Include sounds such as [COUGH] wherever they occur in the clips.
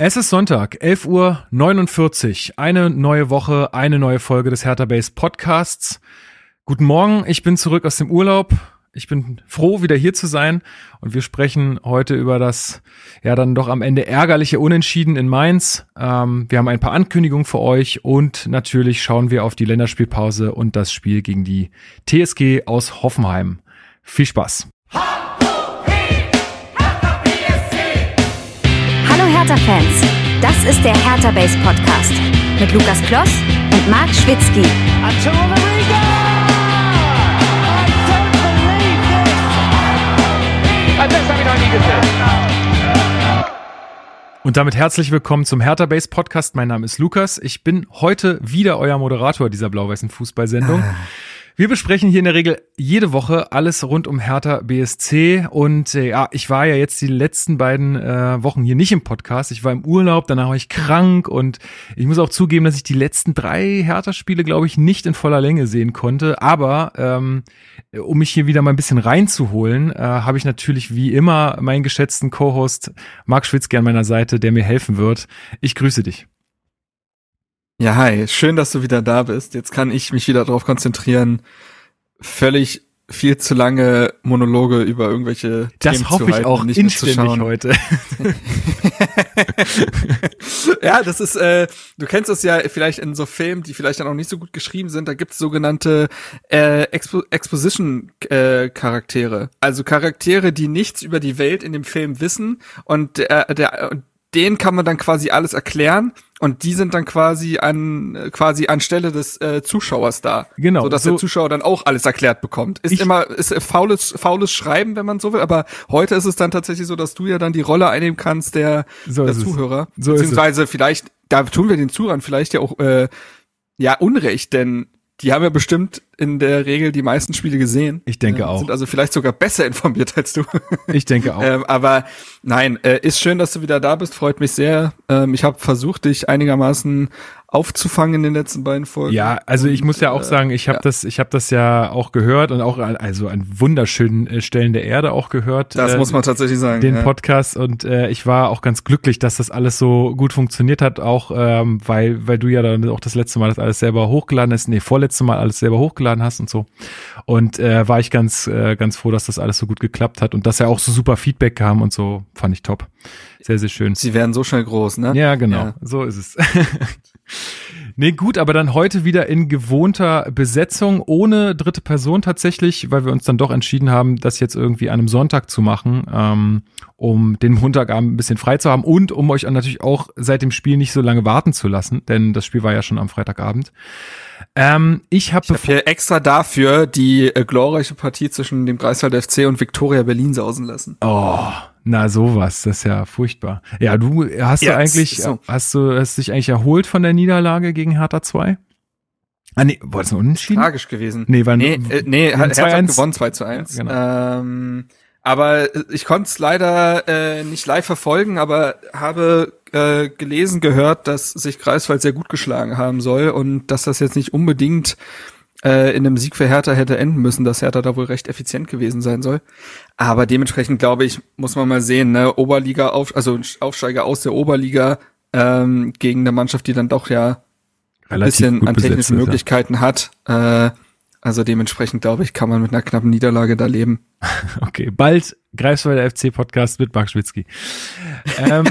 Es ist Sonntag, 11.49 Uhr. Eine neue Woche, eine neue Folge des Hertha Base Podcasts. Guten Morgen, ich bin zurück aus dem Urlaub. Ich bin froh, wieder hier zu sein. Und wir sprechen heute über das, ja, dann doch am Ende ärgerliche Unentschieden in Mainz. Ähm, wir haben ein paar Ankündigungen für euch und natürlich schauen wir auf die Länderspielpause und das Spiel gegen die TSG aus Hoffenheim. Viel Spaß. Hertha-Fans, das ist der Hertha Base Podcast mit Lukas Kloss und Marc Schwitzky. Und damit herzlich willkommen zum Hertha Base Podcast. Mein Name ist Lukas. Ich bin heute wieder euer Moderator dieser blau-weißen Fußballsendung. Ah. Wir besprechen hier in der Regel jede Woche alles rund um Hertha BSC und äh, ja, ich war ja jetzt die letzten beiden äh, Wochen hier nicht im Podcast. Ich war im Urlaub, danach war ich krank und ich muss auch zugeben, dass ich die letzten drei Hertha-Spiele, glaube ich, nicht in voller Länge sehen konnte. Aber ähm, um mich hier wieder mal ein bisschen reinzuholen, äh, habe ich natürlich wie immer meinen geschätzten Co-Host Marc Schwitzke an meiner Seite, der mir helfen wird. Ich grüße dich. Ja, hi, schön, dass du wieder da bist. Jetzt kann ich mich wieder darauf konzentrieren, völlig viel zu lange Monologe über irgendwelche das Themen hoffe zu halten, ich auch nicht inständig heute. [LAUGHS] ja, das ist, äh, du kennst das ja vielleicht in so Filmen, die vielleicht dann auch nicht so gut geschrieben sind. Da gibt es sogenannte äh, Expo Exposition-Charaktere, äh, also Charaktere, die nichts über die Welt in dem Film wissen und der, der denen kann man dann quasi alles erklären und die sind dann quasi an quasi anstelle des äh, Zuschauers da. Genau. So dass so der Zuschauer dann auch alles erklärt bekommt. Ist immer ist faules faules Schreiben, wenn man so will, aber heute ist es dann tatsächlich so, dass du ja dann die Rolle einnehmen kannst der, so der Zuhörer. So beziehungsweise vielleicht, da tun wir den Zuhörern vielleicht ja auch äh, ja Unrecht, denn die haben ja bestimmt in der Regel die meisten Spiele gesehen. Ich denke äh, auch. Sind also vielleicht sogar besser informiert als du. [LAUGHS] Ich denke auch. ähm, aber nein, äh, ist schön, dass du wieder da bist. Freut mich sehr. Ähm, ich habe versucht, dich einigermaßen aufzufangen in den letzten beiden Folgen. Ja, also ich muss ja auch äh, sagen, ich habe ja. das, ich habe das ja auch gehört und auch also an wunderschönen äh, Stellen der Erde auch gehört. Das äh, muss man tatsächlich sagen. Den ja. Podcast und äh, ich war auch ganz glücklich, dass das alles so gut funktioniert hat, auch ähm, weil weil du ja dann auch das letzte Mal das alles selber hochgeladen hast, nee vorletzte Mal alles selber hochgeladen hast und so. Und äh, war ich ganz äh, ganz froh, dass das alles so gut geklappt hat und dass ja auch so super Feedback kam und so fand ich top. Sehr sehr schön. Sie werden so schnell groß, ne? Ja genau, ja. so ist es. [LAUGHS] Nee, gut, aber dann heute wieder in gewohnter Besetzung, ohne dritte Person tatsächlich, weil wir uns dann doch entschieden haben, das jetzt irgendwie an einem Sonntag zu machen, ähm, um den Montagabend ein bisschen frei zu haben und um euch natürlich auch seit dem Spiel nicht so lange warten zu lassen, denn das Spiel war ja schon am Freitagabend. Ähm, ich habe hab hier extra dafür die äh, glorreiche Partie zwischen dem Greifswald FC und Viktoria Berlin sausen lassen. Oh, na sowas, das ist ja furchtbar. Ja, du hast ja, du eigentlich, so. hast du hast dich eigentlich erholt von der Niederlage gegen Hertha 2? Ah, nee, war das ein Unentschieden? Tragisch gewesen. Nee, war nee, äh, nee Hertha hat gewonnen 2 zu 1. Ja, genau. ähm, aber ich konnte es leider äh, nicht live verfolgen, aber habe äh, gelesen, gehört, dass sich Greifswald sehr gut geschlagen haben soll und dass das jetzt nicht unbedingt äh, in einem Sieg für Hertha hätte enden müssen, dass Hertha da wohl recht effizient gewesen sein soll. Aber dementsprechend glaube ich, muss man mal sehen, ne, Oberliga auf, also Aufsteiger aus der Oberliga ähm, gegen eine Mannschaft, die dann doch ja ein bisschen an technischen Möglichkeiten ja. hat. Äh, also dementsprechend glaube ich, kann man mit einer knappen Niederlage da leben. [LAUGHS] Okay, bald Greifswalder FC Podcast mit Marc Schwitzky. ähm,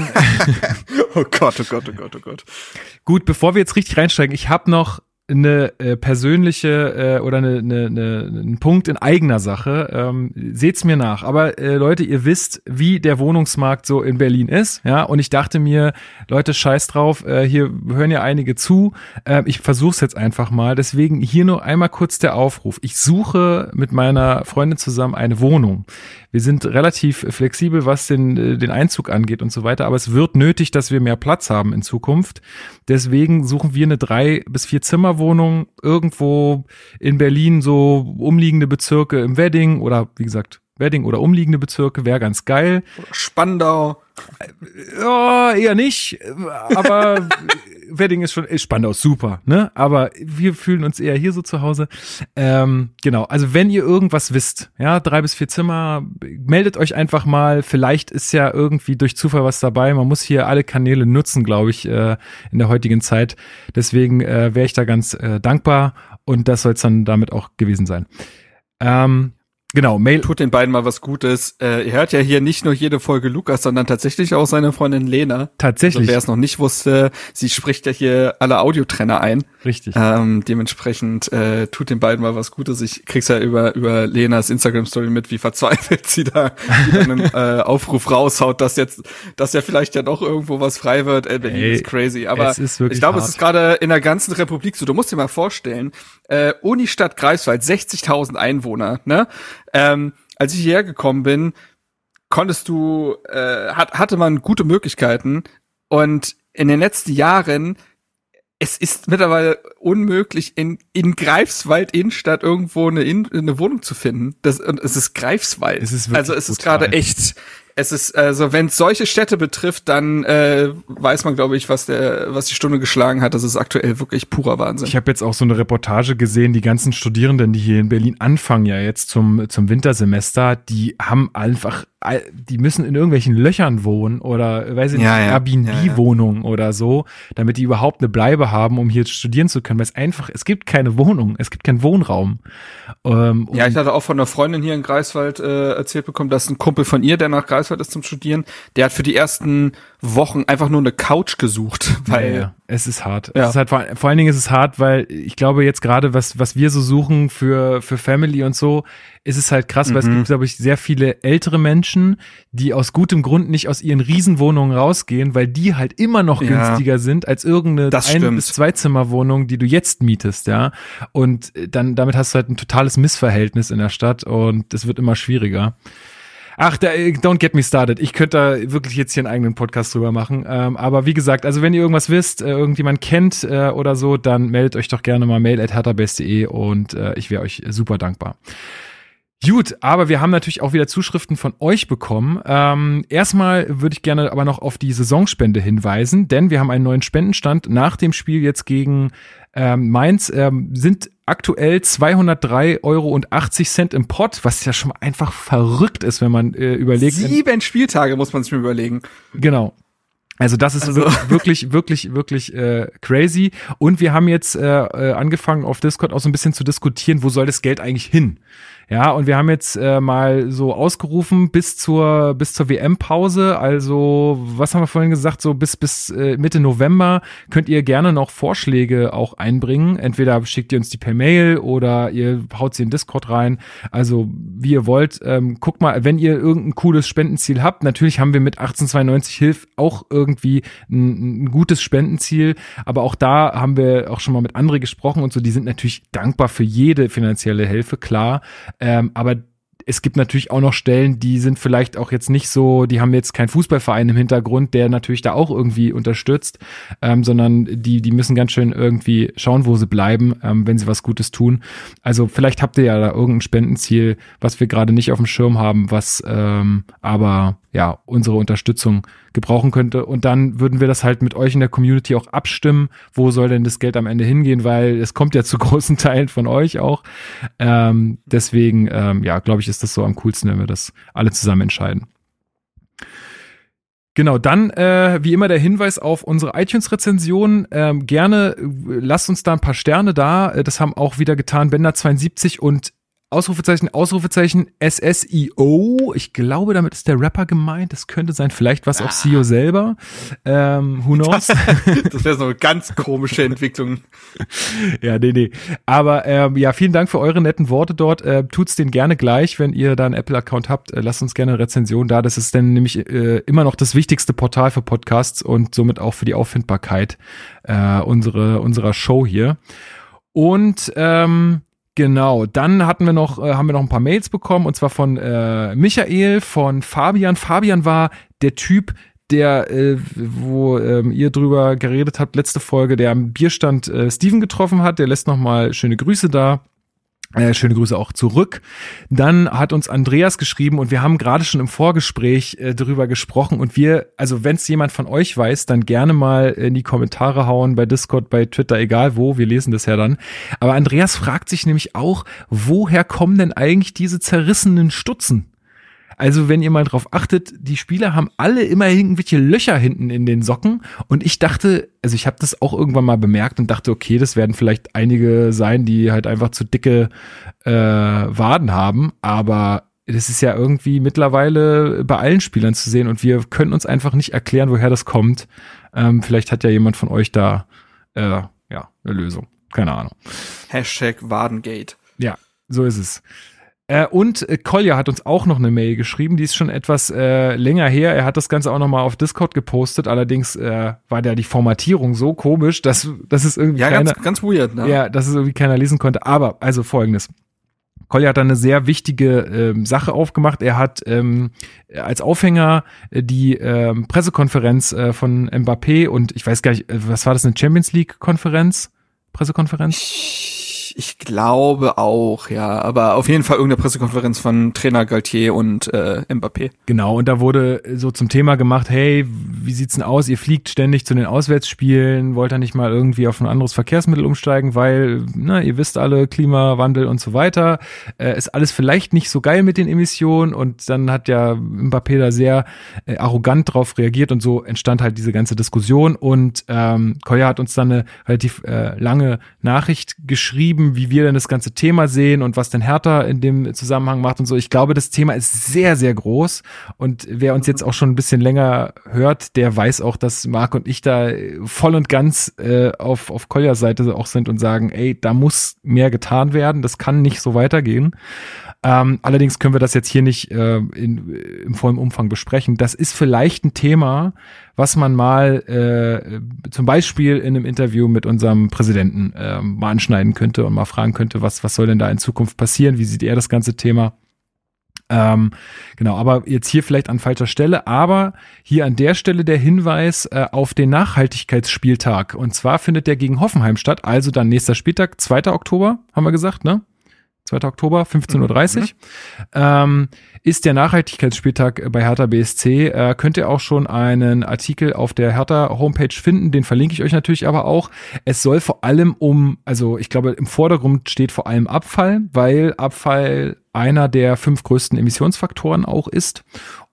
[LAUGHS] oh Gott, oh Gott, oh Gott, oh Gott. Gut, bevor wir jetzt richtig reinsteigen, ich habe noch eine äh, persönliche äh, oder eine, eine, eine, einen Punkt in eigener Sache. Ähm, seht's mir nach. Aber äh, Leute, ihr wisst, wie der Wohnungsmarkt so in Berlin ist, ja. Und ich dachte mir, Leute, scheiß drauf. Äh, hier hören ja einige zu. Äh, ich versuch's jetzt einfach mal. Deswegen hier nur einmal kurz der Aufruf. Ich suche mit meiner Freundin zusammen eine Wohnung. Wir sind relativ flexibel, was den, äh, den Einzug angeht und so weiter, aber es wird nötig, dass wir mehr Platz haben in Zukunft. Deswegen suchen wir eine drei bis vier Zimmerwohnung irgendwo in Berlin, so umliegende Bezirke im Wedding oder wie gesagt, Wedding oder umliegende Bezirke wäre ganz geil. Spandau. Ja, eher nicht, aber [LAUGHS] Wedding ist schon ist Spandau super, ne? Aber wir fühlen uns eher hier so zu Hause. Ähm, genau, also wenn ihr irgendwas wisst, ja, drei bis vier Zimmer, meldet euch einfach mal. Vielleicht ist ja irgendwie durch Zufall was dabei. Man muss hier alle Kanäle nutzen, glaube ich, äh, in der heutigen Zeit. Deswegen äh, wäre ich da ganz äh, dankbar und das soll es dann damit auch gewesen sein. Ähm, Genau, Mail. Tut den beiden mal was Gutes. Äh, ihr hört ja hier nicht nur jede Folge Lukas, sondern tatsächlich auch seine Freundin Lena. Tatsächlich. Also, wer es noch nicht wusste, sie spricht ja hier alle Audiotrenner ein. Richtig. Ähm, dementsprechend äh, tut den beiden mal was Gutes. Ich krieg's ja über über Lenas Instagram Story mit, wie verzweifelt sie da [LAUGHS] einen äh, Aufruf raushaut, dass jetzt, dass ja vielleicht ja doch irgendwo was frei wird. Äh, Berlin Ey, ist crazy. Aber ich glaube, es ist gerade in der ganzen Republik so. Du musst dir mal vorstellen, äh, Unistadt Greifswald, 60.000 Einwohner, ne? Ähm, als ich hierher gekommen bin, konntest du, äh, hat, hatte man gute Möglichkeiten und in den letzten Jahren es ist mittlerweile unmöglich, in, in Greifswald Innenstadt irgendwo eine, in, eine Wohnung zu finden. Das, und es ist Greifswald. Es ist also es ist gerade echt, es ist, also wenn es solche Städte betrifft, dann äh, weiß man, glaube ich, was der, was die Stunde geschlagen hat. Das ist aktuell wirklich purer Wahnsinn. Ich habe jetzt auch so eine Reportage gesehen, die ganzen Studierenden, die hier in Berlin anfangen, ja jetzt zum, zum Wintersemester, die haben einfach die müssen in irgendwelchen Löchern wohnen oder weiß ich nicht, ja. Airbnb-Wohnungen ja, ja. oder so, damit die überhaupt eine Bleibe haben, um hier studieren zu können. Weil es einfach, es gibt keine Wohnung, es gibt keinen Wohnraum. Ähm, ja, ich hatte auch von einer Freundin hier in Greifswald äh, erzählt bekommen, dass ein Kumpel von ihr, der nach Greifswald ist zum Studieren, der hat für die ersten Wochen einfach nur eine Couch gesucht, [LAUGHS] weil ja, es ist hart. Ja. Es ist halt vor, vor allen Dingen ist es hart, weil ich glaube jetzt gerade was was wir so suchen für für Family und so, ist es halt krass, mhm. weil es mhm. gibt glaube ich sehr viele ältere Menschen, die aus gutem Grund nicht aus ihren Riesenwohnungen rausgehen, weil die halt immer noch ja. günstiger sind als irgendeine das ein bis zwei Zimmerwohnung, die du jetzt mietest, ja. Und dann damit hast du halt ein totales Missverhältnis in der Stadt und es wird immer schwieriger. Ach, da, don't get me started. Ich könnte da wirklich jetzt hier einen eigenen Podcast drüber machen. Ähm, aber wie gesagt, also wenn ihr irgendwas wisst, äh, irgendjemand kennt äh, oder so, dann meldet euch doch gerne mal mail at und äh, ich wäre euch super dankbar. Gut, aber wir haben natürlich auch wieder Zuschriften von euch bekommen. Ähm, erstmal würde ich gerne aber noch auf die Saisonspende hinweisen, denn wir haben einen neuen Spendenstand nach dem Spiel jetzt gegen ähm, Mainz. Ähm, sind aktuell 203,80 Euro im Pott, was ja schon einfach verrückt ist, wenn man äh, überlegt. Sieben Spieltage muss man sich mir überlegen. Genau. Also das ist also. wirklich, wirklich, wirklich äh, crazy. Und wir haben jetzt äh, äh, angefangen auf Discord auch so ein bisschen zu diskutieren, wo soll das Geld eigentlich hin? Ja, und wir haben jetzt äh, mal so ausgerufen bis zur bis zur WM-Pause. Also was haben wir vorhin gesagt? So bis bis äh, Mitte November könnt ihr gerne noch Vorschläge auch einbringen. Entweder schickt ihr uns die per Mail oder ihr haut sie in Discord rein. Also wie ihr wollt. Ähm, guckt mal, wenn ihr irgendein cooles Spendenziel habt. Natürlich haben wir mit 1892 Hilf auch irgendwie ein, ein gutes Spendenziel. Aber auch da haben wir auch schon mal mit anderen gesprochen und so. Die sind natürlich dankbar für jede finanzielle Hilfe, klar. Ähm, aber es gibt natürlich auch noch Stellen, die sind vielleicht auch jetzt nicht so, die haben jetzt keinen Fußballverein im Hintergrund, der natürlich da auch irgendwie unterstützt, ähm, sondern die, die müssen ganz schön irgendwie schauen, wo sie bleiben, ähm, wenn sie was Gutes tun. Also vielleicht habt ihr ja da irgendein Spendenziel, was wir gerade nicht auf dem Schirm haben, was ähm, aber ja unsere Unterstützung gebrauchen könnte. Und dann würden wir das halt mit euch in der Community auch abstimmen, wo soll denn das Geld am Ende hingehen, weil es kommt ja zu [LAUGHS] großen Teilen von euch auch. Ähm, deswegen, ähm, ja, glaube ich, ist das so am coolsten, wenn wir das alle zusammen entscheiden. Genau, dann äh, wie immer der Hinweis auf unsere iTunes-Rezension. Ähm, gerne äh, lasst uns da ein paar Sterne da. Äh, das haben auch wieder getan Bender72 und Ausrufezeichen, Ausrufezeichen, SSIO. Ich glaube, damit ist der Rapper gemeint. Das könnte sein, vielleicht was ah. auch CEO selber. Ähm, who knows? [LAUGHS] das wäre so eine ganz komische Entwicklung. [LAUGHS] ja, nee, nee. Aber ähm, ja, vielen Dank für eure netten Worte dort. Äh, tut's den gerne gleich, wenn ihr da einen Apple-Account habt. Äh, lasst uns gerne eine Rezension da. Das ist dann nämlich äh, immer noch das wichtigste Portal für Podcasts und somit auch für die Auffindbarkeit äh, unsere, unserer Show hier. Und ähm, Genau, dann hatten wir noch, äh, haben wir noch ein paar Mails bekommen und zwar von äh, Michael, von Fabian. Fabian war der Typ, der, äh, wo ähm, ihr drüber geredet habt, letzte Folge, der am Bierstand äh, Steven getroffen hat. Der lässt nochmal schöne Grüße da. Äh, schöne Grüße auch zurück. Dann hat uns Andreas geschrieben und wir haben gerade schon im Vorgespräch äh, darüber gesprochen und wir, also wenn es jemand von euch weiß, dann gerne mal in die Kommentare hauen bei Discord, bei Twitter, egal wo, wir lesen das ja dann. Aber Andreas fragt sich nämlich auch, woher kommen denn eigentlich diese zerrissenen Stutzen? Also wenn ihr mal drauf achtet, die Spieler haben alle immer irgendwelche Löcher hinten in den Socken und ich dachte, also ich habe das auch irgendwann mal bemerkt und dachte, okay, das werden vielleicht einige sein, die halt einfach zu dicke äh, Waden haben, aber das ist ja irgendwie mittlerweile bei allen Spielern zu sehen und wir können uns einfach nicht erklären, woher das kommt. Ähm, vielleicht hat ja jemand von euch da äh, ja eine Lösung. Keine Ahnung. Hashtag Wadengate. Ja, so ist es. Äh, und äh, Kolja hat uns auch noch eine Mail geschrieben, die ist schon etwas äh, länger her. Er hat das Ganze auch noch mal auf Discord gepostet. Allerdings äh, war da die Formatierung so komisch, dass, dass es irgendwie ja, keiner, ganz, ganz weird, ne? Ja, dass es irgendwie keiner lesen konnte. Aber also folgendes. Kolja hat da eine sehr wichtige ähm, Sache aufgemacht. Er hat ähm, als Aufhänger äh, die ähm, Pressekonferenz äh, von Mbappé und ich weiß gar nicht, äh, was war das, eine Champions League Konferenz? Pressekonferenz? Ich glaube auch, ja. Aber auf jeden Fall irgendeine Pressekonferenz von Trainer Galtier und äh, Mbappé. Genau, und da wurde so zum Thema gemacht, hey, wie sieht's denn aus? Ihr fliegt ständig zu den Auswärtsspielen, wollt ihr nicht mal irgendwie auf ein anderes Verkehrsmittel umsteigen, weil, na, ihr wisst alle, Klimawandel und so weiter. Äh, ist alles vielleicht nicht so geil mit den Emissionen und dann hat ja Mbappé da sehr äh, arrogant drauf reagiert und so entstand halt diese ganze Diskussion und ähm, Koya hat uns dann eine relativ äh, lange Nachricht geschrieben, wie wir denn das ganze Thema sehen und was denn Hertha in dem Zusammenhang macht und so. Ich glaube, das Thema ist sehr, sehr groß. Und wer uns jetzt auch schon ein bisschen länger hört, der weiß auch, dass Marc und ich da voll und ganz äh, auf, auf Koljas Seite auch sind und sagen, ey, da muss mehr getan werden. Das kann nicht so weitergehen. Ähm, allerdings können wir das jetzt hier nicht äh, in, im vollen Umfang besprechen. Das ist vielleicht ein Thema, was man mal äh, zum Beispiel in einem Interview mit unserem Präsidenten äh, mal anschneiden könnte und mal fragen könnte, was, was soll denn da in Zukunft passieren? Wie sieht er das ganze Thema? Ähm, genau, aber jetzt hier vielleicht an falscher Stelle, aber hier an der Stelle der Hinweis äh, auf den Nachhaltigkeitsspieltag. Und zwar findet der gegen Hoffenheim statt, also dann nächster Spieltag, 2. Oktober, haben wir gesagt, ne? 2. Oktober, 15.30 Uhr, mhm. ähm, ist der Nachhaltigkeitsspieltag bei Hertha BSC. Äh, könnt ihr auch schon einen Artikel auf der Hertha Homepage finden, den verlinke ich euch natürlich aber auch. Es soll vor allem um, also ich glaube im Vordergrund steht vor allem Abfall, weil Abfall einer der fünf größten Emissionsfaktoren auch ist.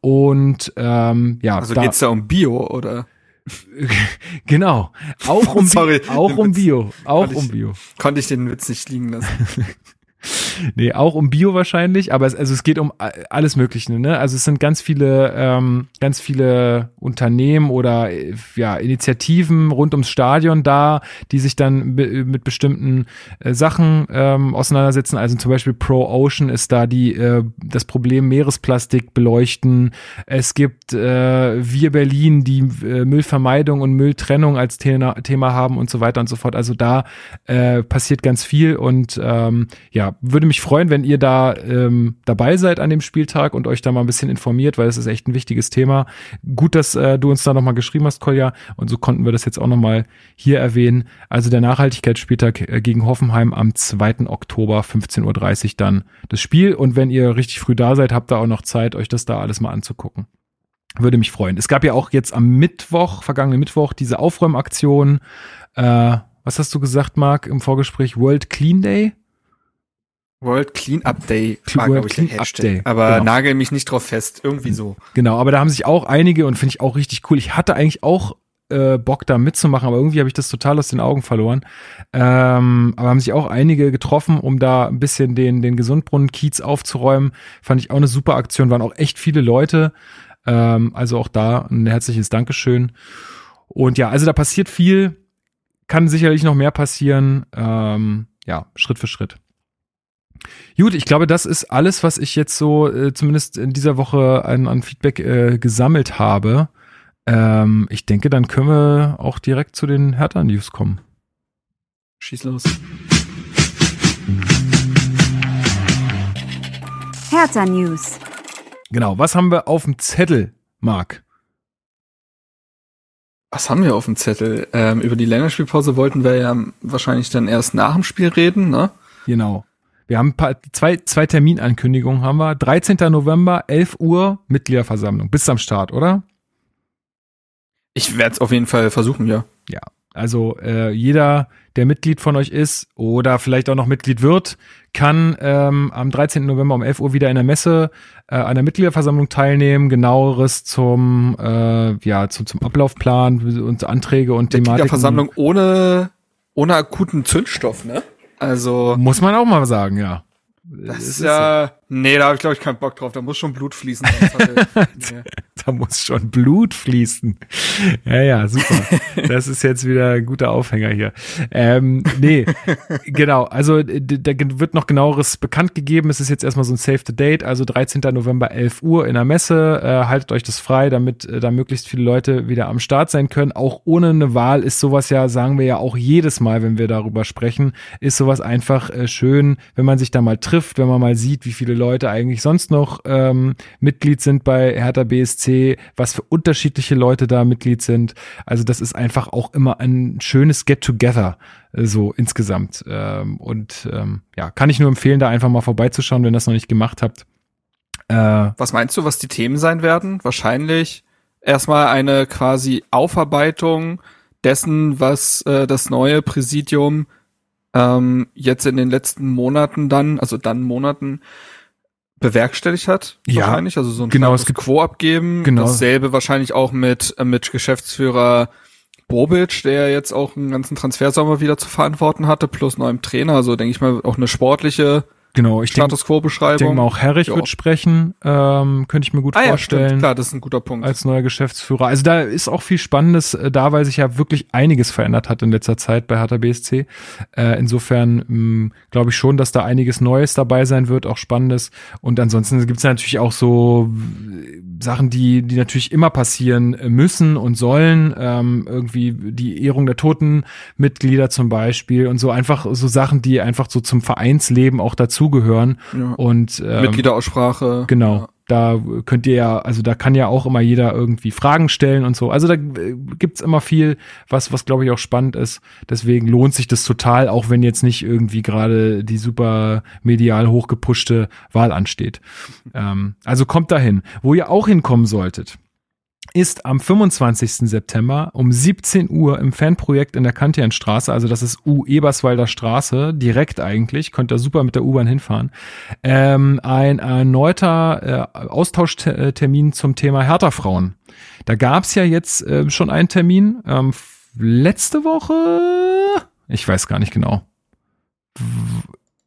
Und ähm, ja. Also da, geht's da um Bio oder? [LAUGHS] genau. Auch [LAUGHS] um, Sorry. auch um Bio. Auch konnte um Bio. Ich, konnte ich den Witz nicht liegen lassen. [LAUGHS] [LAUGHS] nee, auch um Bio wahrscheinlich, aber es, also es geht um alles Mögliche, ne? Also es sind ganz viele, ähm, ganz viele Unternehmen oder ja, Initiativen rund ums Stadion da, die sich dann mit bestimmten äh, Sachen ähm, auseinandersetzen. Also zum Beispiel Pro Ocean ist da die äh, das Problem Meeresplastik beleuchten. Es gibt äh, Wir Berlin, die äh, Müllvermeidung und Mülltrennung als Thema, Thema haben und so weiter und so fort. Also da äh, passiert ganz viel und ähm, ja, würde mich freuen, wenn ihr da ähm, dabei seid an dem Spieltag und euch da mal ein bisschen informiert, weil es ist echt ein wichtiges Thema. Gut, dass äh, du uns da nochmal geschrieben hast, Kolja, und so konnten wir das jetzt auch nochmal hier erwähnen. Also der Nachhaltigkeitsspieltag äh, gegen Hoffenheim am 2. Oktober, 15.30 Uhr dann das Spiel. Und wenn ihr richtig früh da seid, habt ihr auch noch Zeit, euch das da alles mal anzugucken. Würde mich freuen. Es gab ja auch jetzt am Mittwoch, vergangenen Mittwoch, diese Aufräumaktion. Äh, was hast du gesagt, Marc, im Vorgespräch? World Clean Day? World Cleanup Day war, glaube ich, Clean Hashtag. Day. Aber genau. nagel mich nicht drauf fest. Irgendwie so. Genau, aber da haben sich auch einige und finde ich auch richtig cool. Ich hatte eigentlich auch äh, Bock da mitzumachen, aber irgendwie habe ich das total aus den Augen verloren. Ähm, aber haben sich auch einige getroffen, um da ein bisschen den, den Gesundbrunnen-Kiez aufzuräumen. Fand ich auch eine super Aktion, waren auch echt viele Leute. Ähm, also auch da ein herzliches Dankeschön. Und ja, also da passiert viel, kann sicherlich noch mehr passieren. Ähm, ja, Schritt für Schritt. Gut, ich glaube, das ist alles, was ich jetzt so äh, zumindest in dieser Woche an, an Feedback äh, gesammelt habe. Ähm, ich denke, dann können wir auch direkt zu den Hertha-News kommen. Schieß los. Hertha-News. Genau, was haben wir auf dem Zettel, Marc? Was haben wir auf dem Zettel? Ähm, über die Länderspielpause wollten wir ja wahrscheinlich dann erst nach dem Spiel reden, ne? Genau. Wir haben ein paar, zwei, zwei Terminankündigungen haben wir. 13. November, 11 Uhr, Mitgliederversammlung. Bist am Start, oder? Ich werde es auf jeden Fall versuchen, ja. Ja, also äh, jeder, der Mitglied von euch ist oder vielleicht auch noch Mitglied wird, kann ähm, am 13. November um 11 Uhr wieder in der Messe äh, an der Mitgliederversammlung teilnehmen. Genaueres zum äh, ja zum, zum Ablaufplan und Anträge und Thematiken. Mitgliederversammlung ohne ohne akuten Zündstoff, ne? Also muss man auch mal sagen, ja. Das ist ja, nee, da habe ich glaube ich keinen Bock drauf. Da muss schon Blut fließen. [LAUGHS] nee. da muss schon Blut fließen. Ja, ja, super. Das ist jetzt wieder ein guter Aufhänger hier. Ähm, nee, genau. Also da wird noch genaueres bekannt gegeben. Es ist jetzt erstmal so ein Save the Date, also 13. November 11 Uhr in der Messe. Äh, haltet euch das frei, damit äh, da möglichst viele Leute wieder am Start sein können. Auch ohne eine Wahl ist sowas ja, sagen wir ja auch jedes Mal, wenn wir darüber sprechen, ist sowas einfach äh, schön, wenn man sich da mal trifft, wenn man mal sieht, wie viele Leute eigentlich sonst noch ähm, Mitglied sind bei Hertha BSC, was für unterschiedliche Leute da Mitglied sind. Also das ist einfach auch immer ein schönes Get-Together äh, so insgesamt. Ähm, und ähm, ja, kann ich nur empfehlen, da einfach mal vorbeizuschauen, wenn ihr das noch nicht gemacht habt. Äh, was meinst du, was die Themen sein werden? Wahrscheinlich erstmal eine quasi Aufarbeitung dessen, was äh, das neue Präsidium ähm, jetzt in den letzten Monaten dann, also dann Monaten, bewerkstelligt hat, ja, wahrscheinlich, also so ein genau, es gibt, Quo abgeben. Genau. Dasselbe wahrscheinlich auch mit, äh, mit Geschäftsführer Bobic, der jetzt auch einen ganzen Transfersommer wieder zu verantworten hatte, plus neuem Trainer. Also denke ich mal auch eine sportliche Genau, ich denke mal auch Herrich jo. wird sprechen, ähm, könnte ich mir gut ah, vorstellen. Ja, klar, das ist ein guter Punkt. Als neuer Geschäftsführer. Also da ist auch viel Spannendes äh, da, weil sich ja wirklich einiges verändert hat in letzter Zeit bei Hertha BSC. Äh, insofern glaube ich schon, dass da einiges Neues dabei sein wird, auch Spannendes. Und ansonsten gibt es natürlich auch so Sachen, die, die natürlich immer passieren müssen und sollen. Ähm, irgendwie die Ehrung der Totenmitglieder zum Beispiel und so einfach so Sachen, die einfach so zum Vereinsleben auch dazugehören. Ja. Und ähm, Mitgliederaussprache. Genau. Ja da könnt ihr ja, also da kann ja auch immer jeder irgendwie Fragen stellen und so. Also da äh, gibt's immer viel, was, was glaube ich auch spannend ist. Deswegen lohnt sich das total, auch wenn jetzt nicht irgendwie gerade die super medial hochgepushte Wahl ansteht. Ähm, also kommt dahin. Wo ihr auch hinkommen solltet, ist am 25. September um 17 Uhr im Fanprojekt in der Kantianstraße, also das ist U Eberswalder Straße, direkt eigentlich, könnt ihr super mit der U-Bahn hinfahren, ähm, ein erneuter äh, Austauschtermin zum Thema Hertha-Frauen. Da gab's ja jetzt äh, schon einen Termin, ähm, letzte Woche, ich weiß gar nicht genau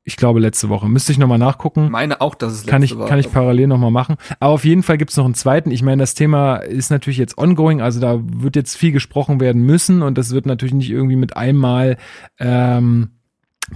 ich glaube letzte Woche. Müsste ich nochmal nachgucken. Meine auch, dass es letzte kann ich, Kann ich parallel nochmal machen. Aber auf jeden Fall gibt es noch einen zweiten. Ich meine, das Thema ist natürlich jetzt ongoing, also da wird jetzt viel gesprochen werden müssen und das wird natürlich nicht irgendwie mit einmal ähm,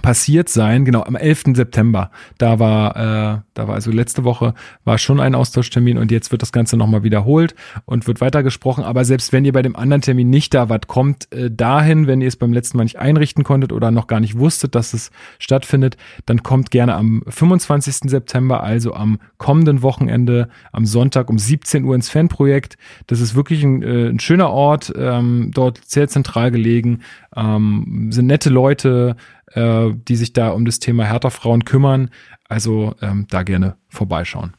passiert sein. Genau, am 11. September. Da war, äh, da war also letzte Woche war schon ein Austauschtermin und jetzt wird das Ganze nochmal wiederholt und wird weitergesprochen. Aber selbst wenn ihr bei dem anderen Termin nicht da wart, kommt äh, dahin, wenn ihr es beim letzten Mal nicht einrichten konntet oder noch gar nicht wusstet, dass es stattfindet, dann kommt gerne am 25. September, also am kommenden Wochenende, am Sonntag um 17 Uhr ins Fanprojekt. Das ist wirklich ein, äh, ein schöner Ort, ähm, dort sehr zentral gelegen, ähm, sind nette Leute, äh, die sich da um das Thema Hertha-Frauen kümmern. Also ähm, da gerne vorbeischauen.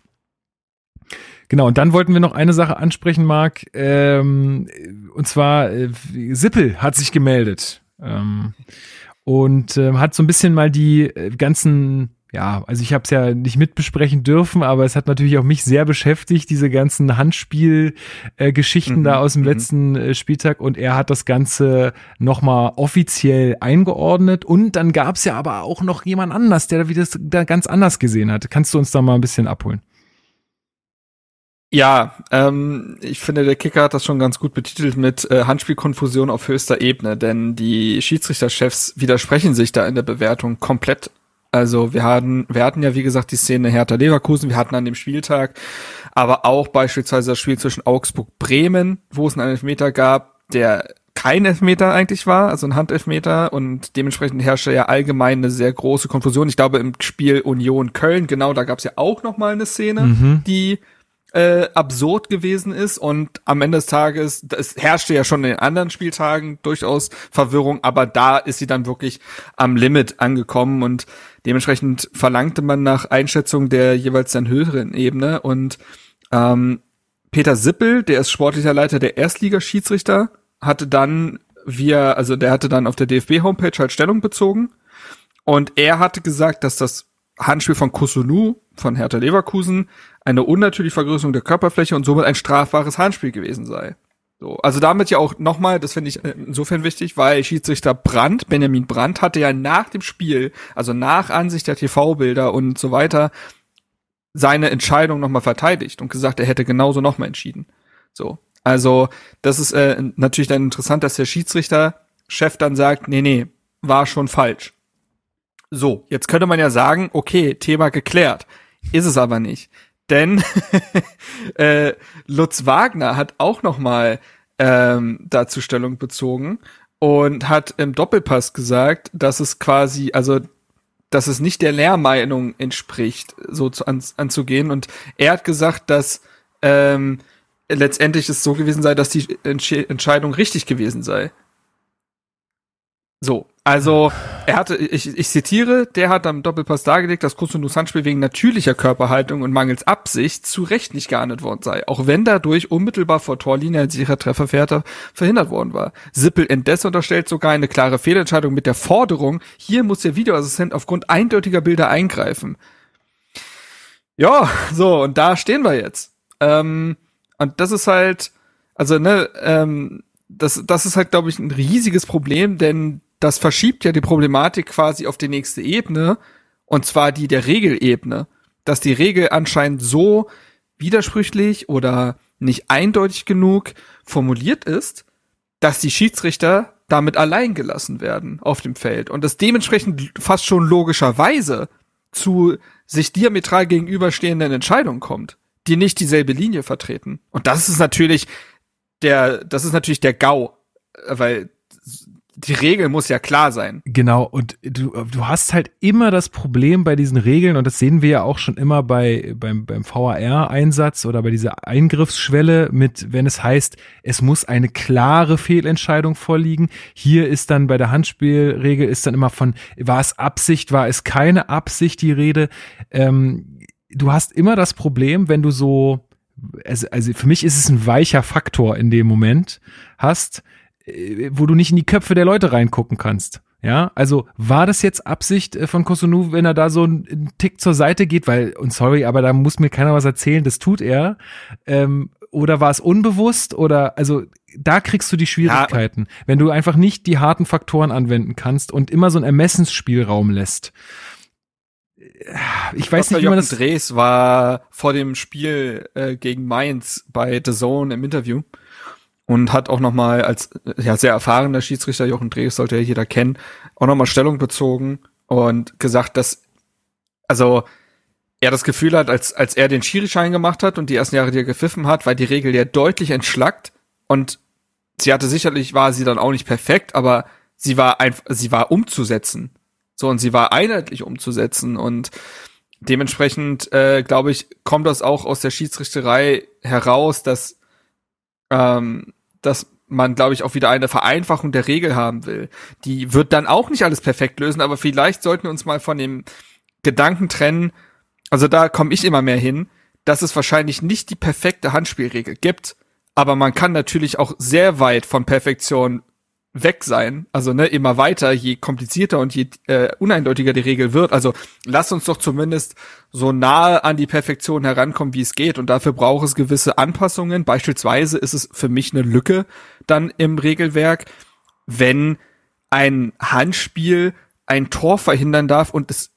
Genau, und dann wollten wir noch eine Sache ansprechen, Marc. Ähm, und zwar, äh, Sippel hat sich gemeldet. Ähm, und äh, hat so ein bisschen mal die äh, ganzen ja, also ich habe es ja nicht mitbesprechen dürfen, aber es hat natürlich auch mich sehr beschäftigt, diese ganzen Handspielgeschichten mhm, da aus dem mhm. letzten äh, Spieltag und er hat das Ganze nochmal offiziell eingeordnet und dann gab es ja aber auch noch jemand anders, der wieder das da ganz anders gesehen hat. Kannst du uns da mal ein bisschen abholen? Ja, ähm, ich finde, der Kicker hat das schon ganz gut betitelt mit äh, Handspielkonfusion auf höchster Ebene, denn die Schiedsrichterchefs widersprechen sich da in der Bewertung komplett also wir hatten, wir hatten ja wie gesagt die Szene Hertha Leverkusen, wir hatten an dem Spieltag, aber auch beispielsweise das Spiel zwischen Augsburg Bremen, wo es einen Elfmeter gab, der kein Elfmeter eigentlich war, also ein Handelfmeter und dementsprechend herrschte ja allgemein eine sehr große Konfusion. Ich glaube im Spiel Union Köln, genau, da gab es ja auch noch mal eine Szene, mhm. die äh, absurd gewesen ist und am Ende des Tages, es herrschte ja schon in den anderen Spieltagen durchaus Verwirrung, aber da ist sie dann wirklich am Limit angekommen und dementsprechend verlangte man nach Einschätzung der jeweils dann höheren Ebene und ähm, Peter Sippel, der ist sportlicher Leiter der Erstligaschiedsrichter, hatte dann via, also der hatte dann auf der DFB-Homepage halt Stellung bezogen und er hatte gesagt, dass das Handspiel von Kusunu von Hertha Leverkusen eine unnatürliche Vergrößerung der Körperfläche und somit ein strafbares Handspiel gewesen sei. So, also damit ja auch nochmal, das finde ich insofern wichtig, weil Schiedsrichter Brandt, Benjamin Brandt, hatte ja nach dem Spiel, also nach Ansicht der TV-Bilder und so weiter, seine Entscheidung nochmal verteidigt und gesagt, er hätte genauso nochmal entschieden. So. Also, das ist äh, natürlich dann interessant, dass der Schiedsrichter-Chef dann sagt, nee, nee, war schon falsch. So, jetzt könnte man ja sagen, okay, Thema geklärt. Ist es aber nicht. Denn [LAUGHS] äh, Lutz Wagner hat auch noch mal ähm, dazu Stellung bezogen und hat im Doppelpass gesagt, dass es quasi, also dass es nicht der Lehrmeinung entspricht, so zu, an, anzugehen. Und er hat gesagt, dass ähm, letztendlich es so gewesen sei, dass die Entsch Entscheidung richtig gewesen sei. So, also er hatte, ich, ich zitiere, der hat am Doppelpass dargelegt, dass Kusunus Handspiel wegen natürlicher Körperhaltung und mangels Absicht zu Recht nicht geahndet worden sei, auch wenn dadurch unmittelbar vor Torlinie ein sicherer Treffer verhindert worden war. Sippel indes unterstellt sogar eine klare Fehlentscheidung mit der Forderung, hier muss der Videoassistent aufgrund eindeutiger Bilder eingreifen. Ja, so, und da stehen wir jetzt. Ähm, und das ist halt, also, ne, ähm, das, das ist halt, glaube ich, ein riesiges Problem, denn das verschiebt ja die Problematik quasi auf die nächste Ebene, und zwar die der Regelebene, dass die Regel anscheinend so widersprüchlich oder nicht eindeutig genug formuliert ist, dass die Schiedsrichter damit allein gelassen werden auf dem Feld und es dementsprechend fast schon logischerweise zu sich diametral gegenüberstehenden Entscheidungen kommt, die nicht dieselbe Linie vertreten. Und das ist natürlich der, das ist natürlich der GAU, weil die Regel muss ja klar sein. Genau, und du, du hast halt immer das Problem bei diesen Regeln, und das sehen wir ja auch schon immer bei, beim, beim VAR-Einsatz oder bei dieser Eingriffsschwelle mit, wenn es heißt, es muss eine klare Fehlentscheidung vorliegen. Hier ist dann bei der Handspielregel ist dann immer von, war es Absicht, war es keine Absicht die Rede. Ähm, du hast immer das Problem, wenn du so, also, also für mich ist es ein weicher Faktor in dem Moment hast, wo du nicht in die Köpfe der Leute reingucken kannst. Ja, also war das jetzt Absicht äh, von Kosunu, wenn er da so einen Tick zur Seite geht, weil, und sorry, aber da muss mir keiner was erzählen, das tut er. Ähm, oder war es unbewusst? Oder also da kriegst du die Schwierigkeiten, ja. wenn du einfach nicht die harten Faktoren anwenden kannst und immer so einen Ermessensspielraum lässt. Ich weiß Dr. nicht, wie man das. Drees war vor dem Spiel äh, gegen Mainz bei The Zone im Interview und hat auch nochmal als ja, sehr erfahrener Schiedsrichter, Jochen Drees sollte ja jeder kennen, auch nochmal Stellung bezogen und gesagt, dass also er das Gefühl hat, als, als er den Schirischein gemacht hat und die ersten Jahre, die er gepfiffen hat, war die Regel ja deutlich entschlackt und sie hatte sicherlich, war sie dann auch nicht perfekt, aber sie war einfach, sie war umzusetzen. So, und sie war einheitlich umzusetzen und dementsprechend, äh, glaube ich, kommt das auch aus der Schiedsrichterei heraus, dass ähm, dass man, glaube ich, auch wieder eine Vereinfachung der Regel haben will. Die wird dann auch nicht alles perfekt lösen, aber vielleicht sollten wir uns mal von dem Gedanken trennen, also da komme ich immer mehr hin, dass es wahrscheinlich nicht die perfekte Handspielregel gibt, aber man kann natürlich auch sehr weit von Perfektion weg sein. Also ne, immer weiter, je komplizierter und je äh, uneindeutiger die Regel wird. Also lass uns doch zumindest so nahe an die Perfektion herankommen, wie es geht. Und dafür braucht es gewisse Anpassungen. Beispielsweise ist es für mich eine Lücke dann im Regelwerk, wenn ein Handspiel ein Tor verhindern darf und es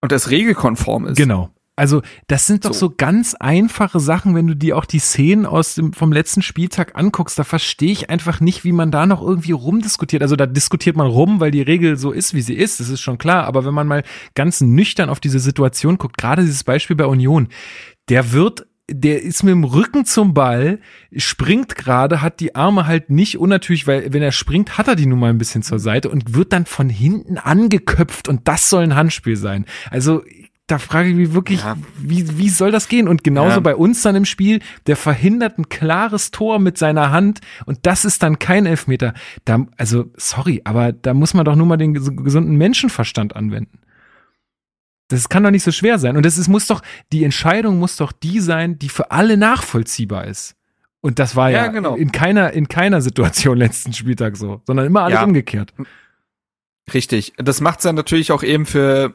und das regelkonform ist. Genau. Also, das sind doch so. so ganz einfache Sachen, wenn du dir auch die Szenen aus dem, vom letzten Spieltag anguckst, da verstehe ich einfach nicht, wie man da noch irgendwie rumdiskutiert. Also, da diskutiert man rum, weil die Regel so ist, wie sie ist, das ist schon klar. Aber wenn man mal ganz nüchtern auf diese Situation guckt, gerade dieses Beispiel bei Union, der wird der ist mit dem Rücken zum Ball, springt gerade, hat die Arme halt nicht unnatürlich, weil wenn er springt, hat er die nun mal ein bisschen zur Seite und wird dann von hinten angeköpft und das soll ein Handspiel sein. Also da frage ich mich wirklich, ja. wie, wie soll das gehen? Und genauso ja. bei uns dann im Spiel, der verhindert ein klares Tor mit seiner Hand und das ist dann kein Elfmeter. Da, also, sorry, aber da muss man doch nur mal den gesunden Menschenverstand anwenden. Das kann doch nicht so schwer sein. Und das ist, muss doch, die Entscheidung muss doch die sein, die für alle nachvollziehbar ist. Und das war ja, ja genau. in keiner, in keiner Situation [LAUGHS] letzten Spieltag so, sondern immer alles umgekehrt. Richtig. Das macht es dann natürlich auch eben für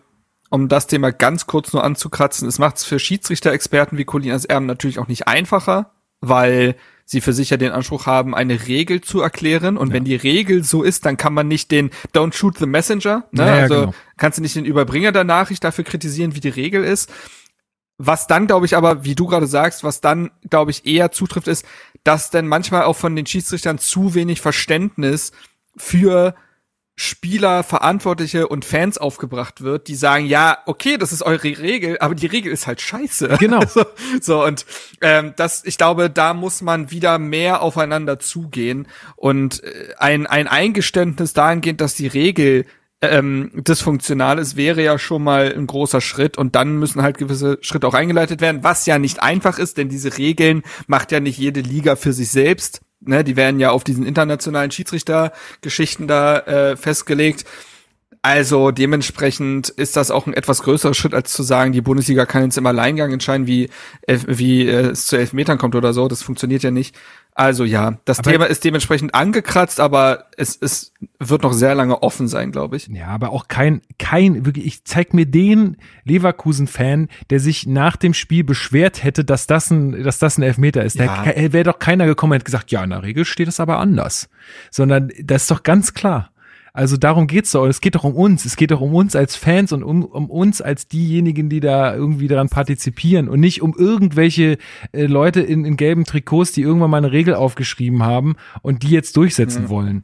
um das Thema ganz kurz nur anzukratzen, es macht es für Schiedsrichter-Experten wie Colinas Erben natürlich auch nicht einfacher, weil sie für sich ja den Anspruch haben, eine Regel zu erklären. Und ja. wenn die Regel so ist, dann kann man nicht den Don't shoot the messenger, ne? Ja, also genau. kannst du nicht den Überbringer der Nachricht dafür kritisieren, wie die Regel ist. Was dann, glaube ich, aber, wie du gerade sagst, was dann, glaube ich, eher zutrifft, ist, dass dann manchmal auch von den Schiedsrichtern zu wenig Verständnis für Spieler, Verantwortliche und Fans aufgebracht wird, die sagen, ja, okay, das ist eure Regel, aber die Regel ist halt scheiße. Genau. [LAUGHS] so, so und ähm, das, ich glaube, da muss man wieder mehr aufeinander zugehen und äh, ein ein Eingeständnis dahingehend, dass die Regel ähm, dysfunktional ist, wäre ja schon mal ein großer Schritt und dann müssen halt gewisse Schritte auch eingeleitet werden, was ja nicht einfach ist, denn diese Regeln macht ja nicht jede Liga für sich selbst ne, die werden ja auf diesen internationalen Schiedsrichtergeschichten da äh, festgelegt. Also dementsprechend ist das auch ein etwas größerer Schritt, als zu sagen, die Bundesliga kann jetzt im Alleingang entscheiden, wie, wie äh, es zu elf Metern kommt oder so. Das funktioniert ja nicht. Also ja, das aber Thema ist dementsprechend angekratzt, aber es, es wird noch sehr lange offen sein, glaube ich. Ja, aber auch kein, kein, wirklich, ich zeig mir den Leverkusen-Fan, der sich nach dem Spiel beschwert hätte, dass das ein, dass das ein Elfmeter ist. Ja. Da wäre doch keiner gekommen und hätte gesagt, ja, in der Regel steht es aber anders. Sondern das ist doch ganz klar. Also darum geht's doch. Es geht doch um uns. Es geht doch um uns als Fans und um, um uns als diejenigen, die da irgendwie daran partizipieren und nicht um irgendwelche äh, Leute in, in gelben Trikots, die irgendwann mal eine Regel aufgeschrieben haben und die jetzt durchsetzen mhm. wollen.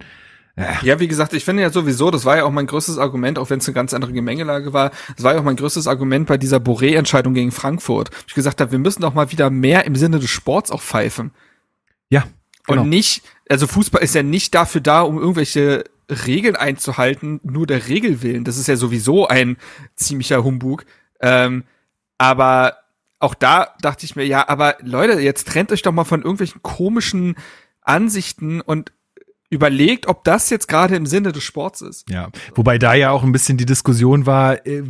Ja. ja, wie gesagt, ich finde ja sowieso, das war ja auch mein größtes Argument, auch wenn es eine ganz andere Gemengelage war, das war ja auch mein größtes Argument bei dieser Boré-Entscheidung gegen Frankfurt. Ich gesagt habe, wir müssen doch mal wieder mehr im Sinne des Sports auch pfeifen. Ja. Genau. Und nicht, also Fußball ist ja nicht dafür da, um irgendwelche Regeln einzuhalten, nur der Regel willen. Das ist ja sowieso ein ziemlicher Humbug. Ähm, aber auch da dachte ich mir, ja, aber Leute, jetzt trennt euch doch mal von irgendwelchen komischen Ansichten und überlegt, ob das jetzt gerade im Sinne des Sports ist. Ja, wobei da ja auch ein bisschen die Diskussion war, äh,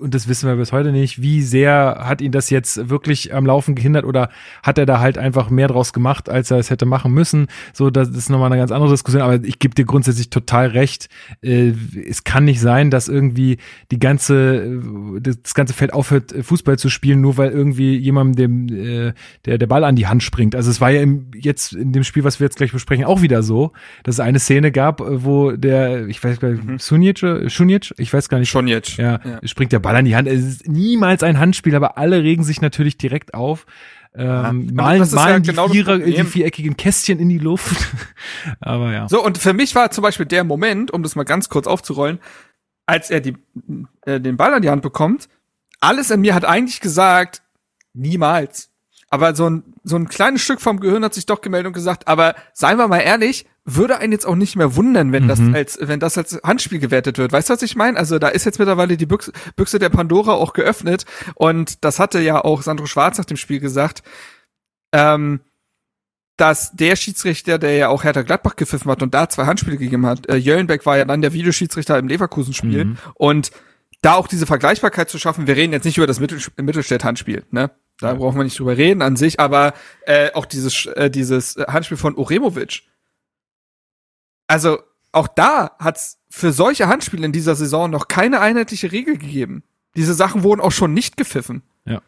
und das wissen wir bis heute nicht, wie sehr hat ihn das jetzt wirklich am Laufen gehindert oder hat er da halt einfach mehr draus gemacht, als er es hätte machen müssen. So, das ist nochmal eine ganz andere Diskussion, aber ich gebe dir grundsätzlich total recht. Äh, es kann nicht sein, dass irgendwie die ganze, das ganze Feld aufhört, Fußball zu spielen, nur weil irgendwie jemandem dem, äh, der, der Ball an die Hand springt. Also es war ja im, jetzt in dem Spiel, was wir jetzt gleich besprechen, auch wieder so dass es eine Szene gab, wo der, ich weiß gar nicht, mhm. Sunic, Sunic, ich weiß gar nicht. Sunic. Ja, ja, springt der Ball an die Hand. Es ist niemals ein Handspiel, aber alle regen sich natürlich direkt auf. Ähm, ja, malen malen ja genau die, Vierer, die viereckigen Kästchen in die Luft. [LAUGHS] aber ja. So, und für mich war zum Beispiel der Moment, um das mal ganz kurz aufzurollen, als er die, äh, den Ball an die Hand bekommt, alles in mir hat eigentlich gesagt, niemals. Aber so ein, so ein kleines Stück vom Gehirn hat sich doch gemeldet und gesagt, aber seien wir mal ehrlich, würde einen jetzt auch nicht mehr wundern, wenn mhm. das als, wenn das als Handspiel gewertet wird. Weißt du, was ich meine? Also da ist jetzt mittlerweile die Büchse, Büchse der Pandora auch geöffnet und das hatte ja auch Sandro Schwarz nach dem Spiel gesagt, ähm, dass der Schiedsrichter, der ja auch Hertha Gladbach gepfiffen hat und da zwei Handspiele gegeben hat, äh, Jöllenbeck war ja dann der Videoschiedsrichter im Leverkusen-Spiel mhm. und da auch diese Vergleichbarkeit zu schaffen, wir reden jetzt nicht über das Mittel, Mittelstädt-Handspiel, ne? Da ja. brauchen wir nicht drüber reden an sich, aber äh, auch dieses, äh, dieses Handspiel von Oremovic. Also auch da hat's für solche Handspiele in dieser Saison noch keine einheitliche Regel gegeben. Diese Sachen wurden auch schon nicht gepfiffen. Ja.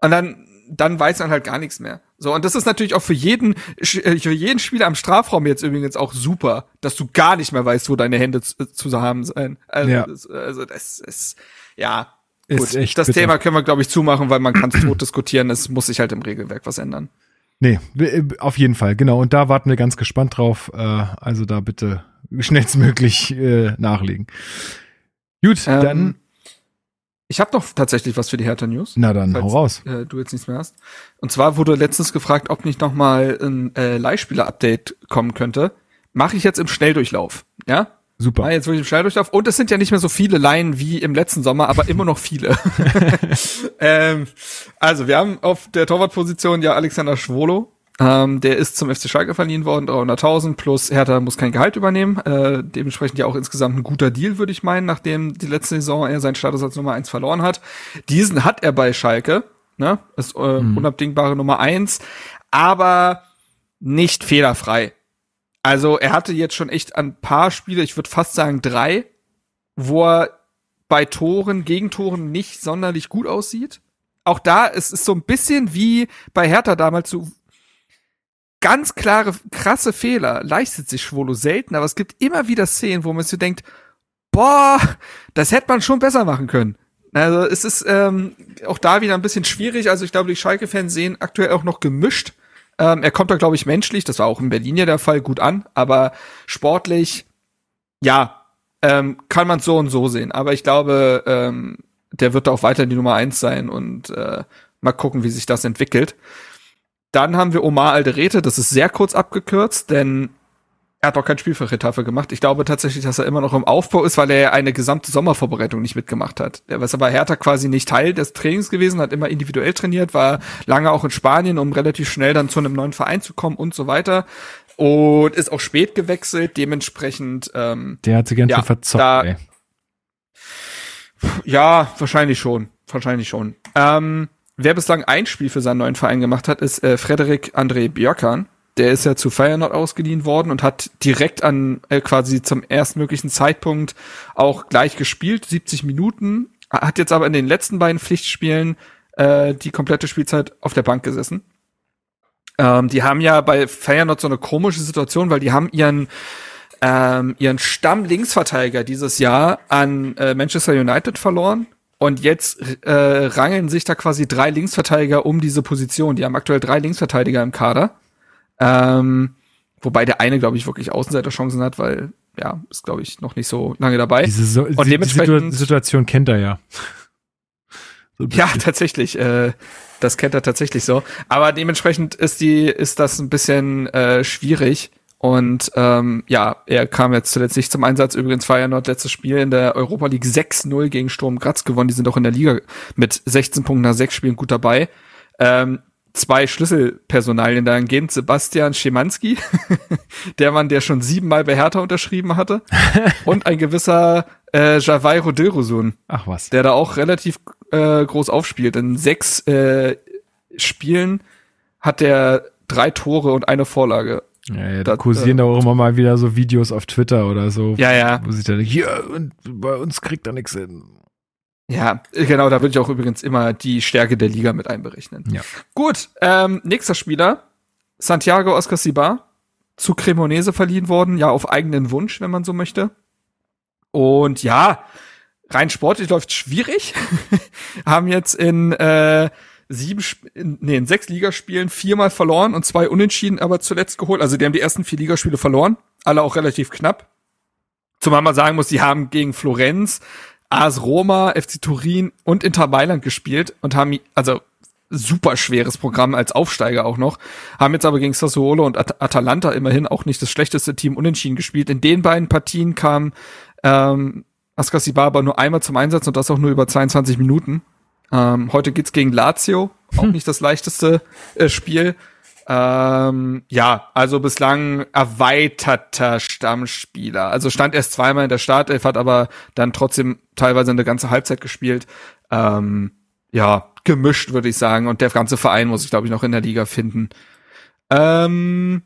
Und dann, dann weiß man halt gar nichts mehr. So, und das ist natürlich auch für jeden, äh, für jeden Spieler am Strafraum jetzt übrigens auch super, dass du gar nicht mehr weißt, wo deine Hände zu, zu haben sein. Also, ja. das, also das ist, ja, Gut, das bitter. Thema können wir, glaube ich, zumachen, weil man kann es tot diskutieren. Es muss sich halt im Regelwerk was ändern. Nee, äh, auf jeden Fall, genau. Und da warten wir ganz gespannt drauf. Äh, also da bitte [LAUGHS] schnellstmöglich äh, nachlegen. Gut, ähm, dann. Ich habe noch tatsächlich was für die Hertha News. Na dann, falls, hau raus. Äh, du jetzt nichts mehr hast. Und zwar wurde letztens gefragt, ob nicht noch mal ein äh, Leihspieler-Update kommen könnte. Mache ich jetzt im Schnelldurchlauf, ja? Super. Ah, jetzt wirklich im Schnelldurchlauf. Und es sind ja nicht mehr so viele Laien wie im letzten Sommer, aber immer noch viele. [LAUGHS] [LAUGHS] ähm, also, wir haben auf der Torwartposition ja Alexander Schwolo. Ähm, der ist zum FC Schalke verliehen worden, 300.000 plus Hertha muss kein Gehalt übernehmen. Äh, dementsprechend ja auch insgesamt ein guter Deal, würde ich meinen, nachdem die letzte Saison er seinen Status als Nummer eins verloren hat. Diesen hat er bei Schalke, ne? Ist äh, mhm. unabdingbare Nummer eins, aber nicht fehlerfrei. Also er hatte jetzt schon echt ein paar Spiele, ich würde fast sagen drei, wo er bei Toren, Gegentoren nicht sonderlich gut aussieht. Auch da ist es so ein bisschen wie bei Hertha damals so ganz klare, krasse Fehler. Leistet sich Schwolo selten, aber es gibt immer wieder Szenen, wo man sich denkt, boah, das hätte man schon besser machen können. Also es ist ähm, auch da wieder ein bisschen schwierig. Also ich glaube, die Schalke-Fans sehen aktuell auch noch gemischt ähm, er kommt da, glaube ich, menschlich, das war auch in Berlin ja der Fall, gut an, aber sportlich, ja, ähm, kann man so und so sehen. Aber ich glaube, ähm, der wird da auch weiter die Nummer eins sein und äh, mal gucken, wie sich das entwickelt. Dann haben wir Omar Alderete, das ist sehr kurz abgekürzt, denn er hat auch kein Spiel für Retafe gemacht. Ich glaube tatsächlich, dass er immer noch im Aufbau ist, weil er eine gesamte Sommervorbereitung nicht mitgemacht hat. Er ist aber Hertha quasi nicht Teil des Trainings gewesen, hat immer individuell trainiert, war lange auch in Spanien, um relativ schnell dann zu einem neuen Verein zu kommen und so weiter. Und ist auch spät gewechselt, dementsprechend. Ähm, Der hat sich ganz ja, verzockt, da, ey. Ja, wahrscheinlich schon. Wahrscheinlich schon. Ähm, wer bislang ein Spiel für seinen neuen Verein gemacht hat, ist äh, Frederik André Björkan der ist ja zu Feyenoord ausgeliehen worden und hat direkt an äh, quasi zum erstmöglichen Zeitpunkt auch gleich gespielt, 70 Minuten, hat jetzt aber in den letzten beiden Pflichtspielen äh, die komplette Spielzeit auf der Bank gesessen. Ähm, die haben ja bei Feyenoord so eine komische Situation, weil die haben ihren ähm, ihren Stamm-Linksverteidiger dieses Jahr an äh, Manchester United verloren. Und jetzt äh, rangeln sich da quasi drei Linksverteidiger um diese Position. Die haben aktuell drei Linksverteidiger im Kader. Ähm, wobei der eine, glaube ich, wirklich Außenseiterchancen hat, weil ja, ist, glaube ich, noch nicht so lange dabei. Diese so und dementsprechend, die Situation kennt er ja. [LAUGHS] so ja, tatsächlich. Äh, das kennt er tatsächlich so. Aber dementsprechend ist die, ist das ein bisschen äh, schwierig. Und ähm, ja, er kam jetzt zuletzt nicht zum Einsatz. Übrigens war ja noch letztes Spiel in der Europa League 6-0 gegen Sturm Graz gewonnen. Die sind auch in der Liga mit 16 Punkten nach sechs Spielen gut dabei. Ähm, zwei Schlüsselpersonalien dahingehend. Sebastian Schimanski, [LAUGHS] der Mann, der schon siebenmal bei Hertha unterschrieben hatte. [LAUGHS] und ein gewisser äh, Javairo Dilrosun. Ach was. Der da auch relativ äh, groß aufspielt. In sechs äh, Spielen hat der drei Tore und eine Vorlage. Ja, ja, da kursieren äh, da auch immer mal wieder so Videos auf Twitter oder so. Ja, ja. Wo sich dann, hier, und bei uns kriegt er nichts hin. Ja, genau, da würde ich auch übrigens immer die Stärke der Liga mit einberechnen. Ja. Gut, ähm, nächster Spieler, Santiago Oscar zu Cremonese verliehen worden, ja, auf eigenen Wunsch, wenn man so möchte. Und ja, rein sportlich läuft schwierig. [LAUGHS] Haben jetzt in äh, sieben, in, nee, in sechs Ligaspielen viermal verloren und zwei unentschieden, aber zuletzt geholt. Also die haben die ersten vier Ligaspiele verloren, alle auch relativ knapp. Zumal man sagen muss, die haben gegen Florenz, AS Roma, FC Turin und Inter Mailand gespielt und haben, also super schweres Programm als Aufsteiger auch noch, haben jetzt aber gegen Sassuolo und At Atalanta immerhin auch nicht das schlechteste Team unentschieden gespielt. In den beiden Partien kam ähm, Askasibar nur einmal zum Einsatz und das auch nur über 22 Minuten. Ähm, heute geht's gegen Lazio, auch hm. [LAUGHS] nicht das leichteste äh, Spiel. Ähm, ja, also bislang erweiterter Stammspieler. Also stand erst zweimal in der Startelf, hat aber dann trotzdem teilweise eine ganze Halbzeit gespielt. Ähm, ja, gemischt würde ich sagen. Und der ganze Verein muss ich, glaube ich, noch in der Liga finden. Ähm,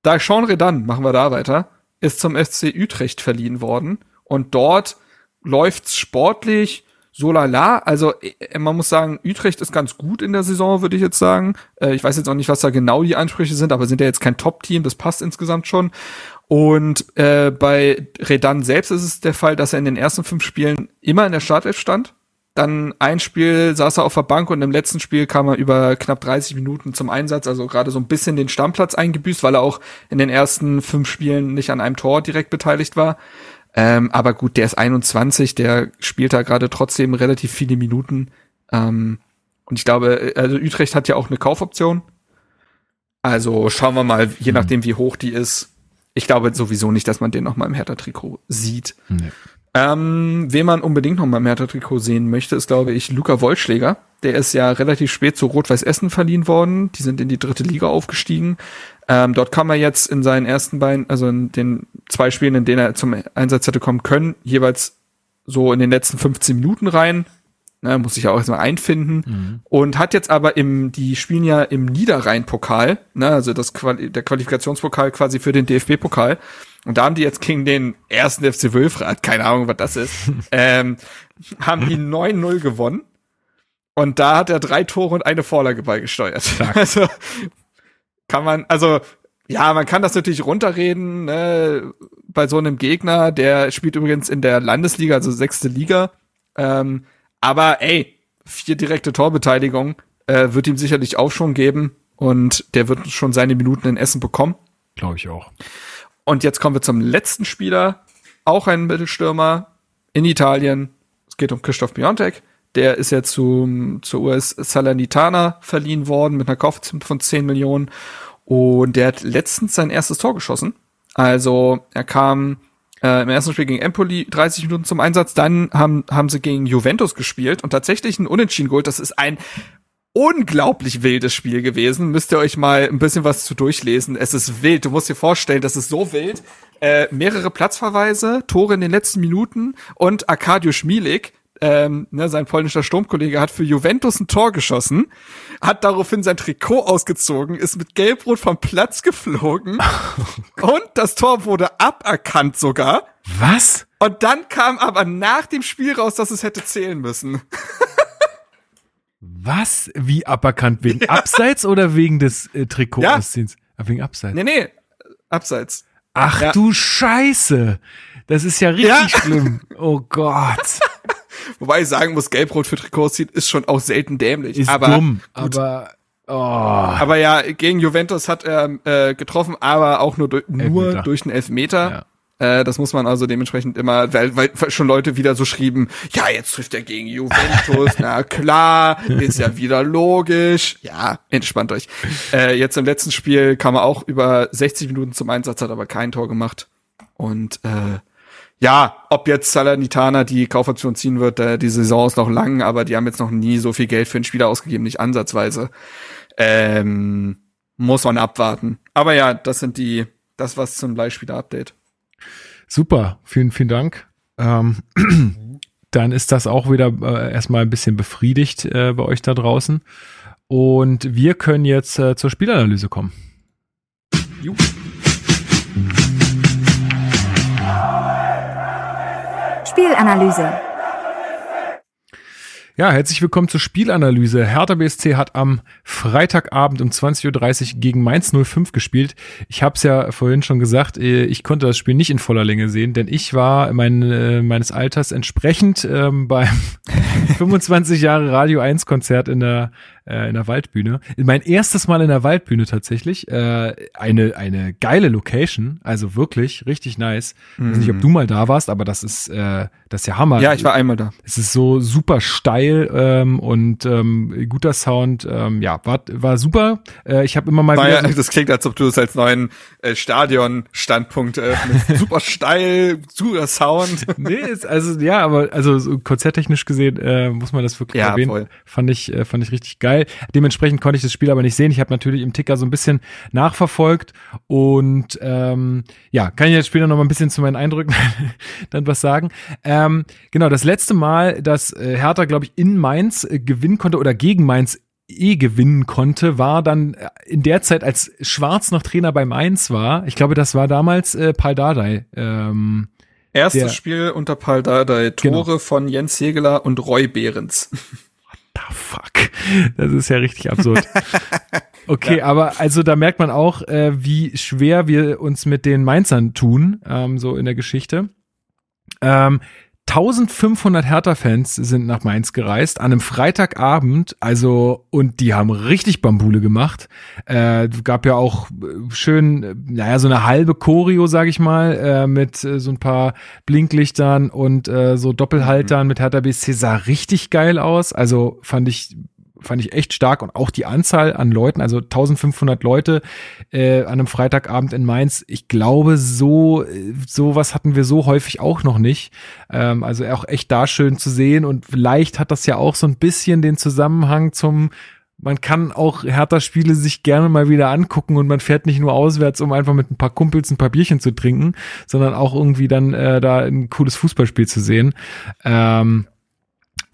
da Sean Redan, machen wir da weiter, ist zum FC Utrecht verliehen worden. Und dort läuft's sportlich so lala. Also äh, man muss sagen, Utrecht ist ganz gut in der Saison, würde ich jetzt sagen. Äh, ich weiß jetzt auch nicht, was da genau die Ansprüche sind, aber sind ja jetzt kein Top-Team, das passt insgesamt schon. Und äh, bei Redan selbst ist es der Fall, dass er in den ersten fünf Spielen immer in der Startelf stand. Dann ein Spiel saß er auf der Bank und im letzten Spiel kam er über knapp 30 Minuten zum Einsatz, also gerade so ein bisschen den Stammplatz eingebüßt, weil er auch in den ersten fünf Spielen nicht an einem Tor direkt beteiligt war. Ähm, aber gut, der ist 21, der spielt da gerade trotzdem relativ viele Minuten. Ähm, und ich glaube, also Utrecht hat ja auch eine Kaufoption. Also schauen wir mal, je mhm. nachdem wie hoch die ist, ich glaube sowieso nicht, dass man den noch mal im Hertha-Trikot sieht. Nee. Ähm, wen man unbedingt noch mal im Hertha-Trikot sehen möchte, ist, glaube ich, Luca Wollschläger. Der ist ja relativ spät zu Rot-Weiß Essen verliehen worden. Die sind in die dritte Liga aufgestiegen. Ähm, dort kann man jetzt in seinen ersten beiden, also in den zwei Spielen, in denen er zum Einsatz hätte kommen können, jeweils so in den letzten 15 Minuten rein. Ne, muss sich ja auch erstmal einfinden. Mhm. Und hat jetzt aber im, die spielen ja im Niederrhein-Pokal, ne, also das Quali der Qualifikationspokal quasi für den DFB-Pokal. Und da haben die jetzt gegen den ersten FC Wülfrath, keine Ahnung, was das ist, [LAUGHS] ähm, haben die 9-0 gewonnen. Und da hat er drei Tore und eine Vorlage beigesteuert. [LAUGHS] Also kann man, also ja, man kann das natürlich runterreden ne, bei so einem Gegner, der spielt übrigens in der Landesliga, also sechste Liga. Ähm, aber ey, vier direkte Torbeteiligung äh, wird ihm sicherlich auch schon geben und der wird schon seine Minuten in Essen bekommen. Glaube ich auch. Und jetzt kommen wir zum letzten Spieler, auch ein Mittelstürmer in Italien. Es geht um Christoph Biontek. Der ist ja zum, zur US Salernitana verliehen worden mit einer Kaufzeit von 10 Millionen. Und der hat letztens sein erstes Tor geschossen. Also er kam äh, im ersten Spiel gegen Empoli 30 Minuten zum Einsatz, dann haben, haben sie gegen Juventus gespielt und tatsächlich ein Unentschieden geholt. Das ist ein unglaublich wildes Spiel gewesen. Müsst ihr euch mal ein bisschen was zu durchlesen. Es ist wild. Du musst dir vorstellen, das ist so wild. Äh, mehrere Platzverweise, Tore in den letzten Minuten und Arkadiusz Milik, ähm, ne, sein polnischer Sturmkollege hat für Juventus ein Tor geschossen, hat daraufhin sein Trikot ausgezogen, ist mit Gelbrot vom Platz geflogen [LAUGHS] und das Tor wurde aberkannt sogar. Was? Und dann kam aber nach dem Spiel raus, dass es hätte zählen müssen. [LAUGHS] Was? Wie aberkannt? Wegen [LAUGHS] ja. Abseits oder wegen des äh, Trikotausziehens? Ja. Ah, wegen Abseits. Nee, nee, Abseits. Ach ja. du Scheiße. Das ist ja richtig schlimm. Oh Gott. Wobei ich sagen muss, Gelbrot für Trikots ziehen ist schon auch selten dämlich. Ist aber dumm, gut. aber oh. Aber ja, gegen Juventus hat er äh, getroffen, aber auch nur, durch, nur durch einen Elfmeter. Ja. Äh, das muss man also dementsprechend immer, weil, weil schon Leute wieder so schrieben, ja, jetzt trifft er gegen Juventus, [LAUGHS] na klar, ist ja wieder logisch. Ja, entspannt euch. Äh, jetzt im letzten Spiel kam er auch über 60 Minuten zum Einsatz, hat aber kein Tor gemacht. Und äh, ja, ob jetzt Salernitana die Kaufoption ziehen wird, äh, die Saison ist noch lang, aber die haben jetzt noch nie so viel Geld für einen Spieler ausgegeben, nicht ansatzweise. Ähm, muss man abwarten. Aber ja, das sind die, das was zum Leihspieler-Update. Super, vielen, vielen Dank. Ähm, [CLEARS THROAT] dann ist das auch wieder äh, erstmal ein bisschen befriedigt äh, bei euch da draußen. Und wir können jetzt äh, zur Spielanalyse kommen. Juhu. Spielanalyse. Ja, herzlich willkommen zur Spielanalyse. Hertha BSC hat am Freitagabend um 20.30 Uhr gegen Mainz 05 gespielt. Ich habe es ja vorhin schon gesagt, äh, ich konnte das Spiel nicht in voller Länge sehen, denn ich war mein, äh, meines Alters entsprechend ähm, beim [LAUGHS] 25 Jahre Radio 1 Konzert in der äh, in der Waldbühne. Mein erstes Mal in der Waldbühne tatsächlich. Äh, eine, eine geile Location, also wirklich richtig nice. Mhm. weiß nicht, ob mhm. du mal da warst, aber das ist, äh, das ist ja Hammer. Ja, ich war einmal da. Es ist so super steil ähm, und ähm, guter Sound. Ähm, ja, war, war super. Äh, ich habe immer mal war wieder. Ja, das klingt, als ob du es als neuen äh, Stadion-Standpunkt äh, [LAUGHS] super steil, super Sound. [LAUGHS] nee, ist, also ja, aber also so konzerttechnisch gesehen äh, muss man das wirklich ja, erwähnen. Voll. Fand ich, äh, fand ich richtig geil geil. Dementsprechend konnte ich das Spiel aber nicht sehen. Ich habe natürlich im Ticker so ein bisschen nachverfolgt und ähm, ja, kann ich jetzt später noch mal ein bisschen zu meinen Eindrücken [LAUGHS] dann was sagen. Ähm, genau, das letzte Mal, dass äh, Hertha, glaube ich, in Mainz äh, gewinnen konnte oder gegen Mainz eh gewinnen konnte, war dann äh, in der Zeit, als Schwarz noch Trainer bei Mainz war. Ich glaube, das war damals äh, Paul Dardai. Ähm, Erstes der, Spiel unter Paul Dardai. Tore genau. von Jens Hegeler und Roy Behrens. The fuck? Das ist ja richtig absurd. [LAUGHS] Okay, ja. aber also da merkt man auch, äh, wie schwer wir uns mit den Mainzern tun, ähm, so in der Geschichte. Ähm, 1500 Hertha-Fans sind nach Mainz gereist an einem Freitagabend, also und die haben richtig Bambule gemacht. Äh, gab ja auch äh, schön, naja, so eine halbe Choreo, sag ich mal, äh, mit äh, so ein paar Blinklichtern und äh, so Doppelhaltern mhm. mit Hertha BSC sah richtig geil aus. Also fand ich fand ich echt stark und auch die Anzahl an Leuten, also 1500 Leute äh, an einem Freitagabend in Mainz. Ich glaube, so sowas hatten wir so häufig auch noch nicht. Ähm, also auch echt da schön zu sehen und vielleicht hat das ja auch so ein bisschen den Zusammenhang zum man kann auch Hertha-Spiele sich gerne mal wieder angucken und man fährt nicht nur auswärts, um einfach mit ein paar Kumpels ein paar Bierchen zu trinken, sondern auch irgendwie dann äh, da ein cooles Fußballspiel zu sehen. Ähm,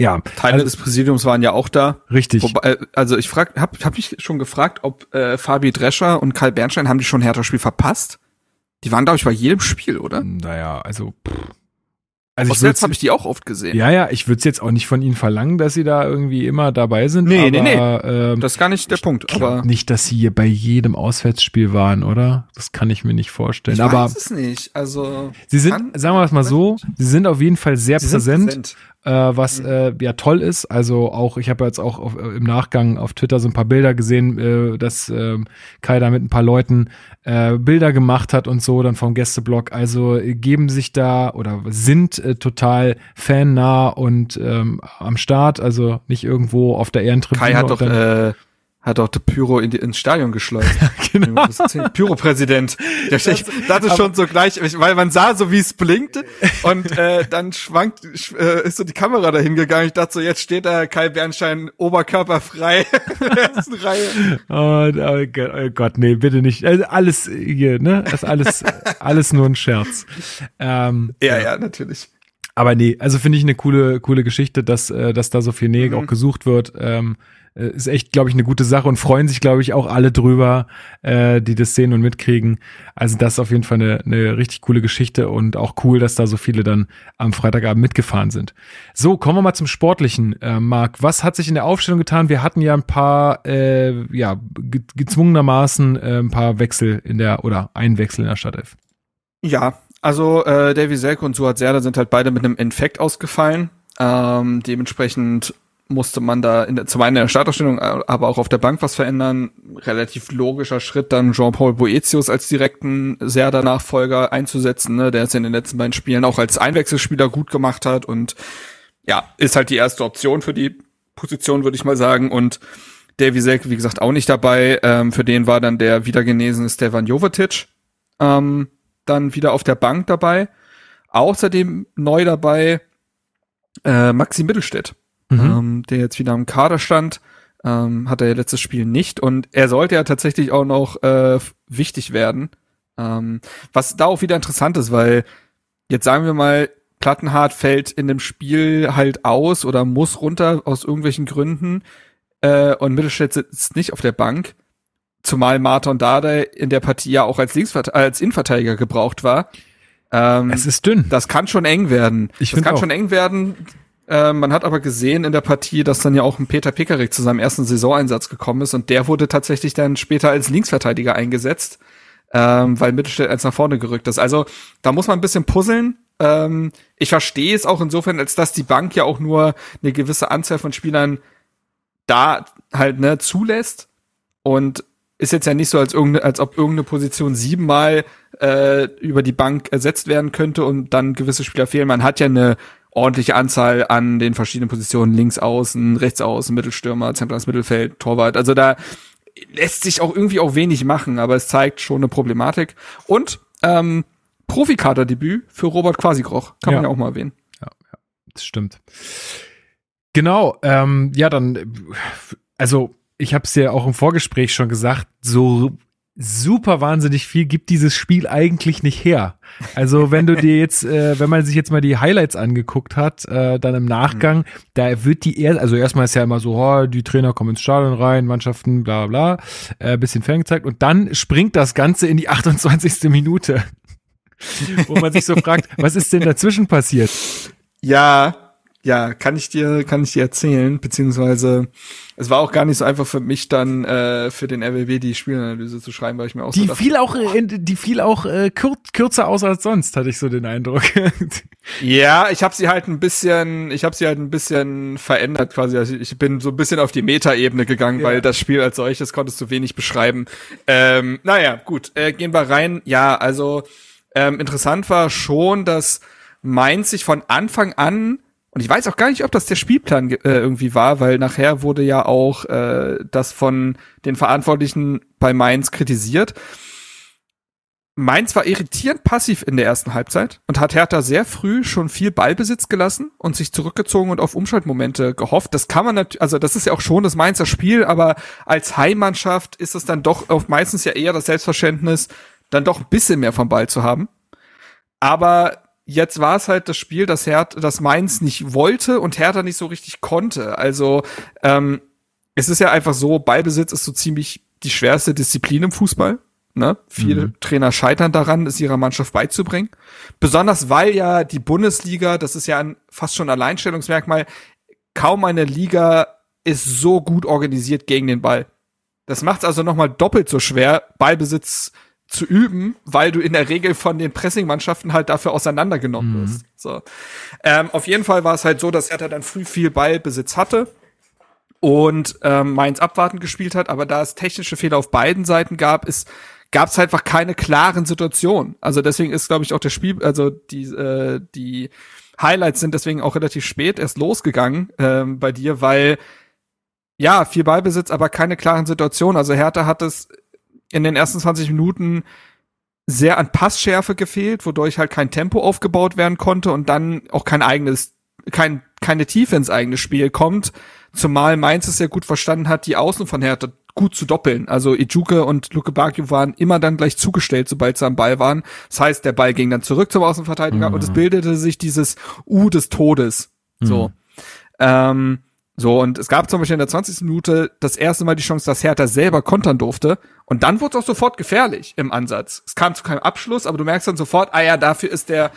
ja. Teile also, des Präsidiums waren ja auch da. Richtig. Wobei, äh, also ich frag, hab, hab mich schon gefragt, ob äh, Fabi Drescher und Karl Bernstein haben die schon Hertha-Spiel verpasst? Die waren, glaube ich, bei jedem Spiel, oder? Naja, also pff, also Auswärts habe ich die auch oft gesehen. Ja, ja, ich würde es jetzt auch nicht von ihnen verlangen, dass sie da irgendwie immer dabei sind. Nee, aber, nee, nee. Ähm, das ist gar nicht der Punkt. Aber nicht, dass sie hier bei jedem Auswärtsspiel waren, oder? Das kann ich mir nicht vorstellen. Ich aber weiß es nicht. Also sie sind, sagen wir es mal so, sie sind auf jeden Fall sehr präsent. präsent äh, was mhm. äh, ja toll ist. Also auch, ich habe jetzt auch auf, äh, im Nachgang auf Twitter so ein paar Bilder gesehen, äh, dass äh, Kai da mit ein paar Leuten äh, Bilder gemacht hat und so, dann vom Gästeblog. Also äh, geben sich da oder sind äh, total fannah und ähm, am Start, also nicht irgendwo auf der Ehrentribüne. Kai hat doch äh, hat auch der Pyro in die, ins Stadion geschleust. [LAUGHS] genau. Pyro-Präsident. Das, das ist schon so gleich, weil man sah so, wie es blinkte und äh, dann schwankt, äh, ist so die Kamera dahin gegangen. Ich dachte so, jetzt steht da Kai Bernstein oberkörperfrei [LAUGHS] in der ersten Reihe. Oh, oh, Gott, oh Gott, nee, bitte nicht. Also alles hier, ne? Das ist alles, [LAUGHS] alles nur ein Scherz. Ähm, ja, ja, natürlich. Aber nee, also finde ich eine coole, coole Geschichte, dass, äh, dass da so viel Nähe mhm. auch gesucht wird. Ähm, äh, ist echt, glaube ich, eine gute Sache und freuen sich, glaube ich, auch alle drüber, äh, die das sehen und mitkriegen. Also das ist auf jeden Fall eine, eine richtig coole Geschichte und auch cool, dass da so viele dann am Freitagabend mitgefahren sind. So, kommen wir mal zum Sportlichen, äh, Marc. Was hat sich in der Aufstellung getan? Wir hatten ja ein paar, äh, ja, ge gezwungenermaßen äh, ein paar Wechsel in der, oder ein Wechsel in der Startelf. Ja, also äh, Davy Selke und Suat Serda sind halt beide mit einem Infekt ausgefallen. Ähm, dementsprechend musste man da in der, zum einen in der Startausstellung, aber auch auf der Bank was verändern. Relativ logischer Schritt, dann Jean-Paul Boetius als direkten Serda-Nachfolger einzusetzen, ne, der es in den letzten beiden Spielen auch als Einwechselspieler gut gemacht hat und ja, ist halt die erste Option für die Position, würde ich mal sagen. Und Davy Selke, wie gesagt, auch nicht dabei. Ähm, für den war dann der wiedergenesene Stefan Jovetic ähm, dann wieder auf der Bank dabei. Außerdem neu dabei äh, Maxi Mittelstädt mhm. ähm, der jetzt wieder im Kader stand. Ähm, hat er ja letztes Spiel nicht und er sollte ja tatsächlich auch noch äh, wichtig werden. Ähm, was da auch wieder interessant ist, weil jetzt sagen wir mal, Plattenhardt fällt in dem Spiel halt aus oder muss runter aus irgendwelchen Gründen äh, und Mittelstädt sitzt nicht auf der Bank, zumal Martin Dardai in der Partie ja auch als als Innenverteidiger gebraucht war. Ähm, es ist dünn. Das kann schon eng werden. Ich das kann auch. schon eng werden. Äh, man hat aber gesehen in der Partie, dass dann ja auch ein Peter Pickerick zu seinem ersten Saisoneinsatz gekommen ist und der wurde tatsächlich dann später als Linksverteidiger eingesetzt, ähm, weil Mittelstädt eins nach vorne gerückt ist. Also da muss man ein bisschen puzzeln. Ähm, ich verstehe es auch insofern, als dass die Bank ja auch nur eine gewisse Anzahl von Spielern da halt ne zulässt und ist jetzt ja nicht so, als, irgende, als ob irgendeine Position siebenmal äh, über die Bank ersetzt werden könnte und dann gewisse Spieler fehlen. Man hat ja eine ordentliche Anzahl an den verschiedenen Positionen, links außen, rechts außen, Mittelstürmer, zentrales Mittelfeld, Torwart. Also da lässt sich auch irgendwie auch wenig machen, aber es zeigt schon eine Problematik. Und ähm, Profikader-Debüt für Robert Quasikroch, kann ja. man ja auch mal erwähnen. Ja, ja, das stimmt. Genau, ähm, ja, dann, also ich habe es ja auch im Vorgespräch schon gesagt, so super wahnsinnig viel gibt dieses Spiel eigentlich nicht her. Also wenn du dir jetzt, äh, wenn man sich jetzt mal die Highlights angeguckt hat, äh, dann im Nachgang, mhm. da wird die eher, also erstmal ist ja immer so, oh, die Trainer kommen ins Stadion rein, Mannschaften, bla bla, äh, bisschen ferngezeigt und dann springt das Ganze in die [LAUGHS] 28. Minute. Wo man sich so fragt, was ist denn dazwischen passiert? Ja, ja, kann ich dir, kann ich dir erzählen, beziehungsweise es war auch gar nicht so einfach für mich dann äh, für den RWB die Spielanalyse zu schreiben, weil ich mir auch die so fiel auch in, die fiel auch äh, kür kürzer aus als sonst, hatte ich so den Eindruck. [LAUGHS] ja, ich habe sie halt ein bisschen, ich habe sie halt ein bisschen verändert quasi. Also ich bin so ein bisschen auf die Meta-Ebene gegangen, ja. weil das Spiel als solches konntest du wenig beschreiben. Ähm, naja, gut, äh, gehen wir rein. Ja, also ähm, interessant war schon, dass Mainz sich von Anfang an Und ich weiß auch gar nicht, ob das der Spielplan äh, irgendwie war, weil nachher wurde ja auch äh, das von den Verantwortlichen bei Mainz kritisiert. Mainz war irritierend passiv in der ersten Halbzeit und hat Hertha sehr früh schon viel Ballbesitz gelassen und sich zurückgezogen und auf Umschaltmomente gehofft. Das kann man natürlich, also das ist ja auch schon das Mainzer Spiel, aber als Heimmannschaft ist es dann doch auf meistens ja eher das Selbstverständnis, dann doch ein bisschen mehr vom Ball zu haben. Aber jetzt war es halt das Spiel, das Hertha, das Mainz nicht wollte und Hertha nicht so richtig konnte. Also ähm, es ist ja einfach so, Ballbesitz ist so ziemlich die schwerste Disziplin im Fußball. Ne? Viele mhm. Trainer scheitern daran, es ihrer Mannschaft beizubringen. Besonders weil ja die Bundesliga, das ist ja ein fast schon Alleinstellungsmerkmal, kaum eine Liga ist so gut organisiert gegen den Ball. Das macht es also nochmal doppelt so schwer, Ballbesitz zu üben, weil du in der Regel von den Pressing-Mannschaften halt dafür auseinandergenommen mhm. wirst. So. Ähm, auf jeden Fall war es halt so, dass Hertha dann früh viel Ballbesitz hatte und ähm, Mainz abwartend gespielt hat, aber da es technische Fehler auf beiden Seiten gab, ist gab es einfach keine klaren Situationen. Also deswegen ist, glaube ich, auch das Spiel, also die, äh, die Highlights sind deswegen auch relativ spät erst losgegangen ähm, bei dir, weil ja, viel Ballbesitz, aber keine klaren Situationen. Also Hertha hat es in den ersten 20 Minuten sehr an Passschärfe gefehlt, wodurch halt kein Tempo aufgebaut werden konnte und dann auch kein eigenes, kein, keine Tiefe ins eigene Spiel kommt. Zumal Mainz es sehr gut verstanden hat, die Außen von Hertha gut zu doppeln. Also Ijuke und Luke Bakio waren immer dann gleich zugestellt, sobald sie am Ball waren. Das heißt, der Ball ging dann zurück zum Außenverteidiger mhm. und es bildete sich dieses U des Todes. So. Mhm. Ähm, so, und es gab zum Beispiel in der 20. Minute das erste Mal die Chance, dass Hertha selber kontern durfte. Und dann wurde es auch sofort gefährlich im Ansatz. Es kam zu keinem Abschluss, aber du merkst dann sofort, ah ja, dafür ist der,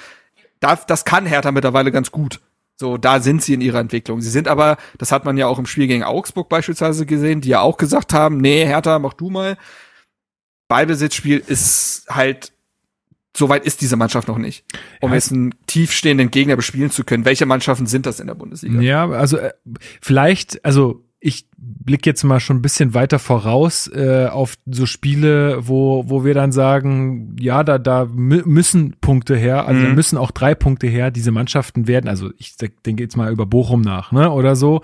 das kann Hertha mittlerweile ganz gut. So, da sind sie in ihrer Entwicklung. Sie sind aber, das hat man ja auch im Spiel gegen Augsburg beispielsweise gesehen, die ja auch gesagt haben, nee, Hertha, mach du mal. Ballbesitzspiel ist halt, soweit ist diese Mannschaft noch nicht, um ja, jetzt einen tiefstehenden Gegner bespielen zu können. Welche Mannschaften sind das in der Bundesliga? Ja, also äh, vielleicht, also ich blick jetzt mal schon ein bisschen weiter voraus äh, auf so Spiele, wo, wo wir dann sagen, ja, da, da müssen Punkte her, also mhm. da müssen auch drei Punkte her, diese Mannschaften werden, also ich denke jetzt mal über Bochum nach, ne, oder so,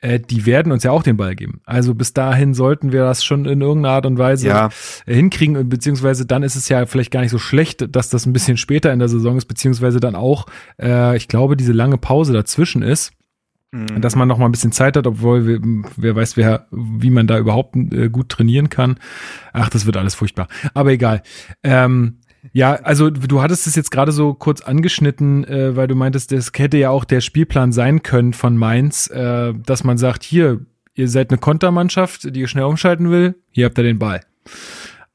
äh, die werden uns ja auch den Ball geben. Also bis dahin sollten wir das schon in irgendeiner Art und Weise ja. hinkriegen, beziehungsweise dann ist es ja vielleicht gar nicht so schlecht, dass das ein bisschen später in der Saison ist, beziehungsweise dann auch, äh, ich glaube, diese lange Pause dazwischen ist Mhm. Dass man noch mal ein bisschen Zeit hat, obwohl wir, wer weiß, wer, wie man da überhaupt äh, gut trainieren kann. Ach, das wird alles furchtbar. Aber egal. Ähm, ja, also du hattest es jetzt gerade so kurz angeschnitten, äh, weil du meintest, das hätte ja auch der Spielplan sein können von Mainz, äh, dass man sagt, hier, ihr seid eine Kontermannschaft, die schnell umschalten will, hier habt ihr den Ball.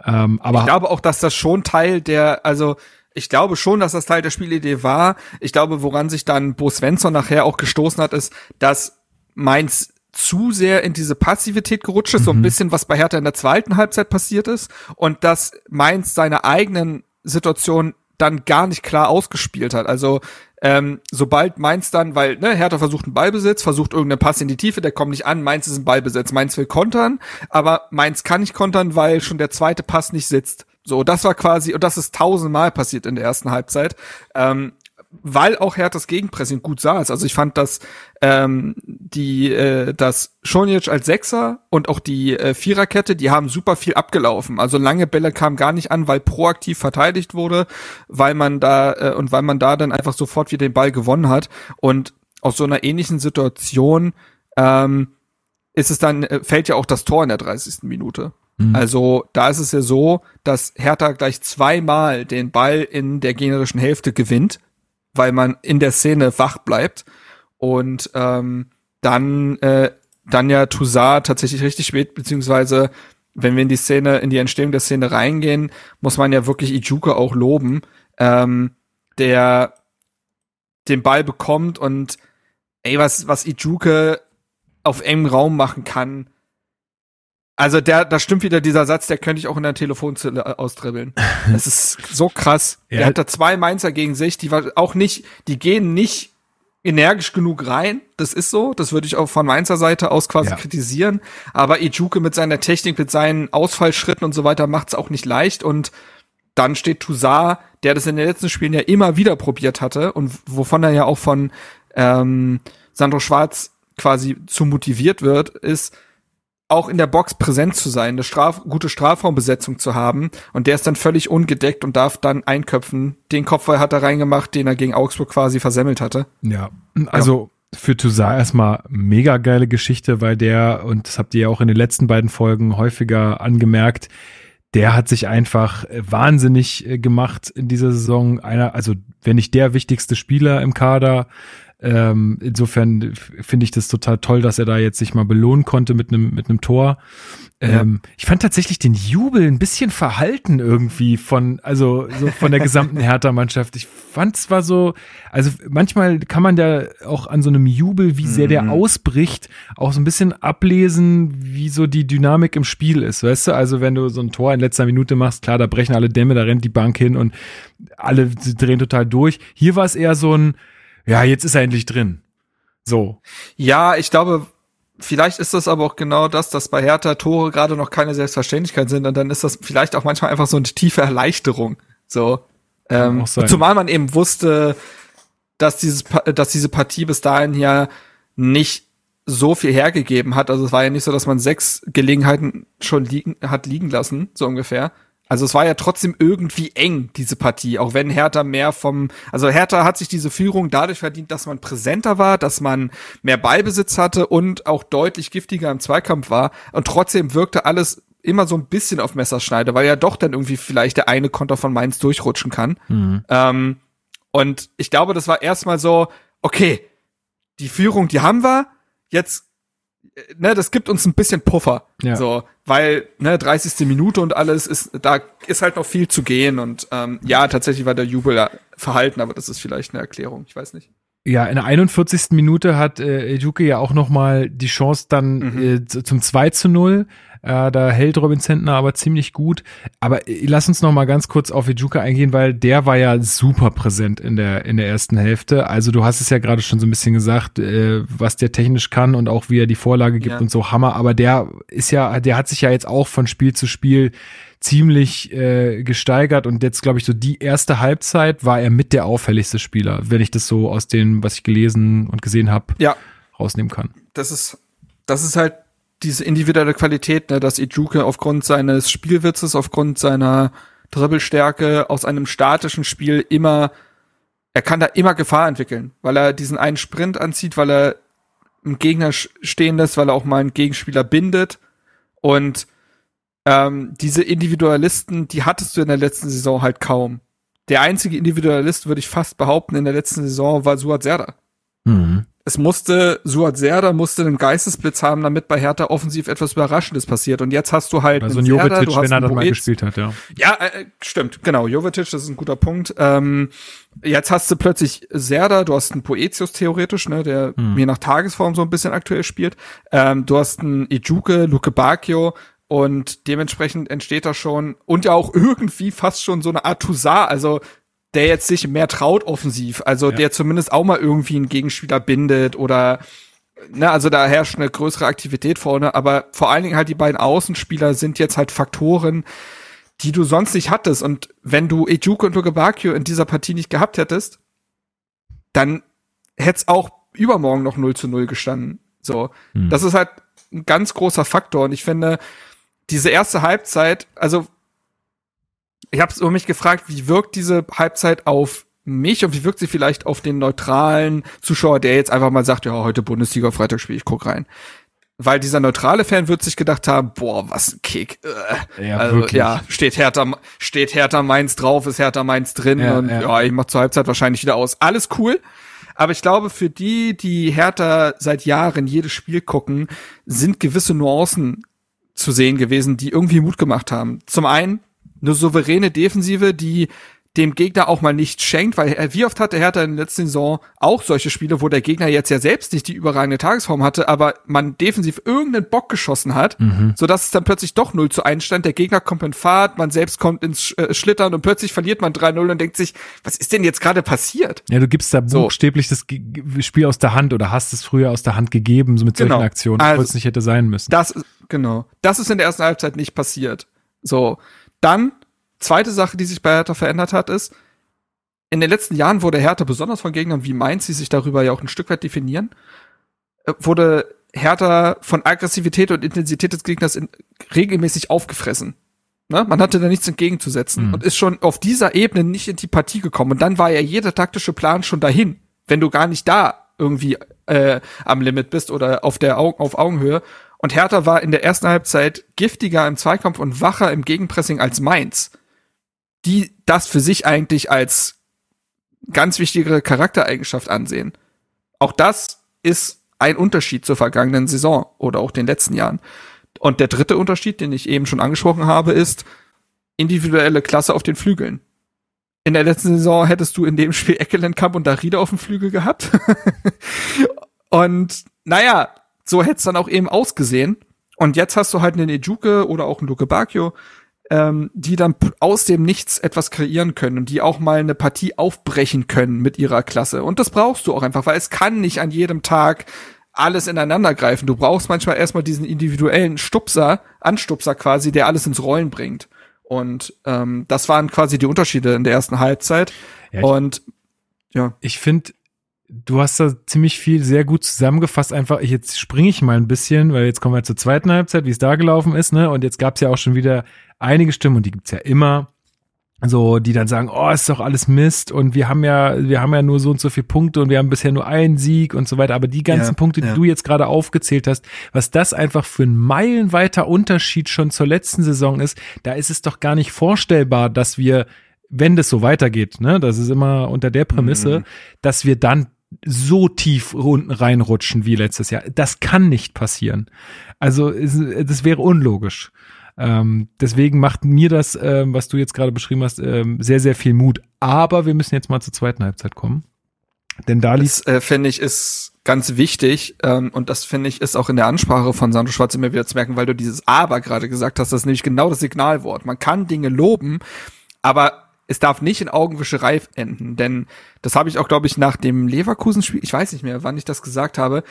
Ähm, aber ich glaube auch, dass das schon Teil der, also ich glaube schon, dass das Teil der Spielidee war. Ich glaube, woran sich dann Bo Svensson nachher auch gestoßen hat, ist, dass Mainz zu sehr in diese Passivität gerutscht ist, mhm. so ein mhm. bisschen, was bei Hertha in der zweiten Halbzeit passiert ist, und dass Mainz seine eigenen Situationen dann gar nicht klar ausgespielt hat. Also ähm, sobald Mainz dann, weil ne, Hertha versucht einen Ballbesitz, versucht irgendeinen Pass in die Tiefe, der kommt nicht an, Mainz ist ein Ballbesitz, Mainz will kontern, aber Mainz kann nicht kontern, weil schon der zweite Pass nicht sitzt. So, das war quasi, und das ist tausendmal passiert in der ersten Halbzeit. Ähm, weil auch Herthas Gegenpressing gut saß. Also ich fand, dass ähm, die äh, das Schonic als Sechser und auch die äh, Viererkette, die haben super viel abgelaufen. Also lange Bälle kamen gar nicht an, weil proaktiv verteidigt wurde, weil man da äh, und weil man da dann einfach sofort wieder den Ball gewonnen hat. Und aus so einer ähnlichen Situation ähm, ist es dann äh, fällt ja auch das Tor in der 30. Minute. Mhm. Also da ist es ja so, dass Hertha gleich zweimal den Ball in der gegnerischen Hälfte gewinnt, weil man in der Szene wach bleibt und ähm, dann äh, dann ja Toussaint tatsächlich richtig spät, beziehungsweise wenn wir in die Szene, in die Entstehung der Szene reingehen, muss man ja wirklich Ijuka auch loben, ähm, der den Ball bekommt und ey, was, was Ijuke auf engem Raum machen kann, also der, da stimmt wieder dieser Satz, der könnte ich auch in der Telefonzelle äh, austribbeln. Das ist so krass. ja. Der hat da zwei Mainzer gegen sich, die war auch nicht, die gehen nicht energisch genug rein. Das ist so. Das würde ich auch von Mainzer Seite aus quasi ja. kritisieren. Aber Ijuke mit seiner Technik, mit seinen Ausfallschritten und so weiter macht's auch nicht leicht. Und dann steht Toussaint, der das in den letzten Spielen ja immer wieder probiert hatte und wovon er ja auch von ähm, Sandro Schwarz quasi zu motiviert wird, ist auch in der Box präsent zu sein, eine Straf gute Strafraumbesetzung zu haben und der ist dann völlig ungedeckt und darf dann einköpfen. Den Kopfball hat er reingemacht, den er gegen Augsburg quasi versemmelt hatte. Ja, also ja. für Toussaint erstmal mega geile Geschichte, weil der, und das habt ihr ja auch in den letzten beiden Folgen häufiger angemerkt, der hat sich einfach wahnsinnig äh, gemacht in dieser Saison. Einer, also wenn nicht der wichtigste Spieler im Kader, ähm, insofern finde ich das total toll, dass er da jetzt sich mal belohnen konnte mit einem mit einem Tor. Ähm, ja. Ich fand tatsächlich den Jubel ein bisschen verhalten irgendwie von, also so von der [LAUGHS] gesamten Hertha-Mannschaft. Ich fand zwar so, also manchmal kann man da auch an so einem Jubel, wie sehr der mhm. ausbricht, auch so ein bisschen ablesen, wie so die Dynamik im Spiel ist, weißt du? Also wenn du so ein Tor in letzter Minute machst, klar, da brechen alle Dämme, da rennt die Bank hin und alle drehen total durch. Hier war es eher so ein, ja, jetzt ist er endlich drin. So. Ja, ich glaube, vielleicht ist das aber auch genau das, dass bei Hertha Tore gerade noch keine Selbstverständlichkeit sind und dann ist das vielleicht auch manchmal einfach so eine tiefe Erleichterung. So. Ähm, zumal man eben wusste, dass dieses, dass diese Partie bis dahin ja nicht so viel hergegeben hat. Also es war ja nicht so, dass man sechs Gelegenheiten schon liegen, hat liegen lassen, so ungefähr. Also es war ja trotzdem irgendwie eng, diese Partie, auch wenn Hertha mehr vom, also Hertha hat sich diese Führung dadurch verdient, dass man präsenter war, dass man mehr Ballbesitz hatte und auch deutlich giftiger im Zweikampf war. Und trotzdem wirkte alles immer so ein bisschen auf Messerschneide, weil ja doch dann irgendwie vielleicht der eine Konter von Mainz durchrutschen kann. Mhm. Ähm, und ich glaube, das war erstmal so, okay, die Führung, die haben wir, jetzt ne, das gibt uns ein bisschen Puffer. Ja. So, weil, ne, 30. Minute und alles ist, da ist halt noch viel zu gehen und ähm, ja, tatsächlich war der Jubel verhalten, aber das ist vielleicht eine Erklärung, ich weiß nicht. Ja, in der 41. Minute hat äh, Ejuke ja auch noch mal die Chance dann mhm. äh, zum 2 zu 0. Äh, da hält Robin Zentner aber ziemlich gut. Aber äh, lass uns noch mal ganz kurz auf Ejuka eingehen, weil der war ja super präsent in der, in der ersten Hälfte. Also du hast es ja gerade schon so ein bisschen gesagt, äh, was der technisch kann und auch wie er die Vorlage gibt ja. und so Hammer. Aber der ist ja, der hat sich ja jetzt auch von Spiel zu Spiel ziemlich äh, gesteigert und jetzt glaube ich so die erste Halbzeit war er mit der auffälligste Spieler, wenn ich das so aus dem, was ich gelesen und gesehen habe, ja. rausnehmen kann. Das ist das ist halt diese individuelle Qualität, ne, dass Ijuke aufgrund seines Spielwitzes, aufgrund seiner Dribbelstärke aus einem statischen Spiel immer, er kann da immer Gefahr entwickeln, weil er diesen einen Sprint anzieht, weil er einen Gegner stehen lässt, weil er auch mal einen Gegenspieler bindet und ähm, diese Individualisten, die hattest du in der letzten Saison halt kaum. Der einzige Individualist, würde ich fast behaupten, in der letzten Saison war Suat Serda. Mhm es musste, Suat Serda musste einen Geistesblitz haben, damit bei Hertha offensiv etwas Überraschendes passiert. Und jetzt hast du halt also einen Jovetic, Serda, wenn er das mal gespielt hat, ja. Ja, äh, stimmt, genau. Jovetic, das ist ein guter Punkt. Ähm, jetzt hast du plötzlich Serda, du hast einen Poetius theoretisch, ne, der hm. mir nach Tagesform so ein bisschen aktuell spielt. Ähm, du hast einen Ijuke, Luke Bacchio, und dementsprechend entsteht da schon und ja auch irgendwie fast schon so eine Art Toussaint, also der jetzt sich mehr traut offensiv, also ja. der zumindest auch mal irgendwie einen Gegenspieler bindet oder ne, also da herrscht eine größere Aktivität vorne, aber vor allen Dingen halt die beiden Außenspieler sind jetzt halt Faktoren, die du sonst nicht hattest und wenn du Ejuke und Lugebakio in dieser Partie nicht gehabt hättest, dann hätte es auch übermorgen noch 0 zu 0 gestanden. So, hm. das ist halt ein ganz großer Faktor und ich finde, diese erste Halbzeit, also ich habe über mich gefragt, wie wirkt diese Halbzeit auf mich und wie wirkt sie vielleicht auf den neutralen Zuschauer, der jetzt einfach mal sagt, ja, heute Bundesliga, Freitag spiele ich, guck rein. Weil dieser neutrale Fan wird sich gedacht haben, boah, was ein Kick. Äh. Ja, also, wirklich. ja, steht Hertha, steht Hertha Mainz drauf, ist Hertha Mainz drin ja, und ja. ja, ich mach zur Halbzeit wahrscheinlich wieder aus. Alles cool. Aber ich glaube, für die, die Hertha seit Jahren jedes Spiel gucken, sind gewisse Nuancen zu sehen gewesen, die irgendwie Mut gemacht haben. Zum einen eine souveräne Defensive, die dem Gegner auch mal nichts schenkt, weil wie oft hatte Hertha in der letzten Saison auch solche Spiele, wo der Gegner jetzt ja selbst nicht die überragende Tagesform hatte, aber man defensiv irgendeinen Bock geschossen hat, mhm. sodass es dann plötzlich doch 0 zu 1 stand, der Gegner kommt in Fahrt, man selbst kommt ins äh, Schlittern und plötzlich verliert man 3-0 und denkt sich, was ist denn jetzt gerade passiert? Ja, du gibst da buchstäblich so. das Spiel aus der Hand oder hast es früher aus der Hand gegeben, so mit solchen genau. Aktionen, also, es nicht hätte sein müssen. Das, genau. Das ist in der ersten Halbzeit nicht passiert. So. Dann, zweite Sache, die sich bei Hertha verändert hat, ist, in den letzten Jahren wurde Hertha besonders von Gegnern wie Mainz, die sich darüber ja auch ein Stück weit definieren, äh, wurde Hertha von Aggressivität und Intensität des Gegners in, regelmäßig aufgefressen. Ne? Man hatte da nichts entgegenzusetzen mhm. und ist schon auf dieser Ebene nicht in die Partie gekommen. Und dann war ja jeder taktische Plan schon dahin, wenn du gar nicht da irgendwie äh, am Limit bist oder auf der Au auf Augenhöhe. Und Hertha war in der ersten Halbzeit giftiger im Zweikampf und wacher im Gegenpressing als Mainz, die das für sich eigentlich als ganz wichtige Charaktereigenschaft ansehen. Auch das ist ein Unterschied zur vergangenen Saison oder auch den letzten Jahren. Und der dritte Unterschied, den ich eben schon angesprochen habe, ist individuelle Klasse auf den Flügeln. In der letzten Saison hättest du in dem Spiel Eckelenkamp und Darida auf dem Flügel gehabt. [LAUGHS] und naja, so hätte es dann auch eben ausgesehen. Und jetzt hast du halt einen Ejuke oder auch einen Luke Bacchio, ähm, die dann aus dem Nichts etwas kreieren können und die auch mal eine Partie aufbrechen können mit ihrer Klasse. Und das brauchst du auch einfach, weil es kann nicht an jedem Tag alles ineinander greifen. Du brauchst manchmal erstmal diesen individuellen Stupser, Anstupser quasi, der alles ins Rollen bringt. Und ähm, das waren quasi die Unterschiede in der ersten Halbzeit. Ja, und ja. Ich finde, du hast da ziemlich viel sehr gut zusammengefasst. Einfach, jetzt springe ich mal ein bisschen, weil jetzt kommen wir zur zweiten Halbzeit, wie es da gelaufen ist, ne? Und jetzt gab es ja auch schon wieder einige Stimmen, und die gibt's ja immer, so, die dann sagen, oh, ist doch alles Mist und wir haben ja, wir haben ja nur so und so viele Punkte und wir haben bisher nur einen Sieg und so weiter. Aber die ganzen ja, Punkte, die ja. du jetzt gerade aufgezählt hast, was das einfach für ein meilenweiter Unterschied schon zur letzten Saison ist, da ist es doch gar nicht vorstellbar, dass wir, wenn das so weitergeht, ne, das ist immer unter der Prämisse, mhm. dass wir dann so tief unten reinrutschen wie letztes Jahr. Das kann nicht passieren. Also, das wäre unlogisch. Ähm, deswegen macht mir das, ähm, was du jetzt gerade beschrieben hast, ähm, sehr, sehr viel Mut. Aber wir müssen jetzt mal zur zweiten Halbzeit kommen. Denn da liegt. Das, äh, finde ich, ist ganz wichtig. Ähm, und das finde ich, ist auch in der Ansprache von Sandro Schwarz immer wieder zu merken, weil du dieses Aber gerade gesagt hast. Das ist nämlich genau das Signalwort. Man kann Dinge loben, aber es darf nicht in Augenwischerei enden. Denn das habe ich auch, glaube ich, nach dem Leverkusen-Spiel, ich weiß nicht mehr, wann ich das gesagt habe,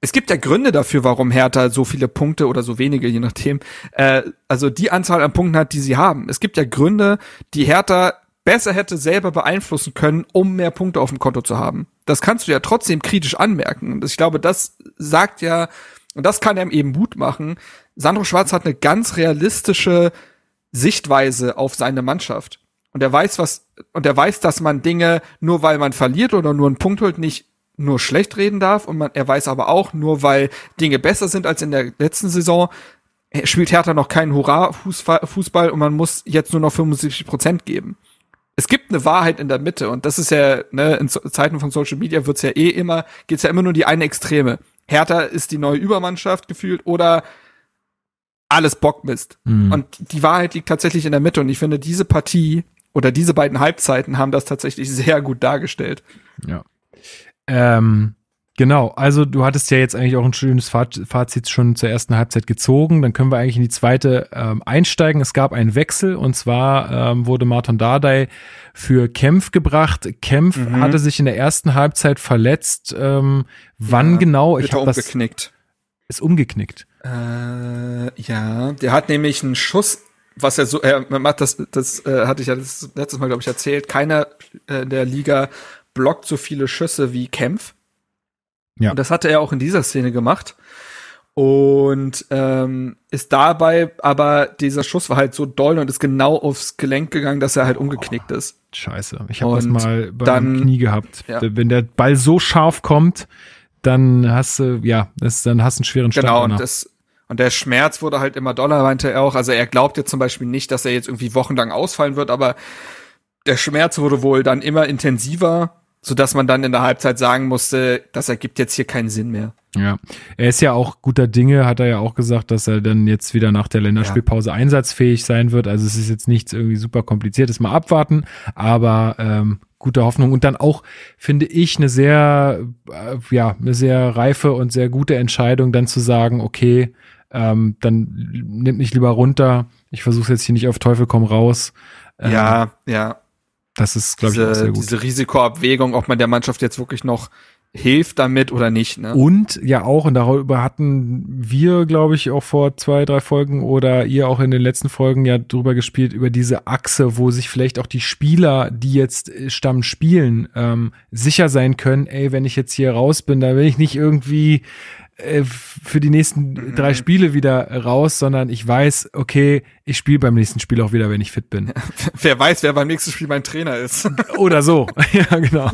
es gibt ja Gründe dafür, warum Hertha so viele Punkte oder so wenige, je nachdem, äh, also die Anzahl an Punkten hat, die sie haben. Es gibt ja Gründe, die Hertha besser hätte selber beeinflussen können, um mehr Punkte auf dem Konto zu haben. Das kannst du ja trotzdem kritisch anmerken. Und ich glaube, das sagt ja, und das kann einem eben Mut machen. Sandro Schwarz hat eine ganz realistische Sichtweise auf seine Mannschaft. Und er weiß, was, und er weiß, dass man Dinge nur weil man verliert oder nur einen Punkt holt, nicht nur schlecht reden darf und man, er weiß aber auch, nur weil Dinge besser sind als in der letzten Saison, spielt Hertha noch keinen Hurra-Fußball und man muss jetzt nur noch 75 Prozent geben. Es gibt eine Wahrheit in der Mitte und das ist ja, ne, in Zeiten von Social Media wird's ja eh immer, geht's ja immer nur die eine Extreme. Hertha ist die neue Übermannschaft gefühlt oder alles Bockmist. Mhm. Und die Wahrheit liegt tatsächlich in der Mitte und ich finde, diese Partie oder diese beiden Halbzeiten haben das tatsächlich sehr gut dargestellt. Ja. Ähm, genau, also du hattest ja jetzt eigentlich auch ein schönes Fazit schon zur ersten Halbzeit gezogen. Dann können wir eigentlich in die zweite ähm, einsteigen. Es gab einen Wechsel und zwar ähm, wurde Martin Dardai für Kempf gebracht. Kempf mhm. hatte sich in der ersten Halbzeit verletzt. Ähm, wann ja, genau? Ich habe umgeknickt. ist umgeknickt. Äh, ja, der hat nämlich einen Schuss was er so, er macht das, das äh, hatte ich ja das letztes Mal, glaube ich, erzählt. Keiner äh, der Liga blockt so viele Schüsse wie Kempf. Ja. Und das hatte er auch in dieser Szene gemacht. Und ähm, ist dabei, aber dieser Schuss war halt so doll und ist genau aufs Gelenk gegangen, dass er halt umgeknickt ist. Scheiße, ich habe das mal beim Knie gehabt. Ja. Wenn der Ball so scharf kommt, dann hast du, ja, das, dann hast du einen schweren Start. Genau, und das, und der Schmerz wurde halt immer doller, meinte er auch. Also er glaubt jetzt zum Beispiel nicht, dass er jetzt irgendwie wochenlang ausfallen wird, aber der Schmerz wurde wohl dann immer intensiver so dass man dann in der Halbzeit sagen musste, das ergibt jetzt hier keinen Sinn mehr. Ja, er ist ja auch guter Dinge, hat er ja auch gesagt, dass er dann jetzt wieder nach der Länderspielpause ja. einsatzfähig sein wird. Also es ist jetzt nichts irgendwie super kompliziertes, mal abwarten, aber ähm, gute Hoffnung und dann auch finde ich eine sehr äh, ja eine sehr reife und sehr gute Entscheidung, dann zu sagen, okay, ähm, dann nimmt mich lieber runter. Ich versuche jetzt hier nicht auf Teufel komm raus. Ähm, ja, ja. Das ist, glaube ich, auch sehr gut. Diese Risikoabwägung, ob man der Mannschaft jetzt wirklich noch hilft damit oder nicht. Ne? Und ja auch, und darüber hatten wir, glaube ich, auch vor zwei, drei Folgen oder ihr auch in den letzten Folgen ja drüber gespielt, über diese Achse, wo sich vielleicht auch die Spieler, die jetzt Stamm spielen, ähm, sicher sein können, ey, wenn ich jetzt hier raus bin, da will ich nicht irgendwie äh, für die nächsten mhm. drei Spiele wieder raus, sondern ich weiß, okay, ich spiele beim nächsten Spiel auch wieder, wenn ich fit bin. [LAUGHS] wer weiß, wer beim nächsten Spiel mein Trainer ist. [LAUGHS] Oder so. [LAUGHS] ja, genau.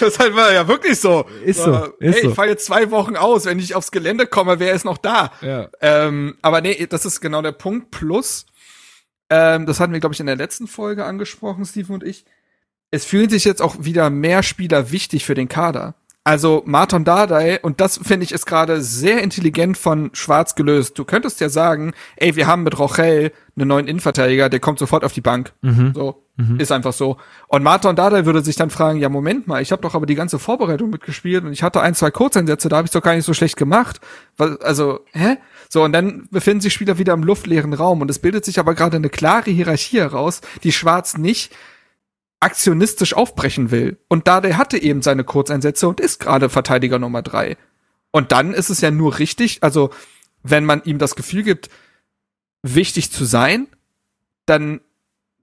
Das ist halt ja wirklich so. Ist so. Ist hey, so. ich falle jetzt zwei Wochen aus. Wenn ich aufs Gelände komme, wer ist noch da? Ja. Ähm, aber nee, das ist genau der Punkt. Plus, ähm, das hatten wir, glaube ich, in der letzten Folge angesprochen, Steven und ich. Es fühlen sich jetzt auch wieder mehr Spieler wichtig für den Kader. Also Martin Dardai, und das finde ich ist gerade sehr intelligent von Schwarz gelöst. Du könntest ja sagen, ey, wir haben mit Rochel einen neuen Innenverteidiger, der kommt sofort auf die Bank. Mhm. So, mhm. ist einfach so. Und Martin Dardai würde sich dann fragen, ja, Moment mal, ich habe doch aber die ganze Vorbereitung mitgespielt und ich hatte ein, zwei Kurzeinsätze, da habe ich doch gar nicht so schlecht gemacht. Also, hä? So, und dann befinden sich Spieler wieder im luftleeren Raum und es bildet sich aber gerade eine klare Hierarchie heraus, die Schwarz nicht aktionistisch aufbrechen will. Und da der hatte eben seine Kurzeinsätze und ist gerade Verteidiger Nummer drei. Und dann ist es ja nur richtig, also wenn man ihm das Gefühl gibt, wichtig zu sein, dann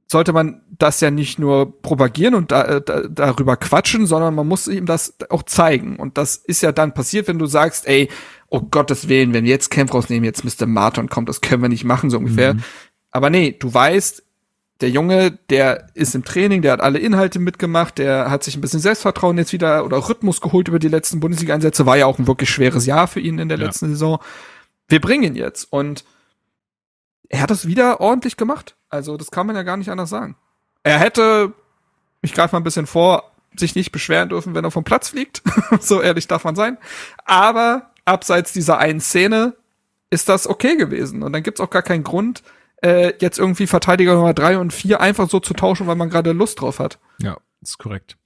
sollte man das ja nicht nur propagieren und da, da, darüber quatschen, sondern man muss ihm das auch zeigen. Und das ist ja dann passiert, wenn du sagst, ey, oh Gottes Willen, wenn wir jetzt Camp rausnehmen, jetzt Mr. Martin kommt, das können wir nicht machen, so ungefähr. Mhm. Aber nee, du weißt, der Junge, der ist im Training, der hat alle Inhalte mitgemacht, der hat sich ein bisschen Selbstvertrauen jetzt wieder oder Rhythmus geholt über die letzten Bundesliga-Einsätze, war ja auch ein wirklich schweres Jahr für ihn in der ja. letzten Saison. Wir bringen ihn jetzt und er hat es wieder ordentlich gemacht. Also das kann man ja gar nicht anders sagen. Er hätte, ich greife mal ein bisschen vor, sich nicht beschweren dürfen, wenn er vom Platz fliegt. [LAUGHS] so ehrlich darf man sein. Aber abseits dieser einen Szene ist das okay gewesen. Und dann gibt's auch gar keinen Grund, äh, jetzt irgendwie Verteidiger Nummer drei und vier einfach so zu tauschen, weil man gerade Lust drauf hat. Ja, ist korrekt.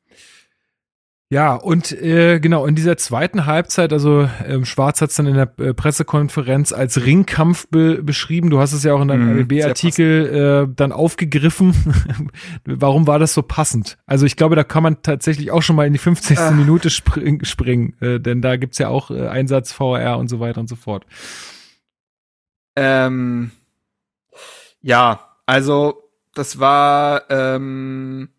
Ja, und äh, genau, in dieser zweiten Halbzeit, also ähm, Schwarz hat es dann in der äh, Pressekonferenz als Ringkampf be beschrieben. Du hast es ja auch in deinem mhm, ABB-Artikel äh, dann aufgegriffen. [LAUGHS] Warum war das so passend? Also ich glaube, da kann man tatsächlich auch schon mal in die 50. Ach. Minute spring springen, äh, denn da gibt's ja auch äh, Einsatz, VR und so weiter und so fort. Ähm, ja, also das war, ähm,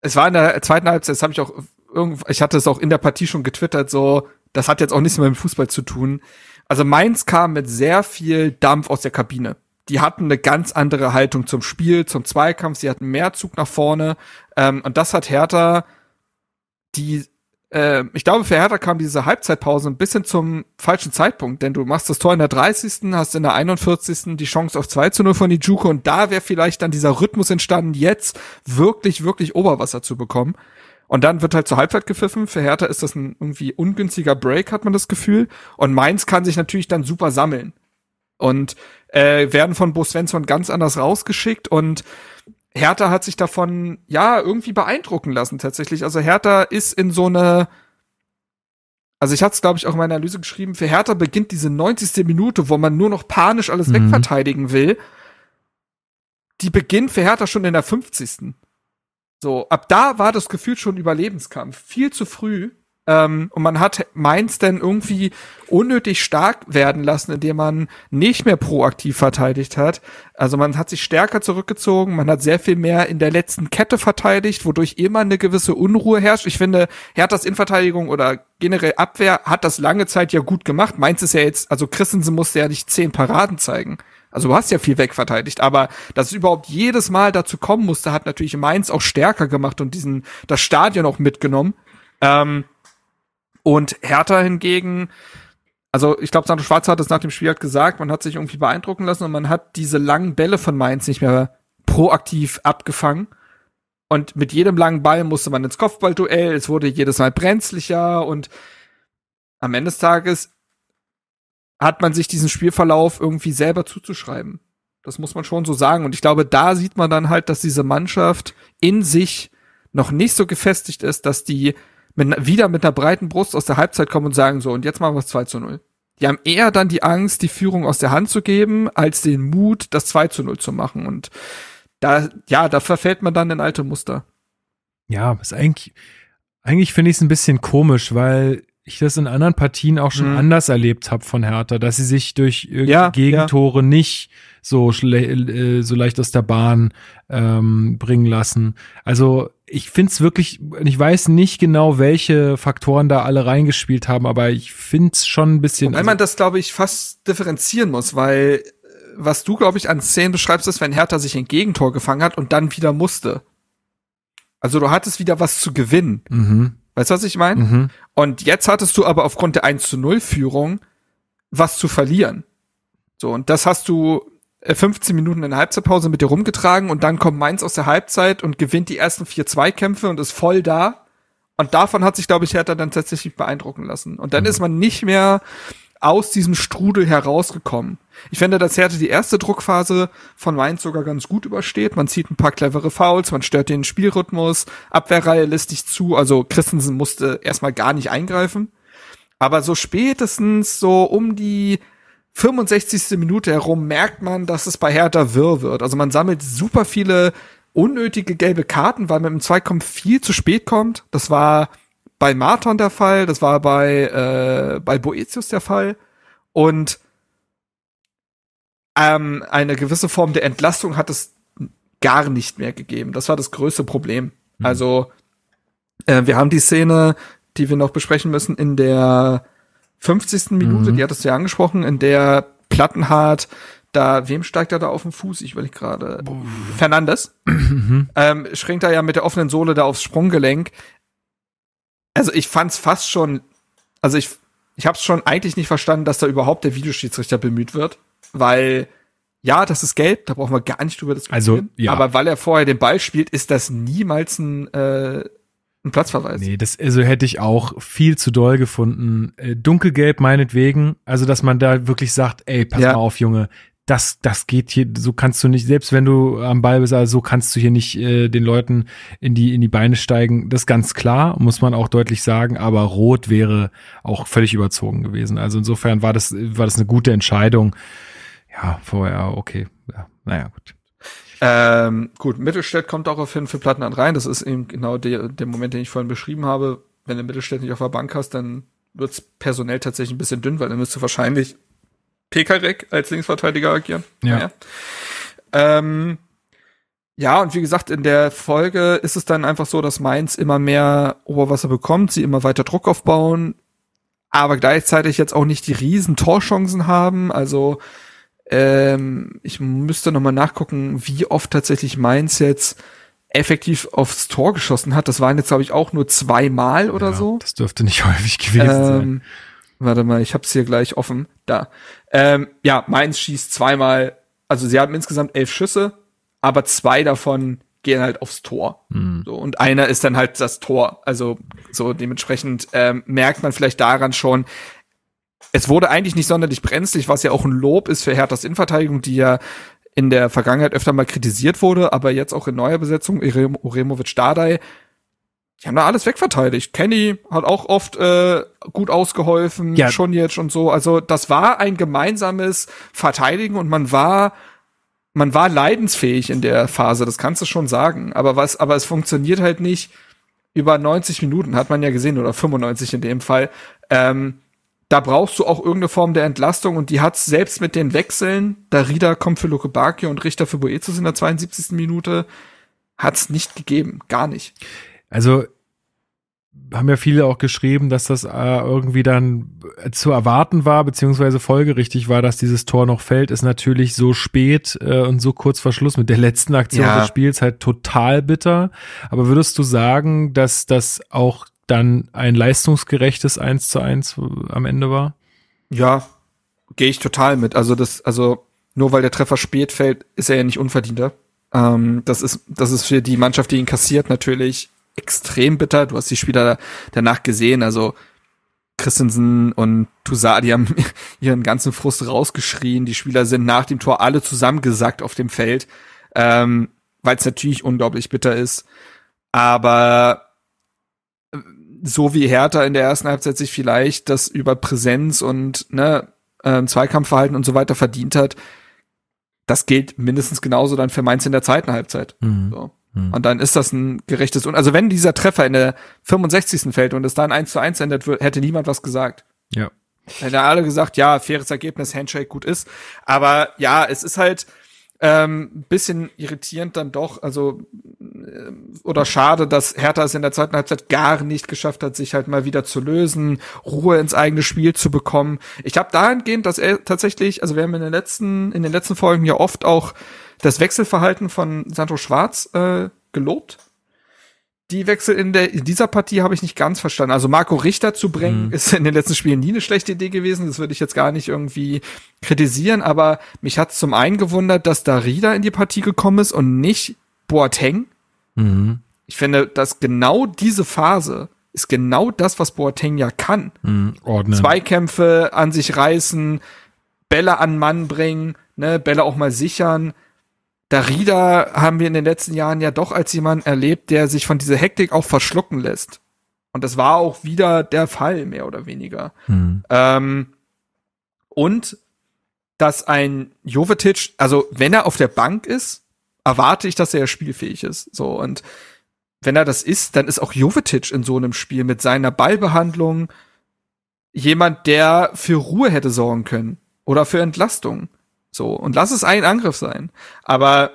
es war in der zweiten Halbzeit, das habe ich auch irgendwo, ich hatte es auch in der Partie schon getwittert, so, das hat jetzt auch nichts mehr mit Fußball zu tun. Also Mainz kam mit sehr viel Dampf aus der Kabine. Die hatten eine ganz andere Haltung zum Spiel, zum Zweikampf, sie hatten mehr Zug nach vorne. Ähm, und das hat Hertha, die äh, ich glaube, für Hertha kam diese Halbzeitpause ein bisschen zum falschen Zeitpunkt, denn du machst das Tor in der 30., hast in der 41. die Chance auf 2 zu 0 von Ijuko und da wäre vielleicht dann dieser Rhythmus entstanden, jetzt wirklich, wirklich Oberwasser zu bekommen. Und dann wird halt zur Halbzeit gepfiffen. Für Hertha ist das ein irgendwie ungünstiger Break, hat man das Gefühl. Und Mainz kann sich natürlich dann super sammeln. Und äh, werden von Bo Svensson ganz anders rausgeschickt und Hertha hat sich davon ja irgendwie beeindrucken lassen tatsächlich. Also Hertha ist in so eine also ich hatte es, glaube ich, auch in meiner Analyse geschrieben, für Hertha beginnt diese 90. Minute, wo man nur noch panisch alles mhm. wegverteidigen will. Die beginnt für Hertha schon in der 50. So, ab da war das Gefühl schon Überlebenskampf. Viel zu früh. Ähm, und man hat Mainz dann irgendwie unnötig stark werden lassen, indem man nicht mehr proaktiv verteidigt hat. Also man hat sich stärker zurückgezogen, man hat sehr viel mehr in der letzten Kette verteidigt, wodurch immer eine gewisse Unruhe herrscht. Ich finde, Herthas Innenverteidigung oder generell Abwehr hat das lange Zeit ja gut gemacht. Mainz ist ja jetzt, also Christensen musste ja nicht zehn Paraden zeigen. Also du hast ja viel wegverteidigt, aber dass es überhaupt jedes Mal dazu kommen musste, hat natürlich Mainz auch stärker gemacht und diesen das Stadion auch mitgenommen. Ähm, und Hertha hingegen, also ich glaube, Sandro Schwarz hat es nach dem Spiel halt gesagt, man hat sich irgendwie beeindrucken lassen und man hat diese langen Bälle von Mainz nicht mehr proaktiv abgefangen. Und mit jedem langen Ball musste man ins Kopfballduell, es wurde jedes Mal brenzlicher und am Ende des Tages hat man sich diesen Spielverlauf irgendwie selber zuzuschreiben. Das muss man schon so sagen. Und ich glaube, da sieht man dann halt, dass diese Mannschaft in sich noch nicht so gefestigt ist, dass die mit, wieder mit einer breiten Brust aus der Halbzeit kommen und sagen so, und jetzt machen wir es 2 zu 0. Die haben eher dann die Angst, die Führung aus der Hand zu geben, als den Mut, das 2 zu 0 zu machen. Und da, ja, da verfällt man dann in alte Muster. Ja, ist eigentlich, Eigentlich finde ich es ein bisschen komisch, weil ich das in anderen Partien auch schon mhm. anders erlebt habe von Hertha, dass sie sich durch ja, Gegentore ja. nicht so, äh, so leicht aus der Bahn ähm, bringen lassen. Also ich finde es wirklich, ich weiß nicht genau, welche Faktoren da alle reingespielt haben, aber ich finde es schon ein bisschen. Weil man das, glaube ich, fast differenzieren muss, weil äh, was du, glaube ich, an Szenen beschreibst, ist, wenn Hertha sich ein Gegentor gefangen hat und dann wieder musste. Also du hattest wieder was zu gewinnen. Mhm. Weißt du, was ich meine? Mhm. Und jetzt hattest du aber aufgrund der 1 zu 0 Führung was zu verlieren. So, und das hast du 15 äh, Minuten in der Halbzeitpause mit dir rumgetragen und dann kommt Mainz aus der Halbzeit und gewinnt die ersten vier Zweikämpfe und ist voll da. Und davon hat sich, glaube ich, Hertha dann tatsächlich beeindrucken lassen. Und dann mhm. ist man nicht mehr aus diesem Strudel herausgekommen. Ich finde, dass Hertha die erste Druckphase von Mainz sogar ganz gut übersteht. Man zieht ein paar clevere Fouls, man stört den Spielrhythmus, Abwehrreihe lässt nicht zu, also Christensen musste erstmal gar nicht eingreifen. Aber so spätestens so um die 65. Minute herum merkt man, dass es bei Hertha wirr wird. Also man sammelt super viele unnötige gelbe Karten, weil man im Zweikampf viel zu spät kommt. Das war bei Marton der Fall, das war bei, äh, bei Boetius der Fall. Und ähm, eine gewisse Form der Entlastung hat es gar nicht mehr gegeben. Das war das größte Problem. Mhm. Also, äh, wir haben die Szene, die wir noch besprechen müssen, in der 50. Minute, mhm. die hattest du ja angesprochen, in der Plattenhardt da, wem steigt er da auf den Fuß? Ich will gerade. Fernandes. Mhm. [CLEARS THROAT] ähm, schränkt er ja mit der offenen Sohle da aufs Sprunggelenk. Also ich fand's fast schon, also ich, ich hab's schon eigentlich nicht verstanden, dass da überhaupt der Videoschiedsrichter bemüht wird, weil ja, das ist gelb, da brauchen wir gar nicht drüber diskutieren. Also, ja. Aber weil er vorher den Ball spielt, ist das niemals ein, äh, ein Platzverweis. Nee, das also hätte ich auch viel zu doll gefunden. Äh, dunkelgelb meinetwegen, also dass man da wirklich sagt, ey, pass ja. mal auf, Junge, das, das geht hier, so kannst du nicht, selbst wenn du am Ball bist, also so kannst du hier nicht äh, den Leuten in die, in die Beine steigen. Das ist ganz klar, muss man auch deutlich sagen, aber Rot wäre auch völlig überzogen gewesen. Also insofern war das, war das eine gute Entscheidung. Ja, vorher, okay. Ja, naja, gut. Ähm, gut, Mittelstädt kommt auch auf jeden für Plattenland rein. Das ist eben genau der, der Moment, den ich vorhin beschrieben habe. Wenn du Mittelstädt nicht auf der Bank hast, dann wird's personell tatsächlich ein bisschen dünn, weil dann müsste wahrscheinlich Pekarek als Linksverteidiger agieren. Ja. Naja. Ähm, ja, und wie gesagt, in der Folge ist es dann einfach so, dass Mainz immer mehr Oberwasser bekommt, sie immer weiter Druck aufbauen, aber gleichzeitig jetzt auch nicht die riesen Torchancen haben. Also ähm, ich müsste nochmal nachgucken, wie oft tatsächlich Mainz jetzt effektiv aufs Tor geschossen hat. Das waren jetzt, glaube ich, auch nur zweimal oder ja, so. Das dürfte nicht [LAUGHS] häufig gewesen ähm, sein. Warte mal, ich hab's hier gleich offen. Da. Ähm, ja, Mainz schießt zweimal, also sie haben insgesamt elf Schüsse, aber zwei davon gehen halt aufs Tor. Mhm. So, und einer ist dann halt das Tor. Also so dementsprechend ähm, merkt man vielleicht daran schon, es wurde eigentlich nicht sonderlich brenzlig, was ja auch ein Lob ist für Herthas Innenverteidigung, die ja in der Vergangenheit öfter mal kritisiert wurde, aber jetzt auch in neuer Besetzung, Uremovic Dardai, die haben da alles wegverteidigt. Kenny hat auch oft äh, gut ausgeholfen, ja. schon jetzt und so. Also das war ein gemeinsames Verteidigen und man war man war leidensfähig in der Phase, das kannst du schon sagen. Aber was, aber es funktioniert halt nicht über 90 Minuten, hat man ja gesehen, oder 95 in dem Fall. Ähm, da brauchst du auch irgendeine Form der Entlastung und die hat's selbst mit den Wechseln, da Rieder kommt für Luke Bakio und Richter für Boetius in der 72. Minute, hat's nicht gegeben, gar nicht. Also haben ja viele auch geschrieben, dass das äh, irgendwie dann zu erwarten war, beziehungsweise folgerichtig war, dass dieses Tor noch fällt, ist natürlich so spät äh, und so kurz vor Schluss mit der letzten Aktion ja. des Spiels halt total bitter. Aber würdest du sagen, dass das auch dann ein leistungsgerechtes 1 zu 1 am Ende war? Ja, gehe ich total mit. Also das, also nur weil der Treffer spät fällt, ist er ja nicht unverdienter. Ähm, das ist, das ist für die Mannschaft, die ihn kassiert, natürlich extrem bitter. Du hast die Spieler danach gesehen, also Christensen und Toussaint, die haben [LAUGHS] ihren ganzen Frust rausgeschrien. Die Spieler sind nach dem Tor alle zusammengesackt auf dem Feld, ähm, weil es natürlich unglaublich bitter ist. Aber äh, so wie Hertha in der ersten Halbzeit sich vielleicht das über Präsenz und ne, äh, Zweikampfverhalten und so weiter verdient hat, das gilt mindestens genauso dann für Mainz in der zweiten Halbzeit. Mhm. So. Hm. Und dann ist das ein gerechtes, und also wenn dieser Treffer in der 65. fällt und es dann 1 zu 1 endet, hätte niemand was gesagt. Ja. Hätten alle gesagt, ja, faires Ergebnis, Handshake, gut ist. Aber ja, es ist halt, ähm, bisschen irritierend dann doch, also äh, oder schade, dass Hertha es in der zweiten Halbzeit gar nicht geschafft hat, sich halt mal wieder zu lösen, Ruhe ins eigene Spiel zu bekommen. Ich habe dahingehend, dass er tatsächlich, also wir haben in den letzten in den letzten Folgen ja oft auch das Wechselverhalten von Sandro Schwarz äh, gelobt die Wechsel in, der, in dieser Partie habe ich nicht ganz verstanden. Also Marco Richter zu bringen, mhm. ist in den letzten Spielen nie eine schlechte Idee gewesen. Das würde ich jetzt gar nicht irgendwie kritisieren. Aber mich hat zum einen gewundert, dass Darida in die Partie gekommen ist und nicht Boateng. Mhm. Ich finde, dass genau diese Phase ist genau das, was Boateng ja kann. Mhm. Zweikämpfe an sich reißen, Bälle an Mann bringen, ne, Bälle auch mal sichern Darida haben wir in den letzten Jahren ja doch als jemand erlebt, der sich von dieser Hektik auch verschlucken lässt. Und das war auch wieder der Fall, mehr oder weniger. Hm. Ähm, und dass ein Jovetic, also wenn er auf der Bank ist, erwarte ich, dass er spielfähig ist. So und wenn er das ist, dann ist auch Jovetic in so einem Spiel mit seiner Ballbehandlung jemand, der für Ruhe hätte sorgen können oder für Entlastung. So, und lass es ein Angriff sein. Aber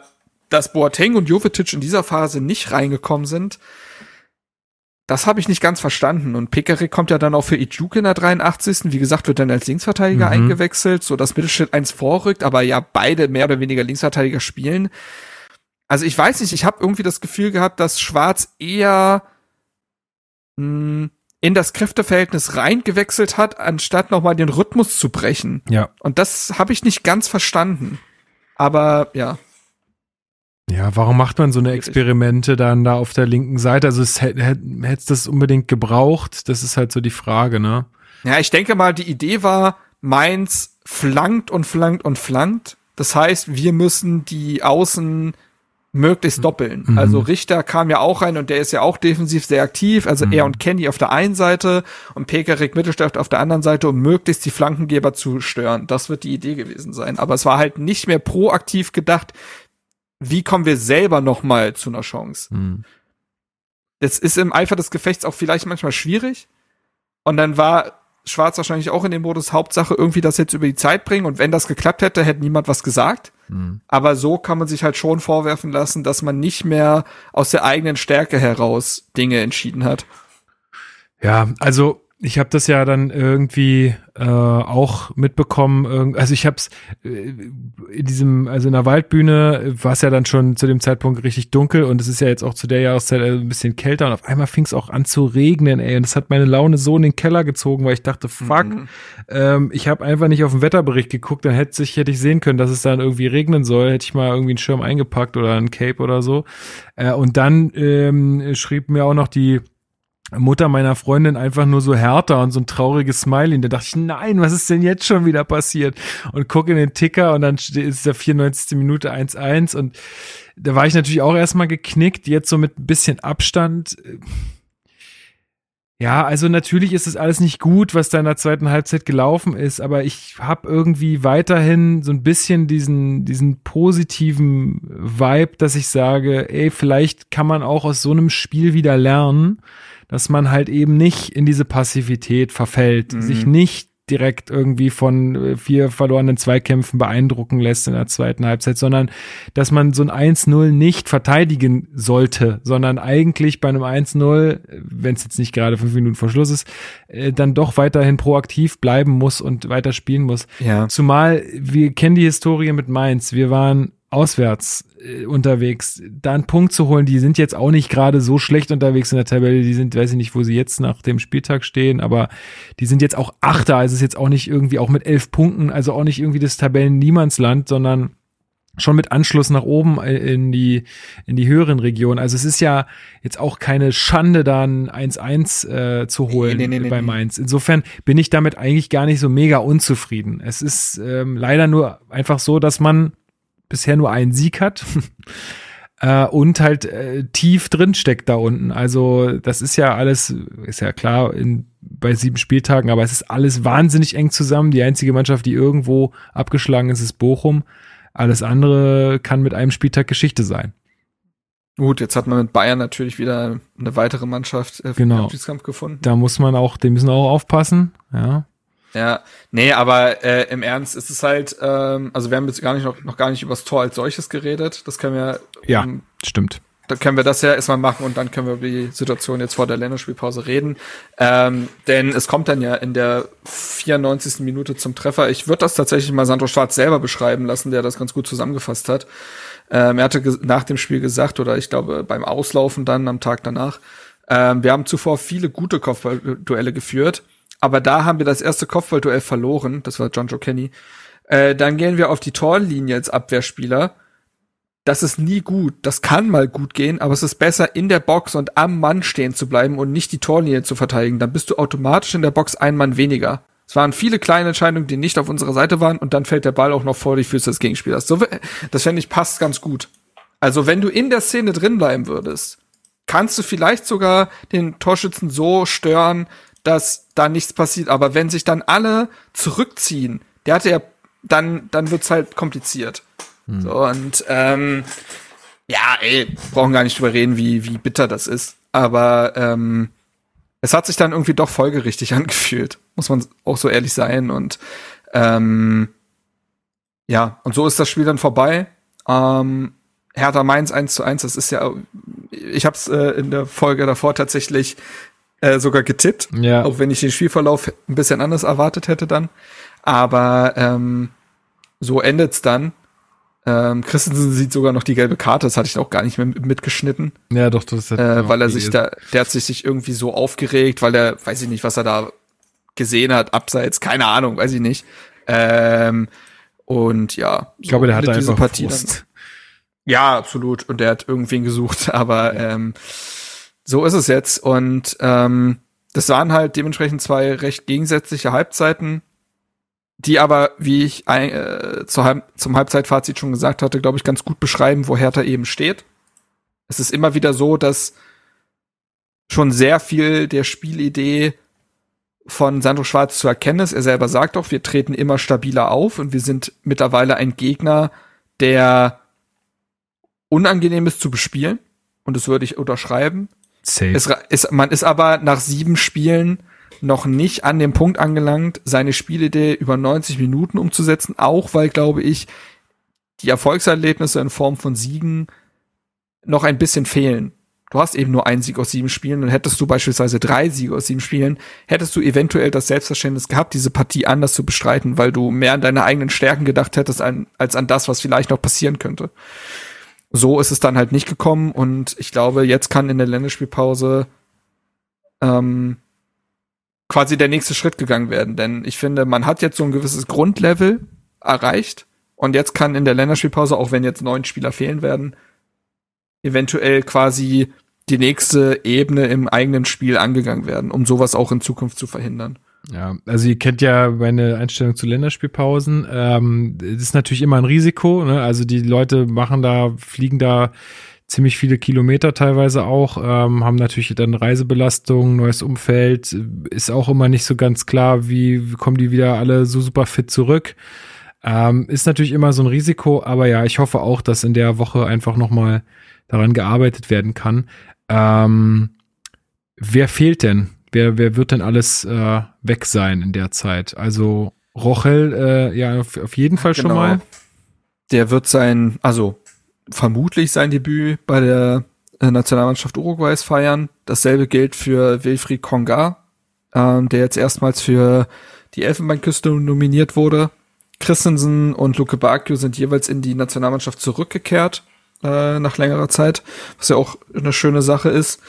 dass Boateng und Jovetic in dieser Phase nicht reingekommen sind, das habe ich nicht ganz verstanden. Und Pekarik kommt ja dann auch für Ijuk in der 83. Wie gesagt, wird dann als Linksverteidiger mhm. eingewechselt, so dass Mittelschritt eins vorrückt, aber ja beide mehr oder weniger Linksverteidiger spielen. Also ich weiß nicht, ich habe irgendwie das Gefühl gehabt, dass Schwarz eher mh, hm, in das Kräfteverhältnis reingewechselt hat, anstatt nochmal den Rhythmus zu brechen. Ja. Und das habe ich nicht ganz verstanden. Aber ja. Ja, warum macht man so eine Experimente dann da auf der linken Seite? Also es hätte es das unbedingt gebraucht? Das ist halt so die Frage, ne? Ja, ich denke mal, die Idee war, Mainz flankt und flankt und flankt. Das heißt, wir müssen die Außen möglichst mhm. doppeln. Mhm. Also Richter kam ja auch rein und der ist ja auch defensiv sehr aktiv. Also mhm. er und Kenny auf der einen Seite und Pekarik Mittelstadt auf der anderen Seite, um möglichst die Flankengeber zu stören. Das wird die Idee gewesen sein. Aber es war halt nicht mehr proaktiv gedacht, wie kommen wir selber noch mal zu einer Chance. Mhm. Das ist im Eifer des Gefechts auch vielleicht manchmal schwierig. Und dann war Schwarz wahrscheinlich auch in dem Modus Hauptsache irgendwie das jetzt über die Zeit bringen und wenn das geklappt hätte, hätte niemand was gesagt. Mhm. Aber so kann man sich halt schon vorwerfen lassen, dass man nicht mehr aus der eigenen Stärke heraus Dinge entschieden hat. Ja, also ich habe das ja dann irgendwie äh, auch mitbekommen. Also ich habe es äh, in diesem, also in der Waldbühne war es ja dann schon zu dem Zeitpunkt richtig dunkel und es ist ja jetzt auch zu der Jahreszeit ein bisschen kälter und auf einmal fing es auch an zu regnen, ey. Und das hat meine Laune so in den Keller gezogen, weil ich dachte, fuck, mhm. ähm, ich habe einfach nicht auf den Wetterbericht geguckt, dann hätte ich hätte ich sehen können, dass es dann irgendwie regnen soll, hätte ich mal irgendwie einen Schirm eingepackt oder ein Cape oder so. Äh, und dann ähm, schrieb mir auch noch die Mutter meiner Freundin einfach nur so härter und so ein trauriges Smiley. Da dachte ich, nein, was ist denn jetzt schon wieder passiert? Und gucke in den Ticker und dann ist der 94. Minute 1-1 und da war ich natürlich auch erstmal geknickt, jetzt so mit ein bisschen Abstand. Ja, also natürlich ist es alles nicht gut, was da in der zweiten Halbzeit gelaufen ist, aber ich habe irgendwie weiterhin so ein bisschen diesen, diesen positiven Vibe, dass ich sage, ey, vielleicht kann man auch aus so einem Spiel wieder lernen dass man halt eben nicht in diese Passivität verfällt, mhm. sich nicht direkt irgendwie von äh, vier verlorenen Zweikämpfen beeindrucken lässt in der zweiten Halbzeit, sondern dass man so ein 1-0 nicht verteidigen sollte, sondern eigentlich bei einem 1-0, wenn es jetzt nicht gerade fünf Minuten vor Schluss ist, äh, dann doch weiterhin proaktiv bleiben muss und weiter spielen muss. Ja. Zumal wir kennen die Historie mit Mainz. Wir waren auswärts äh, unterwegs, da einen Punkt zu holen, die sind jetzt auch nicht gerade so schlecht unterwegs in der Tabelle, die sind, weiß ich nicht, wo sie jetzt nach dem Spieltag stehen, aber die sind jetzt auch Achter, also es ist jetzt auch nicht irgendwie, auch mit elf Punkten, also auch nicht irgendwie das Tabellen-Niemandsland, sondern schon mit Anschluss nach oben äh, in die, in die höheren Regionen. Also es ist ja jetzt auch keine Schande, da ein 1-1 äh, zu holen nee, nee, nee, bei Mainz. Insofern bin ich damit eigentlich gar nicht so mega unzufrieden. Es ist ähm, leider nur einfach so, dass man bisher nur einen Sieg hat. [LAUGHS] äh, und halt äh, tief drin steckt da unten. Also das ist ja alles, ist ja klar in, bei sieben Spieltagen, aber es ist alles wahnsinnig eng zusammen. Die einzige Mannschaft, die irgendwo abgeschlagen ist, ist Bochum. Alles andere kann mit einem Spieltag Geschichte sein. Gut, jetzt hat man mit Bayern natürlich wieder eine weitere Mannschaft äh, für genau. den Abstiegskampf gefunden. Da muss man auch, die müssen auch aufpassen, ja. Ja, nee, aber äh, im Ernst ist es halt, ähm, also wir haben jetzt gar nicht noch, noch gar nicht über das Tor als solches geredet. Das können wir. Ja, um, stimmt. Dann können wir das ja erstmal machen und dann können wir über die Situation jetzt vor der Länderspielpause reden. Ähm, denn es kommt dann ja in der 94. Minute zum Treffer. Ich würde das tatsächlich mal Sandro Schwarz selber beschreiben lassen, der das ganz gut zusammengefasst hat. Ähm, er hatte nach dem Spiel gesagt, oder ich glaube beim Auslaufen dann am Tag danach, ähm, wir haben zuvor viele gute Kopfballduelle geführt aber da haben wir das erste Kopfballduell verloren. Das war John Joe Kenny. Äh, dann gehen wir auf die Torlinie als Abwehrspieler. Das ist nie gut. Das kann mal gut gehen, aber es ist besser, in der Box und am Mann stehen zu bleiben und nicht die Torlinie zu verteidigen. Dann bist du automatisch in der Box ein Mann weniger. Es waren viele kleine Entscheidungen, die nicht auf unserer Seite waren und dann fällt der Ball auch noch vor die Füße des Gegenspielers. So, das fände ich passt ganz gut. Also wenn du in der Szene drin bleiben würdest, kannst du vielleicht sogar den Torschützen so stören, dass da nichts passiert. Aber wenn sich dann alle zurückziehen, der hatte ja, dann, dann wird's halt kompliziert. Hm. So, und ähm, ja, ey, brauchen gar nicht drüber reden, wie, wie bitter das ist. Aber ähm, es hat sich dann irgendwie doch folgerichtig [LAUGHS] angefühlt, muss man auch so ehrlich sein. Und ähm, ja, und so ist das Spiel dann vorbei. Ähm, Hertha Mainz 1 zu 1, das ist ja, ich habe es äh, in der Folge davor tatsächlich äh, sogar getippt, ja. auch wenn ich den Spielverlauf ein bisschen anders erwartet hätte dann. Aber ähm, so endet's dann. Ähm, Christensen sieht sogar noch die gelbe Karte, das hatte ich auch gar nicht mehr mitgeschnitten. Ja, doch, das hat äh, weil er sich da, der hat sich, sich irgendwie so aufgeregt, weil er, weiß ich nicht, was er da gesehen hat, abseits, keine Ahnung, weiß ich nicht. Ähm, und ja, ich glaube, der hat einfach Partie Ja, absolut. Und der hat irgendwen gesucht, [LAUGHS] aber ja. ähm, so ist es jetzt. Und ähm, das waren halt dementsprechend zwei recht gegensätzliche Halbzeiten, die aber, wie ich äh, zu, zum Halbzeitfazit schon gesagt hatte, glaube ich, ganz gut beschreiben, wo Hertha eben steht. Es ist immer wieder so, dass schon sehr viel der Spielidee von Sandro Schwarz zu erkennen ist. Er selber sagt auch, wir treten immer stabiler auf und wir sind mittlerweile ein Gegner, der unangenehm ist zu bespielen. Und das würde ich unterschreiben. Safe. Es ist, man ist aber nach sieben Spielen noch nicht an dem Punkt angelangt, seine Spielidee über 90 Minuten umzusetzen, auch weil, glaube ich, die Erfolgserlebnisse in Form von Siegen noch ein bisschen fehlen. Du hast eben nur einen Sieg aus sieben Spielen und hättest du beispielsweise drei Siege aus sieben Spielen, hättest du eventuell das Selbstverständnis gehabt, diese Partie anders zu bestreiten, weil du mehr an deine eigenen Stärken gedacht hättest, als an das, was vielleicht noch passieren könnte so ist es dann halt nicht gekommen und ich glaube, jetzt kann in der Länderspielpause ähm, quasi der nächste Schritt gegangen werden, denn ich finde, man hat jetzt so ein gewisses Grundlevel erreicht und jetzt kann in der Länderspielpause, auch wenn jetzt neun Spieler fehlen werden, eventuell quasi die nächste Ebene im eigenen Spiel angegangen werden, um sowas auch in Zukunft zu verhindern. Ja, also ihr kennt ja meine Einstellung zu Länderspielpausen. Ähm, das ist natürlich immer ein Risiko. Ne? Also die Leute machen da, fliegen da ziemlich viele Kilometer teilweise auch, ähm, haben natürlich dann Reisebelastung, neues Umfeld, ist auch immer nicht so ganz klar, wie, wie kommen die wieder alle so super fit zurück. Ähm, ist natürlich immer so ein Risiko, aber ja, ich hoffe auch, dass in der Woche einfach nochmal daran gearbeitet werden kann. Ähm, wer fehlt denn? Wer, wer wird denn alles äh, weg sein in der Zeit? Also Rochel, äh, ja, auf, auf jeden Fall genau. schon mal. Der wird sein, also vermutlich sein Debüt bei der äh, Nationalmannschaft Uruguays feiern. Dasselbe gilt für Wilfried Konga, ähm, der jetzt erstmals für die Elfenbeinküste nominiert wurde. Christensen und Luke Bakio sind jeweils in die Nationalmannschaft zurückgekehrt äh, nach längerer Zeit, was ja auch eine schöne Sache ist.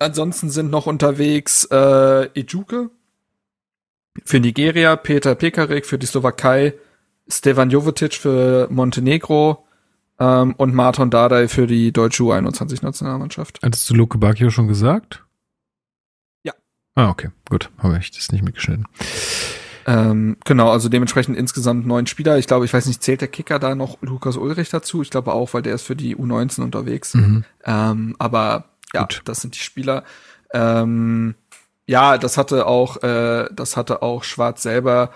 Ansonsten sind noch unterwegs äh, Ejuke für Nigeria, Peter Pekarik für die Slowakei, Stevan Jovetic für Montenegro ähm, und Marton Dardai für die deutsche U21-Nationalmannschaft. Hattest du Luke Bacchio schon gesagt? Ja. Ah, okay, gut. Habe ich das nicht mitgeschnitten. Ähm, genau, also dementsprechend insgesamt neun Spieler. Ich glaube, ich weiß nicht, zählt der Kicker da noch Lukas Ulrich dazu? Ich glaube auch, weil der ist für die U19 unterwegs. Mhm. Ähm, aber ja, Gut. das sind die Spieler. Ähm, ja, das hatte auch, äh, das hatte auch Schwarz selber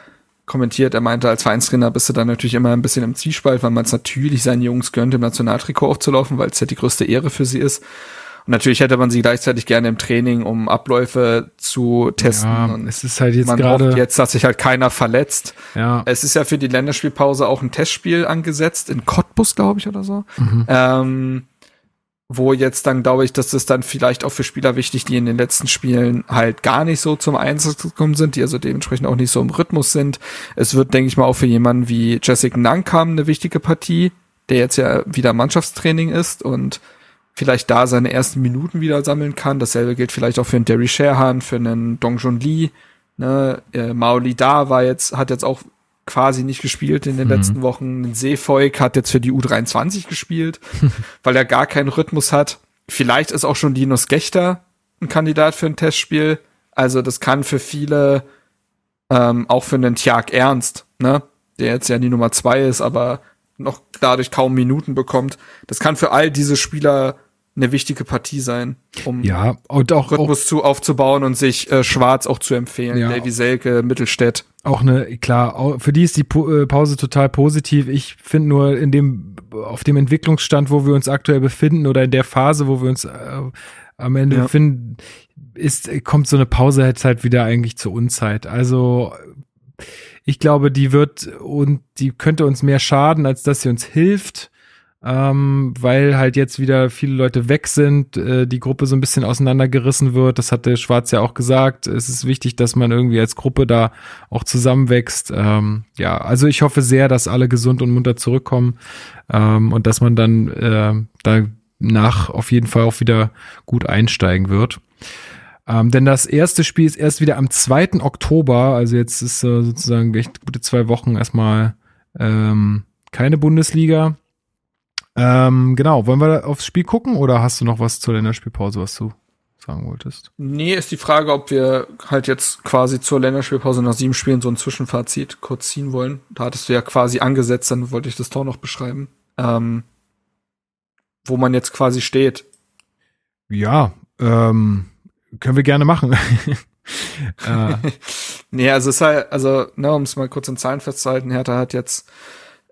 kommentiert, er meinte, als Vereinstrainer bist du dann natürlich immer ein bisschen im Zwiespalt, weil man es natürlich seinen Jungs gönnt, im Nationaltrikot aufzulaufen, weil es ja die größte Ehre für sie ist. Und natürlich hätte man sie gleichzeitig gerne im Training, um Abläufe zu testen. Ja, und es ist halt jetzt gerade jetzt, dass sich halt keiner verletzt. Ja. Es ist ja für die Länderspielpause auch ein Testspiel angesetzt in Cottbus, glaube ich, oder so. Mhm. Ähm, wo jetzt dann glaube ich, dass das dann vielleicht auch für Spieler wichtig, die in den letzten Spielen halt gar nicht so zum Einsatz gekommen sind, die also dementsprechend auch nicht so im Rhythmus sind. Es wird, denke ich mal, auch für jemanden wie Jessica Nankam eine wichtige Partie, der jetzt ja wieder Mannschaftstraining ist und vielleicht da seine ersten Minuten wieder sammeln kann. Dasselbe gilt vielleicht auch für einen Derry Sherhan, für einen Dong Jun Lee. Ne? Äh, Maoli Da war jetzt, hat jetzt auch quasi nicht gespielt in den mhm. letzten Wochen. Seefolk hat jetzt für die U23 gespielt, [LAUGHS] weil er gar keinen Rhythmus hat. Vielleicht ist auch schon Linus Gechter ein Kandidat für ein Testspiel. Also das kann für viele, ähm, auch für einen Tjag Ernst, ne, der jetzt ja die Nummer zwei ist, aber noch dadurch kaum Minuten bekommt. Das kann für all diese Spieler eine wichtige Partie sein, um ja, und auch, Rhythmus auch, zu aufzubauen und sich äh, schwarz auch zu empfehlen. Ja, Davy Selke, Mittelstädt. Auch eine, klar, für die ist die äh, Pause total positiv. Ich finde nur in dem, auf dem Entwicklungsstand, wo wir uns aktuell befinden oder in der Phase, wo wir uns äh, am Ende ja. befinden, ist, kommt so eine Pause jetzt halt wieder eigentlich zur Unzeit. Also, ich glaube, die wird und die könnte uns mehr schaden, als dass sie uns hilft ähm, weil halt jetzt wieder viele Leute weg sind, äh, die Gruppe so ein bisschen auseinandergerissen wird. Das hat der Schwarz ja auch gesagt. Es ist wichtig, dass man irgendwie als Gruppe da auch zusammenwächst. Ähm, ja, also ich hoffe sehr, dass alle gesund und munter zurückkommen ähm, und dass man dann äh, danach auf jeden Fall auch wieder gut einsteigen wird. Ähm, denn das erste Spiel ist erst wieder am 2. Oktober, also jetzt ist äh, sozusagen echt gute zwei Wochen erstmal ähm, keine Bundesliga. Ähm, genau, wollen wir aufs Spiel gucken oder hast du noch was zur Länderspielpause, was du sagen wolltest? Nee, ist die Frage, ob wir halt jetzt quasi zur Länderspielpause nach sieben Spielen so ein Zwischenfazit kurz ziehen wollen. Da hattest du ja quasi angesetzt, dann wollte ich das Tor noch beschreiben. Ähm, wo man jetzt quasi steht. Ja, ähm, können wir gerne machen. [LAUGHS] äh. [LAUGHS] nee, also es ist halt, also, ne, um es mal kurz in Zahlen festzuhalten, Hertha hat jetzt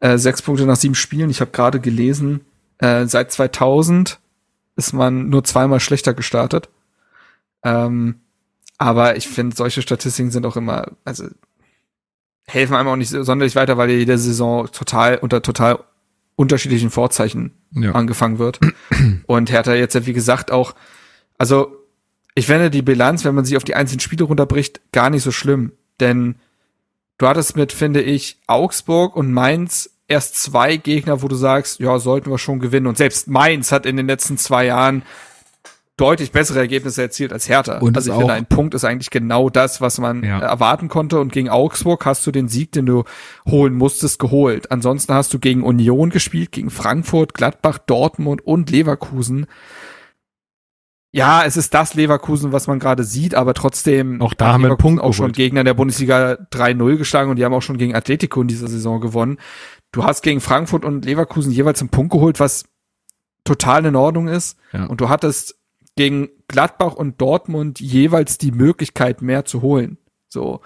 äh, sechs Punkte nach sieben Spielen. Ich habe gerade gelesen, äh, seit 2000 ist man nur zweimal schlechter gestartet. Ähm, aber ich finde, solche Statistiken sind auch immer, also helfen einem auch nicht sonderlich weiter, weil jede Saison total unter total unterschiedlichen Vorzeichen ja. angefangen wird. Und Hertha jetzt wie gesagt, auch, also ich finde die Bilanz, wenn man sie auf die einzelnen Spiele runterbricht, gar nicht so schlimm. Denn du hattest mit, finde ich, Augsburg und Mainz erst zwei Gegner, wo du sagst, ja, sollten wir schon gewinnen. Und selbst Mainz hat in den letzten zwei Jahren deutlich bessere Ergebnisse erzielt als Hertha. Und also ich finde, ein Punkt ist eigentlich genau das, was man ja. erwarten konnte. Und gegen Augsburg hast du den Sieg, den du holen musstest, geholt. Ansonsten hast du gegen Union gespielt, gegen Frankfurt, Gladbach, Dortmund und Leverkusen ja, es ist das Leverkusen, was man gerade sieht, aber trotzdem auch da haben wir einen Punkt auch schon Gegner der Bundesliga 3-0 geschlagen und die haben auch schon gegen Atletico in dieser Saison gewonnen. Du hast gegen Frankfurt und Leverkusen jeweils einen Punkt geholt, was total in Ordnung ist. Ja. Und du hattest gegen Gladbach und Dortmund jeweils die Möglichkeit, mehr zu holen. So.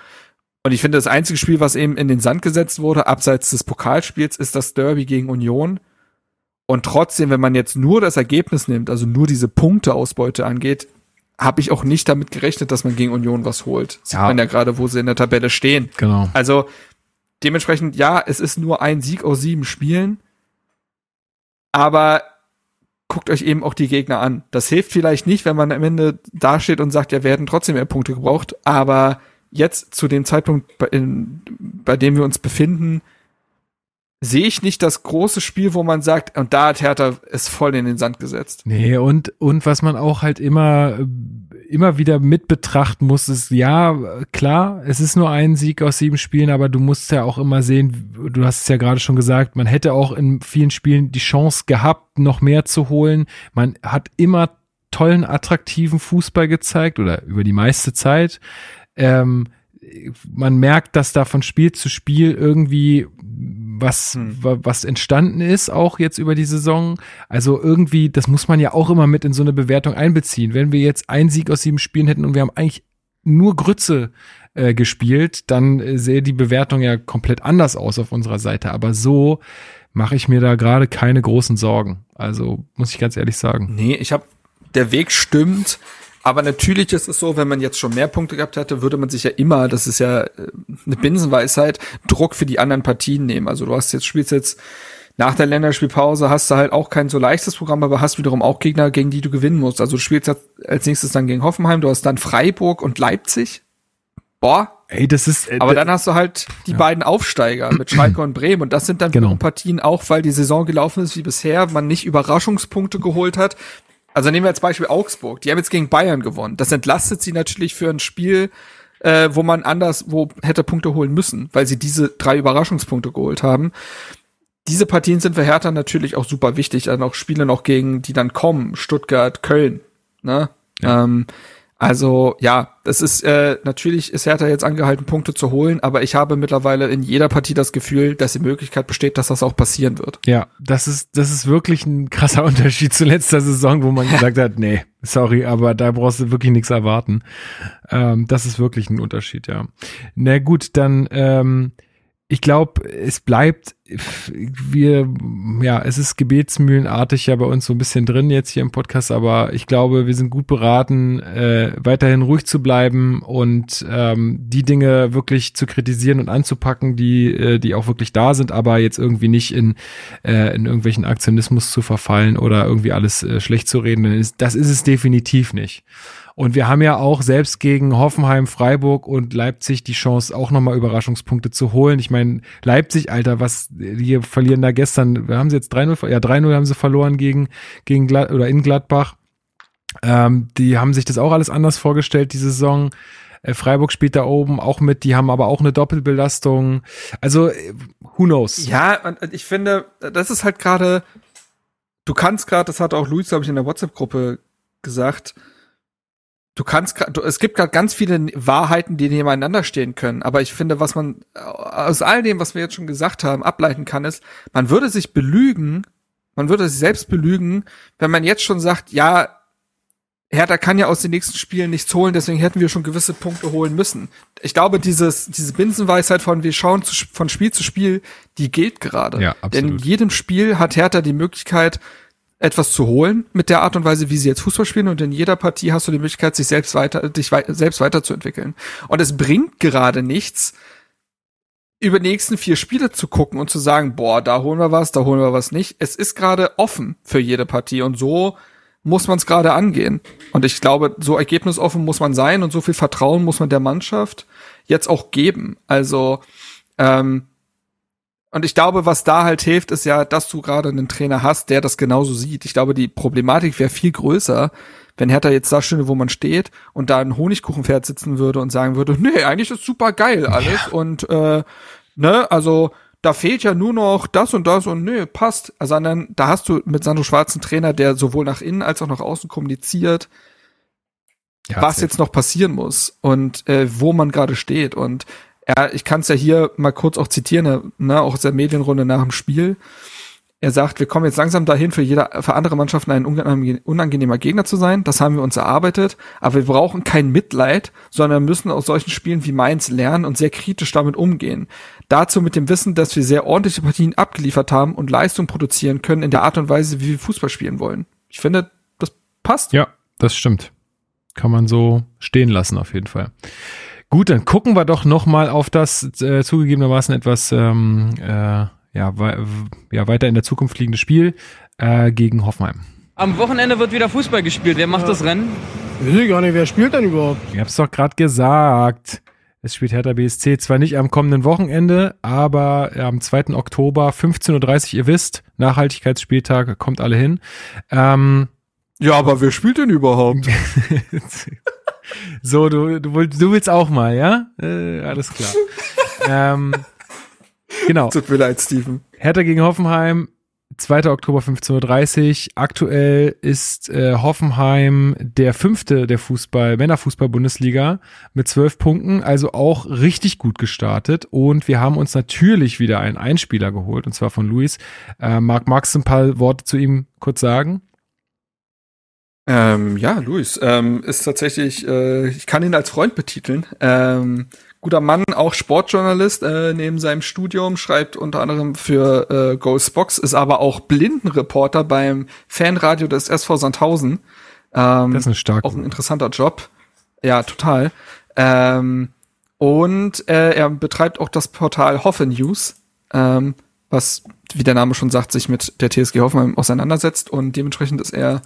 Und ich finde, das einzige Spiel, was eben in den Sand gesetzt wurde, abseits des Pokalspiels, ist das Derby gegen Union und trotzdem, wenn man jetzt nur das Ergebnis nimmt, also nur diese Punkteausbeute angeht, habe ich auch nicht damit gerechnet, dass man gegen Union was holt. Sieht ja. man ja gerade, wo sie in der Tabelle stehen. Genau. Also dementsprechend, ja, es ist nur ein Sieg aus sieben Spielen, aber guckt euch eben auch die Gegner an. Das hilft vielleicht nicht, wenn man am Ende dasteht und sagt, ja, wir hätten trotzdem mehr Punkte gebraucht, aber jetzt zu dem Zeitpunkt, bei, in, bei dem wir uns befinden, sehe ich nicht das große Spiel, wo man sagt, und da hat Hertha es voll in den Sand gesetzt. Nee, und, und was man auch halt immer, immer wieder mit betrachten muss, ist, ja, klar, es ist nur ein Sieg aus sieben Spielen, aber du musst ja auch immer sehen, du hast es ja gerade schon gesagt, man hätte auch in vielen Spielen die Chance gehabt, noch mehr zu holen. Man hat immer tollen, attraktiven Fußball gezeigt oder über die meiste Zeit. Ähm, man merkt, dass da von Spiel zu Spiel irgendwie was, hm. was entstanden ist, auch jetzt über die Saison. Also irgendwie, das muss man ja auch immer mit in so eine Bewertung einbeziehen. Wenn wir jetzt einen Sieg aus sieben Spielen hätten und wir haben eigentlich nur Grütze äh, gespielt, dann äh, sähe die Bewertung ja komplett anders aus auf unserer Seite. Aber so mache ich mir da gerade keine großen Sorgen. Also muss ich ganz ehrlich sagen. Nee, ich habe der Weg stimmt. Aber natürlich ist es so, wenn man jetzt schon mehr Punkte gehabt hätte, würde man sich ja immer, das ist ja äh, eine Binsenweisheit, Druck für die anderen Partien nehmen. Also du hast jetzt, spielst jetzt nach der Länderspielpause hast du halt auch kein so leichtes Programm, aber hast wiederum auch Gegner, gegen die du gewinnen musst. Also du spielst als nächstes dann gegen Hoffenheim, du hast dann Freiburg und Leipzig. Boah. Ey, das ist. Äh, aber dann hast du halt die ja. beiden Aufsteiger mit Schalke und Bremen und das sind dann genau. Partien auch, weil die Saison gelaufen ist wie bisher, man nicht Überraschungspunkte geholt hat. Also nehmen wir als Beispiel Augsburg. Die haben jetzt gegen Bayern gewonnen. Das entlastet sie natürlich für ein Spiel, äh, wo man anders, wo hätte Punkte holen müssen, weil sie diese drei Überraschungspunkte geholt haben diese Partien sind für Hertha natürlich auch super wichtig. Dann auch Spiele noch gegen, die dann kommen, Stuttgart, Köln. Ne? Ja. Ähm, also ja, das ist äh, natürlich ist Hertha jetzt angehalten, Punkte zu holen, aber ich habe mittlerweile in jeder Partie das Gefühl, dass die Möglichkeit besteht, dass das auch passieren wird. Ja, das ist das ist wirklich ein krasser [LAUGHS] Unterschied zu letzter Saison, wo man [LAUGHS] gesagt hat, nee, sorry, aber da brauchst du wirklich nichts erwarten. Ähm, das ist wirklich ein Unterschied, ja. Na gut, dann ähm, ich glaube, es bleibt, wir, ja, es ist gebetsmühlenartig ja bei uns so ein bisschen drin jetzt hier im Podcast, aber ich glaube, wir sind gut beraten, äh, weiterhin ruhig zu bleiben und ähm, die Dinge wirklich zu kritisieren und anzupacken, die, äh, die auch wirklich da sind, aber jetzt irgendwie nicht in, äh, in irgendwelchen Aktionismus zu verfallen oder irgendwie alles äh, schlecht zu reden. Das ist es definitiv nicht. Und wir haben ja auch selbst gegen Hoffenheim, Freiburg und Leipzig die Chance, auch nochmal Überraschungspunkte zu holen. Ich meine, Leipzig, Alter, was, die verlieren da gestern, wir haben sie jetzt 3-0, ja, 3-0 haben sie verloren gegen, gegen Glad oder in Gladbach. Ähm, die haben sich das auch alles anders vorgestellt, die Saison. Äh, Freiburg spielt da oben auch mit, die haben aber auch eine Doppelbelastung. Also, äh, who knows? Ja, und ich finde, das ist halt gerade, du kannst gerade, das hat auch Luis, glaube ich, in der WhatsApp-Gruppe gesagt, du kannst du, es gibt gerade ganz viele Wahrheiten, die nebeneinander stehen können, aber ich finde, was man aus all dem, was wir jetzt schon gesagt haben, ableiten kann, ist, man würde sich belügen, man würde sich selbst belügen, wenn man jetzt schon sagt, ja, Hertha kann ja aus den nächsten Spielen nichts holen, deswegen hätten wir schon gewisse Punkte holen müssen. Ich glaube, dieses, diese Binsenweisheit von wir schauen zu, von Spiel zu Spiel, die gilt gerade. Ja, absolut. Denn in jedem Spiel hat Hertha die Möglichkeit, etwas zu holen mit der Art und Weise, wie sie jetzt Fußball spielen und in jeder Partie hast du die Möglichkeit, sich selbst weiter, dich wei selbst weiterzuentwickeln. Und es bringt gerade nichts, über die nächsten vier Spiele zu gucken und zu sagen, boah, da holen wir was, da holen wir was nicht. Es ist gerade offen für jede Partie und so muss man es gerade angehen. Und ich glaube, so ergebnisoffen muss man sein und so viel Vertrauen muss man der Mannschaft jetzt auch geben. Also ähm, und ich glaube, was da halt hilft, ist ja, dass du gerade einen Trainer hast, der das genauso sieht. Ich glaube, die Problematik wäre viel größer, wenn Hertha jetzt da stünde, wo man steht und da ein Honigkuchenpferd sitzen würde und sagen würde, nee, eigentlich ist super geil alles ja. und äh, ne, also da fehlt ja nur noch das und das und nö, passt. Also dann, da hast du mit Sandro Schwarz einen Trainer, der sowohl nach innen als auch nach außen kommuniziert, ja, was jetzt noch passieren muss und äh, wo man gerade steht. Und ja, ich kann es ja hier mal kurz auch zitieren, ne, auch aus der Medienrunde nach dem Spiel. Er sagt, wir kommen jetzt langsam dahin, für jeder, für andere Mannschaften ein unangenehmer Gegner zu sein. Das haben wir uns erarbeitet. Aber wir brauchen kein Mitleid, sondern müssen aus solchen Spielen wie Mainz lernen und sehr kritisch damit umgehen. Dazu mit dem Wissen, dass wir sehr ordentliche Partien abgeliefert haben und Leistung produzieren können in der Art und Weise, wie wir Fußball spielen wollen. Ich finde, das passt. Ja, das stimmt. Kann man so stehen lassen, auf jeden Fall. Gut, dann gucken wir doch noch mal auf das äh, zugegebenermaßen etwas ähm, äh, ja, we ja, weiter in der Zukunft liegende Spiel äh, gegen Hoffenheim. Am Wochenende wird wieder Fußball gespielt. Wer macht ja. das Rennen? Weiß ich gar nicht, wer spielt denn überhaupt? Ich hab's doch gerade gesagt. Es spielt Hertha BSC zwar nicht am kommenden Wochenende, aber am 2. Oktober, 15.30 Uhr, ihr wisst, Nachhaltigkeitsspieltag, kommt alle hin. Ähm, ja, aber wer spielt denn überhaupt? [LAUGHS] So, du, du, du willst auch mal, ja? Äh, alles klar. [LAUGHS] ähm, genau. Tut mir leid, Steven. Hertha gegen Hoffenheim, 2. Oktober 15.30 Uhr. Aktuell ist äh, Hoffenheim der fünfte der Fußball, Männerfußball-Bundesliga mit zwölf Punkten, also auch richtig gut gestartet. Und wir haben uns natürlich wieder einen Einspieler geholt, und zwar von Luis. Äh, Marc, magst du ein paar Worte zu ihm kurz sagen? Ähm, ja, Luis ähm, ist tatsächlich, äh, ich kann ihn als Freund betiteln. Ähm, guter Mann, auch Sportjournalist äh, neben seinem Studium, schreibt unter anderem für äh, Ghostbox, ist aber auch Blindenreporter beim Fanradio des SV Sandhausen. Ähm, das ist eine starke. Auch ein interessanter Job. Ja, total. Ähm, und äh, er betreibt auch das Portal Hoffe News, ähm, was, wie der Name schon sagt, sich mit der TSG Hoffenheim auseinandersetzt und dementsprechend ist er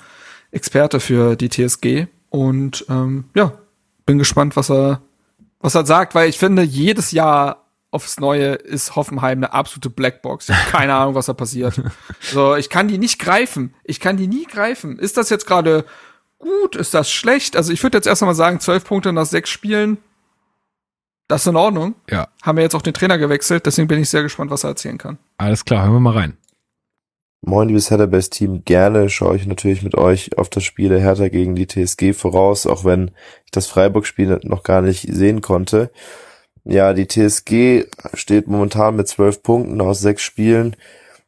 Experte für die TSG und ähm, ja, bin gespannt, was er was er sagt, weil ich finde, jedes Jahr aufs Neue ist Hoffenheim eine absolute Blackbox. Ich habe [LAUGHS] keine Ahnung, was da passiert. So, ich kann die nicht greifen. Ich kann die nie greifen. Ist das jetzt gerade gut? Ist das schlecht? Also ich würde jetzt erst mal sagen, zwölf Punkte nach sechs Spielen. Das ist in Ordnung. Ja. Haben wir jetzt auch den Trainer gewechselt, deswegen bin ich sehr gespannt, was er erzählen kann. Alles klar, hören wir mal rein. Moin, liebes Headerbase-Team. Gerne schaue ich natürlich mit euch auf das Spiel der Hertha gegen die TSG voraus, auch wenn ich das Freiburg-Spiel noch gar nicht sehen konnte. Ja, die TSG steht momentan mit zwölf Punkten aus sechs Spielen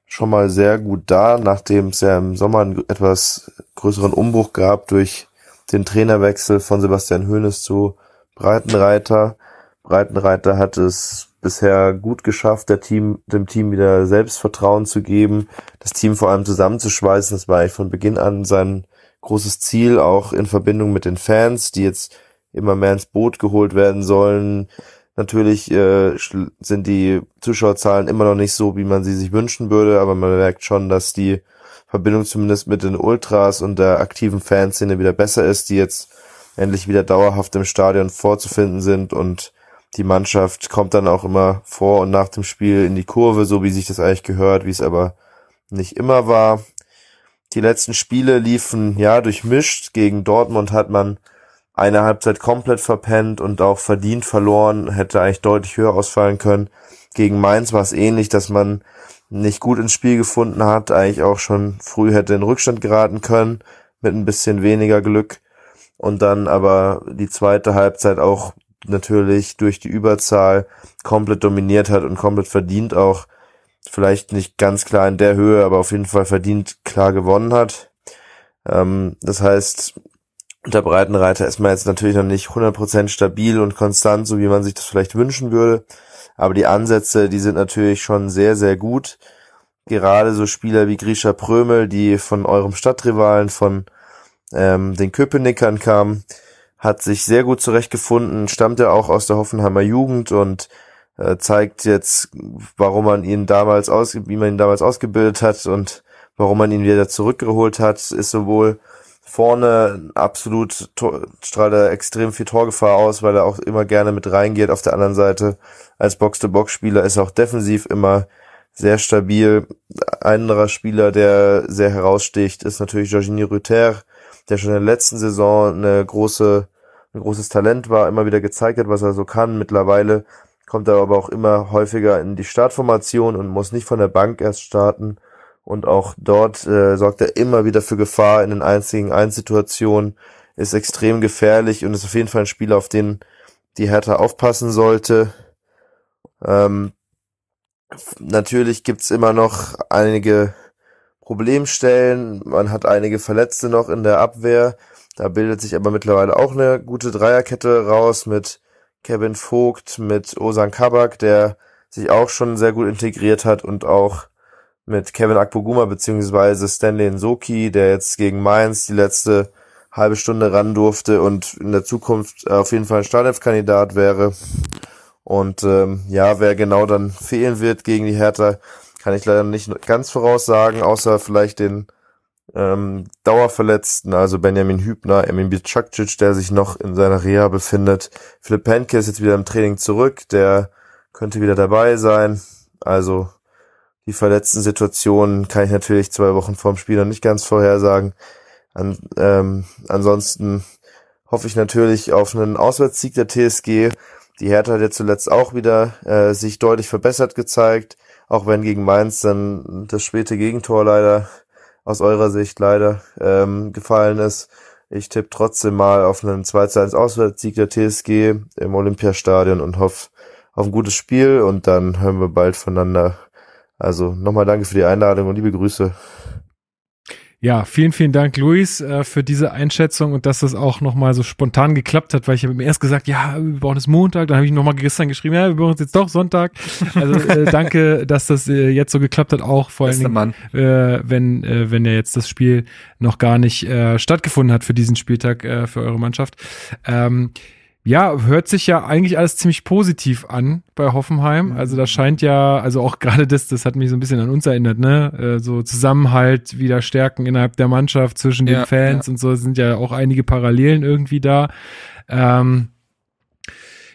schon mal sehr gut da, nachdem es ja im Sommer einen etwas größeren Umbruch gab durch den Trainerwechsel von Sebastian Hoeneß zu Breitenreiter. Breitenreiter hat es bisher gut geschafft, der Team, dem Team wieder Selbstvertrauen zu geben, das Team vor allem zusammenzuschweißen. Das war eigentlich von Beginn an sein großes Ziel, auch in Verbindung mit den Fans, die jetzt immer mehr ins Boot geholt werden sollen. Natürlich äh, sind die Zuschauerzahlen immer noch nicht so, wie man sie sich wünschen würde, aber man merkt schon, dass die Verbindung zumindest mit den Ultras und der aktiven Fanszene wieder besser ist, die jetzt endlich wieder dauerhaft im Stadion vorzufinden sind und die Mannschaft kommt dann auch immer vor und nach dem Spiel in die Kurve, so wie sich das eigentlich gehört, wie es aber nicht immer war. Die letzten Spiele liefen ja durchmischt. Gegen Dortmund hat man eine Halbzeit komplett verpennt und auch verdient verloren, hätte eigentlich deutlich höher ausfallen können. Gegen Mainz war es ähnlich, dass man nicht gut ins Spiel gefunden hat, eigentlich auch schon früh hätte in Rückstand geraten können, mit ein bisschen weniger Glück. Und dann aber die zweite Halbzeit auch natürlich durch die Überzahl komplett dominiert hat und komplett verdient auch, vielleicht nicht ganz klar in der Höhe, aber auf jeden Fall verdient klar gewonnen hat. Ähm, das heißt, unter Breitenreiter ist man jetzt natürlich noch nicht 100% stabil und konstant, so wie man sich das vielleicht wünschen würde. Aber die Ansätze, die sind natürlich schon sehr, sehr gut. Gerade so Spieler wie Grisha Prömel, die von eurem Stadtrivalen, von ähm, den Köpenickern kamen, hat sich sehr gut zurechtgefunden, stammt ja auch aus der Hoffenheimer Jugend und äh, zeigt jetzt, warum man ihn damals aus, wie man ihn damals ausgebildet hat und warum man ihn wieder zurückgeholt hat, ist sowohl vorne absolut strahlt er extrem viel Torgefahr aus, weil er auch immer gerne mit reingeht. Auf der anderen Seite als Box-to-Box-Spieler ist er auch defensiv immer sehr stabil. Ein anderer Spieler, der sehr heraussticht, ist natürlich Jorginho Rüther, der schon in der letzten Saison eine große, ein großes Talent war, immer wieder gezeigt hat, was er so kann. Mittlerweile kommt er aber auch immer häufiger in die Startformation und muss nicht von der Bank erst starten. Und auch dort äh, sorgt er immer wieder für Gefahr in den einzigen Einsituationen, ist extrem gefährlich und ist auf jeden Fall ein Spieler, auf den die Hertha aufpassen sollte. Ähm, natürlich gibt's immer noch einige Problemstellen. Man hat einige Verletzte noch in der Abwehr. Da bildet sich aber mittlerweile auch eine gute Dreierkette raus mit Kevin Vogt, mit Osan Kabak, der sich auch schon sehr gut integriert hat und auch mit Kevin Akpoguma beziehungsweise Stanley Nsoki, der jetzt gegen Mainz die letzte halbe Stunde ran durfte und in der Zukunft auf jeden Fall ein Startelf-Kandidat wäre. Und ähm, ja, wer genau dann fehlen wird gegen die Hertha, kann ich leider nicht ganz voraussagen, außer vielleicht den ähm, Dauerverletzten, also Benjamin Hübner, Emin Bicakcic, der sich noch in seiner Reha befindet. Philipp Penke ist jetzt wieder im Training zurück, der könnte wieder dabei sein. Also die verletzten Situationen kann ich natürlich zwei Wochen vorm Spiel noch nicht ganz vorhersagen. An, ähm, ansonsten hoffe ich natürlich auf einen Auswärtssieg der TSG. Die Hertha hat ja zuletzt auch wieder äh, sich deutlich verbessert gezeigt auch wenn gegen Mainz dann das späte Gegentor leider aus eurer Sicht leider ähm, gefallen ist. Ich tippe trotzdem mal auf einen 2-1 Auswärtssieg der TSG im Olympiastadion und hoffe auf ein gutes Spiel und dann hören wir bald voneinander. Also nochmal danke für die Einladung und liebe Grüße. Ja, vielen, vielen Dank, Luis, äh, für diese Einschätzung und dass das auch nochmal so spontan geklappt hat, weil ich habe mir erst gesagt, ja, wir brauchen es Montag, dann habe ich nochmal gestern geschrieben, ja, wir brauchen es jetzt doch Sonntag. Also äh, [LAUGHS] danke, dass das äh, jetzt so geklappt hat, auch vor allem, Mann. Äh, wenn, äh, wenn ja jetzt das Spiel noch gar nicht äh, stattgefunden hat für diesen Spieltag äh, für eure Mannschaft. Ähm, ja, hört sich ja eigentlich alles ziemlich positiv an bei Hoffenheim. Mhm. Also da scheint ja, also auch [LAUGHS] gerade das, das hat mich so ein bisschen an uns erinnert, ne? Äh, so Zusammenhalt wieder stärken innerhalb der Mannschaft zwischen den ja, Fans ja. und so sind ja auch einige Parallelen irgendwie da. Ähm,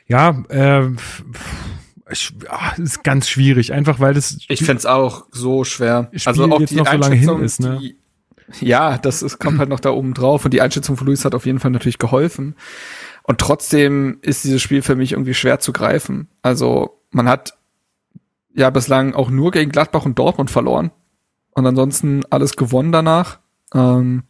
ja, äh, ach, ist ganz schwierig, einfach weil das. Ich fände auch so schwer. Spiel also auch jetzt die noch so lange hin ist, ne? Die, ja, das ist, kommt halt noch da oben drauf und die Einschätzung von Luis hat auf jeden Fall natürlich geholfen. Und trotzdem ist dieses Spiel für mich irgendwie schwer zu greifen. Also man hat ja bislang auch nur gegen Gladbach und Dortmund verloren. Und ansonsten alles gewonnen danach. Ähm,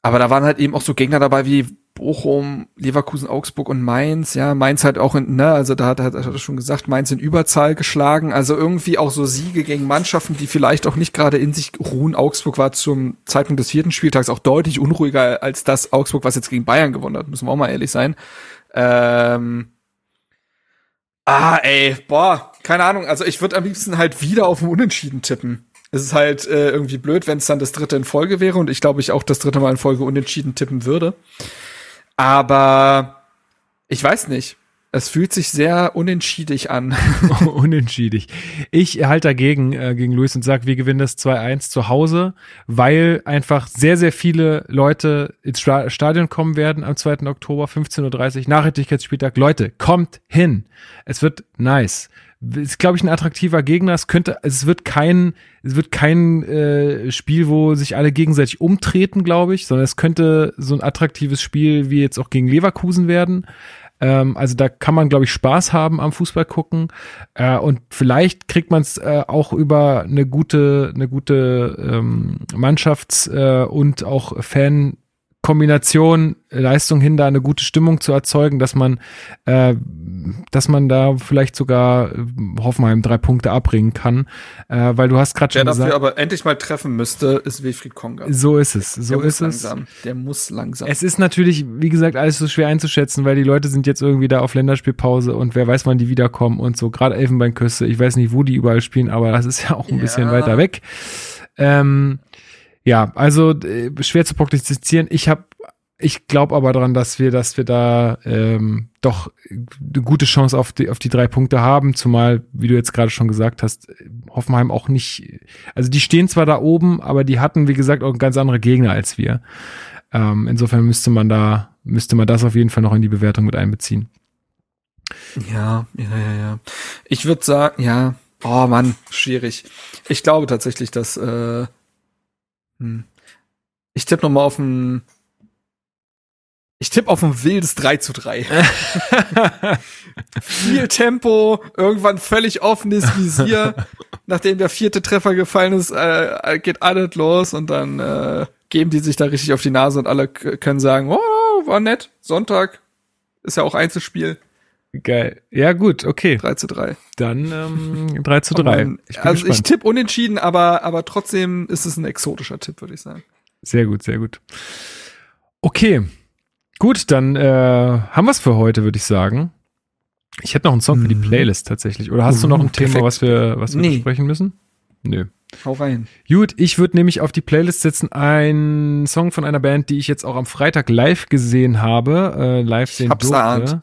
aber da waren halt eben auch so Gegner dabei wie Bochum, Leverkusen, Augsburg und Mainz. Ja, Mainz halt auch in, ne, also da hat, hat, hat er schon gesagt, Mainz in Überzahl geschlagen. Also irgendwie auch so Siege gegen Mannschaften, die vielleicht auch nicht gerade in sich ruhen. Augsburg war zum Zeitpunkt des vierten Spieltags auch deutlich unruhiger als das Augsburg, was jetzt gegen Bayern gewonnen hat. Müssen wir auch mal ehrlich sein. Ähm, ah, ey, boah, keine Ahnung. Also ich würde am liebsten halt wieder auf den Unentschieden tippen. Es ist halt äh, irgendwie blöd, wenn es dann das dritte in Folge wäre und ich glaube, ich auch das dritte Mal in Folge unentschieden tippen würde. Aber ich weiß nicht. Es fühlt sich sehr unentschiedig an. [LAUGHS] [LAUGHS] unentschiedig. Ich halte dagegen äh, gegen Luis und sage, wir gewinnen das 2-1 zu Hause, weil einfach sehr, sehr viele Leute ins Stadion kommen werden am 2. Oktober, 15.30 Uhr, Nachhaltigkeitsspieltag. Leute, kommt hin. Es wird nice ist, glaube ich, ein attraktiver Gegner. Es könnte, es wird kein, es wird kein äh, Spiel, wo sich alle gegenseitig umtreten, glaube ich, sondern es könnte so ein attraktives Spiel wie jetzt auch gegen Leverkusen werden. Ähm, also da kann man, glaube ich, Spaß haben am Fußball gucken. Äh, und vielleicht kriegt man es äh, auch über eine gute, eine gute ähm, Mannschafts- äh, und auch Fan- Kombination Leistung hin, da eine gute Stimmung zu erzeugen, dass man, äh, dass man da vielleicht sogar äh, Hoffenheim drei Punkte abbringen kann, äh, weil du hast gerade schon Wer dafür aber endlich mal treffen müsste, ist Wilfried Konga. So ist es, so Der ist es. Langsam. Der muss langsam. Es ist natürlich, wie gesagt, alles so schwer einzuschätzen, weil die Leute sind jetzt irgendwie da auf Länderspielpause und wer weiß, wann die wiederkommen und so. Gerade Elfenbeinküste, ich weiß nicht, wo die überall spielen, aber das ist ja auch ein ja. bisschen weiter weg. Ähm, ja, also äh, schwer zu prognostizieren. Ich habe ich glaube aber daran, dass wir, dass wir da ähm, doch eine gute Chance auf die, auf die drei Punkte haben, zumal, wie du jetzt gerade schon gesagt hast, Hoffenheim auch nicht, also die stehen zwar da oben, aber die hatten, wie gesagt, auch ganz andere Gegner als wir. Ähm, insofern müsste man da, müsste man das auf jeden Fall noch in die Bewertung mit einbeziehen. Ja, ja, ja, ja. Ich würde sagen, ja, oh Mann, schwierig. Ich glaube tatsächlich, dass äh, hm. Ich tippe nochmal auf ein. Ich tippe auf ein wildes 3 zu 3. [LAUGHS] Viel Tempo, irgendwann völlig offenes Visier. Nachdem der vierte Treffer gefallen ist, äh, geht alles los und dann äh, geben die sich da richtig auf die Nase und alle können sagen, oh, war nett, Sonntag, ist ja auch Einzelspiel. Geil. Ja, gut, okay. 3 zu 3. Dann ähm, 3 zu 3. Ich also gespannt. ich tippe unentschieden, aber, aber trotzdem ist es ein exotischer Tipp, würde ich sagen. Sehr gut, sehr gut. Okay. Gut, dann äh, haben wir es für heute, würde ich sagen. Ich hätte noch einen Song mhm. für die mhm. Playlist tatsächlich. Oder hast uh, du noch ein perfekt. Thema, was wir, was wir nee. besprechen müssen? Nö. Hau rein. Gut, ich würde nämlich auf die Playlist setzen einen Song von einer Band, die ich jetzt auch am Freitag live gesehen habe, äh, live sehen durfte. Ahnt.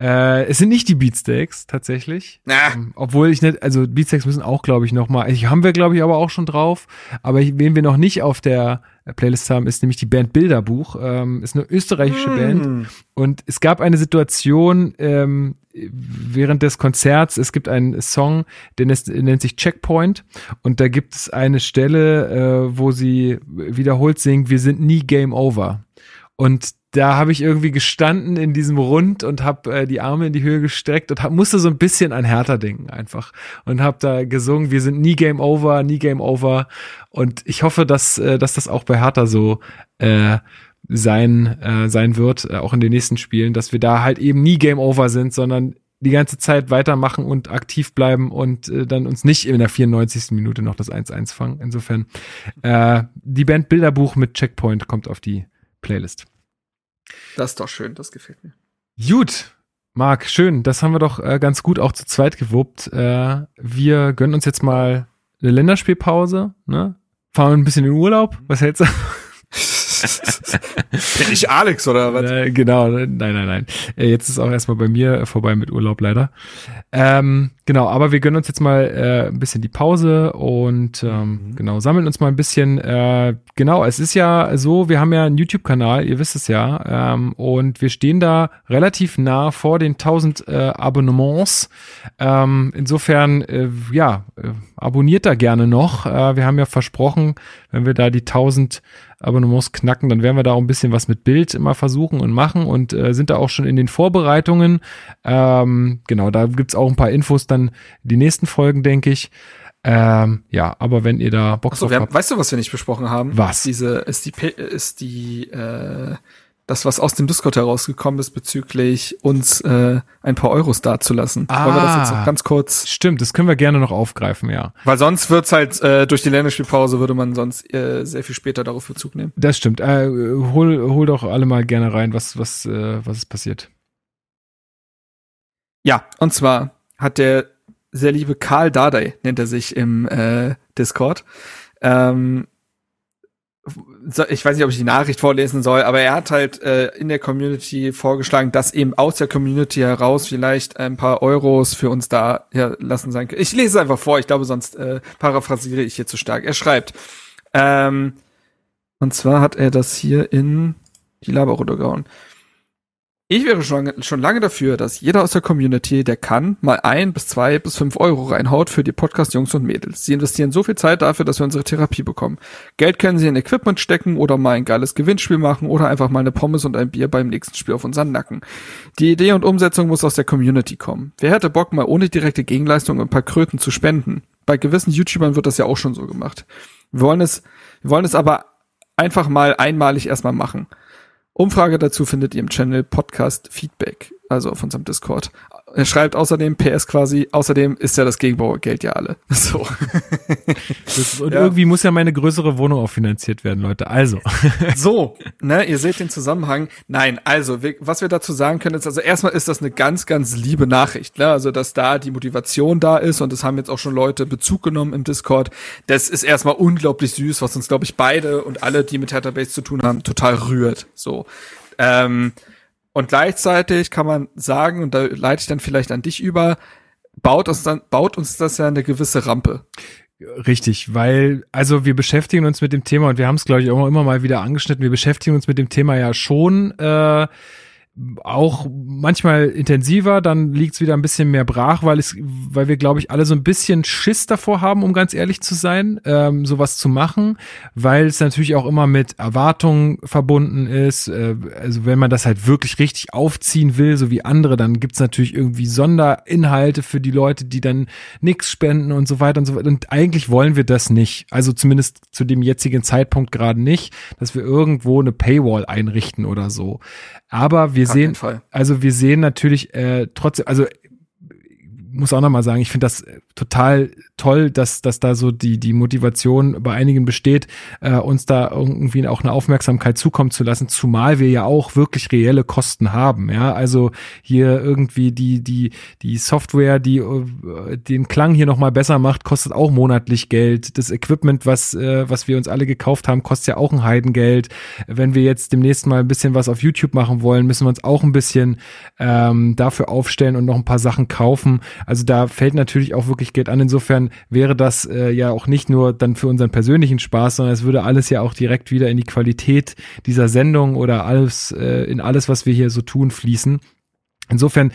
Äh, es sind nicht die Beatsteaks tatsächlich. Na. Ähm, obwohl ich nicht, also Beatsteaks müssen auch, glaube ich, noch mal. Also haben wir, glaube ich, aber auch schon drauf. Aber wen wir noch nicht auf der Playlist haben, ist nämlich die Band Bilderbuch. Ähm, ist eine österreichische mm. Band. Und es gab eine Situation ähm, während des Konzerts. Es gibt einen Song, der nennt sich Checkpoint. Und da gibt es eine Stelle, äh, wo sie wiederholt singt: Wir sind nie Game Over. Und da habe ich irgendwie gestanden in diesem Rund und habe äh, die Arme in die Höhe gestreckt und hab, musste so ein bisschen an Hertha denken einfach und habe da gesungen, wir sind nie Game Over, nie Game Over und ich hoffe, dass äh, dass das auch bei Hertha so äh, sein äh, sein wird, äh, auch in den nächsten Spielen, dass wir da halt eben nie Game Over sind, sondern die ganze Zeit weitermachen und aktiv bleiben und äh, dann uns nicht in der 94. Minute noch das 1-1 fangen. Insofern, äh, die Band Bilderbuch mit Checkpoint kommt auf die Playlist. Das ist doch schön, das gefällt mir. Gut, Marc, schön. Das haben wir doch äh, ganz gut auch zu zweit gewuppt. Äh, wir gönnen uns jetzt mal eine Länderspielpause, ne? Fahren ein bisschen in Urlaub. Was hältst du? Bin ich Alex oder was? Äh, genau, nein, nein, nein. Äh, jetzt ist auch erstmal bei mir vorbei mit Urlaub leider. Ähm, genau, aber wir gönnen uns jetzt mal äh, ein bisschen die Pause und ähm, mhm. genau, sammeln uns mal ein bisschen. Äh, genau, es ist ja so, wir haben ja einen YouTube-Kanal, ihr wisst es ja, ähm, und wir stehen da relativ nah vor den 1000 äh, Abonnements. Ähm, insofern, äh, ja, äh, abonniert da gerne noch. Äh, wir haben ja versprochen, wenn wir da die 1000 Abonnements knacken, dann werden wir da auch ein bisschen was mit Bild immer versuchen und machen und äh, sind da auch schon in den Vorbereitungen. Ähm, genau, da gibt's auch ein paar Infos dann die nächsten Folgen, denke ich. Ähm, ja, aber wenn ihr da Bock Achso, drauf habt. Weißt du, was wir nicht besprochen haben? Was? Diese, ist die, ist die, äh, das, was aus dem Discord herausgekommen ist, bezüglich uns äh, ein paar Euros dazulassen. Ah, Wollen wir das jetzt noch ganz kurz? Stimmt, das können wir gerne noch aufgreifen, ja. Weil sonst wird's halt, äh, durch die Länderspielpause würde man sonst äh, sehr viel später darauf Bezug nehmen. Das stimmt. Äh, hol, hol doch alle mal gerne rein, was, was, äh, was ist passiert. Ja, und zwar hat der sehr liebe Karl Dardai, nennt er sich im äh, Discord, ähm, ich weiß nicht, ob ich die Nachricht vorlesen soll, aber er hat halt äh, in der Community vorgeschlagen, dass eben aus der Community heraus vielleicht ein paar Euros für uns da ja, lassen sein können. Ich lese es einfach vor, ich glaube, sonst äh, paraphrasiere ich hier zu stark. Er schreibt, ähm, und zwar hat er das hier in die Laber runtergehauen. Ich wäre schon, schon lange dafür, dass jeder aus der Community, der kann, mal ein bis zwei bis fünf Euro reinhaut für die Podcast-Jungs und Mädels. Sie investieren so viel Zeit dafür, dass wir unsere Therapie bekommen. Geld können sie in Equipment stecken oder mal ein geiles Gewinnspiel machen oder einfach mal eine Pommes und ein Bier beim nächsten Spiel auf unseren Nacken. Die Idee und Umsetzung muss aus der Community kommen. Wer hätte Bock, mal ohne direkte Gegenleistung ein paar Kröten zu spenden? Bei gewissen YouTubern wird das ja auch schon so gemacht. Wir wollen es, wir wollen es aber einfach mal einmalig erstmal machen. Umfrage dazu findet ihr im Channel Podcast Feedback, also auf unserem Discord. Er schreibt außerdem PS quasi, außerdem ist ja das Gegenbaugeld ja alle. [LAUGHS] So. Das, und ja. irgendwie muss ja meine größere Wohnung auch finanziert werden, Leute. Also. [LAUGHS] So, ne, ihr seht den Zusammenhang. Nein, also, was wir dazu sagen können, ist, also erstmal ist das eine ganz, ganz liebe Nachricht, ne? Also, dass da die Motivation da ist und es haben jetzt auch schon Leute Bezug genommen im Discord. Das ist erstmal unglaublich süß, was uns, glaube ich, beide und alle, die mit Database zu tun haben, total rührt. So. Ähm, und gleichzeitig kann man sagen, und da leite ich dann vielleicht an dich über, baut uns dann, baut uns das ja eine gewisse Rampe. Richtig, weil, also wir beschäftigen uns mit dem Thema und wir haben es, glaube ich, auch immer mal wieder angeschnitten, wir beschäftigen uns mit dem Thema ja schon äh, auch manchmal intensiver, dann liegt's wieder ein bisschen mehr brach, weil es, weil wir, glaube ich, alle so ein bisschen Schiss davor haben, um ganz ehrlich zu sein, ähm, sowas zu machen, weil es natürlich auch immer mit Erwartungen verbunden ist. Äh, also wenn man das halt wirklich richtig aufziehen will, so wie andere, dann gibt's natürlich irgendwie Sonderinhalte für die Leute, die dann nichts spenden und so weiter und so weiter. Und eigentlich wollen wir das nicht. Also zumindest zu dem jetzigen Zeitpunkt gerade nicht, dass wir irgendwo eine Paywall einrichten oder so. Aber wir sehen, also wir sehen natürlich äh, trotzdem, also muss auch nochmal sagen, ich finde das total toll, dass, dass da so die, die Motivation bei einigen besteht, äh, uns da irgendwie auch eine Aufmerksamkeit zukommen zu lassen, zumal wir ja auch wirklich reelle Kosten haben. Ja, also hier irgendwie die, die, die Software, die äh, den Klang hier nochmal besser macht, kostet auch monatlich Geld. Das Equipment, was, äh, was wir uns alle gekauft haben, kostet ja auch ein Heidengeld. Wenn wir jetzt demnächst mal ein bisschen was auf YouTube machen wollen, müssen wir uns auch ein bisschen ähm, dafür aufstellen und noch ein paar Sachen kaufen. Also da fällt natürlich auch wirklich Geld an. Insofern wäre das äh, ja auch nicht nur dann für unseren persönlichen Spaß, sondern es würde alles ja auch direkt wieder in die Qualität dieser Sendung oder alles äh, in alles, was wir hier so tun, fließen. Insofern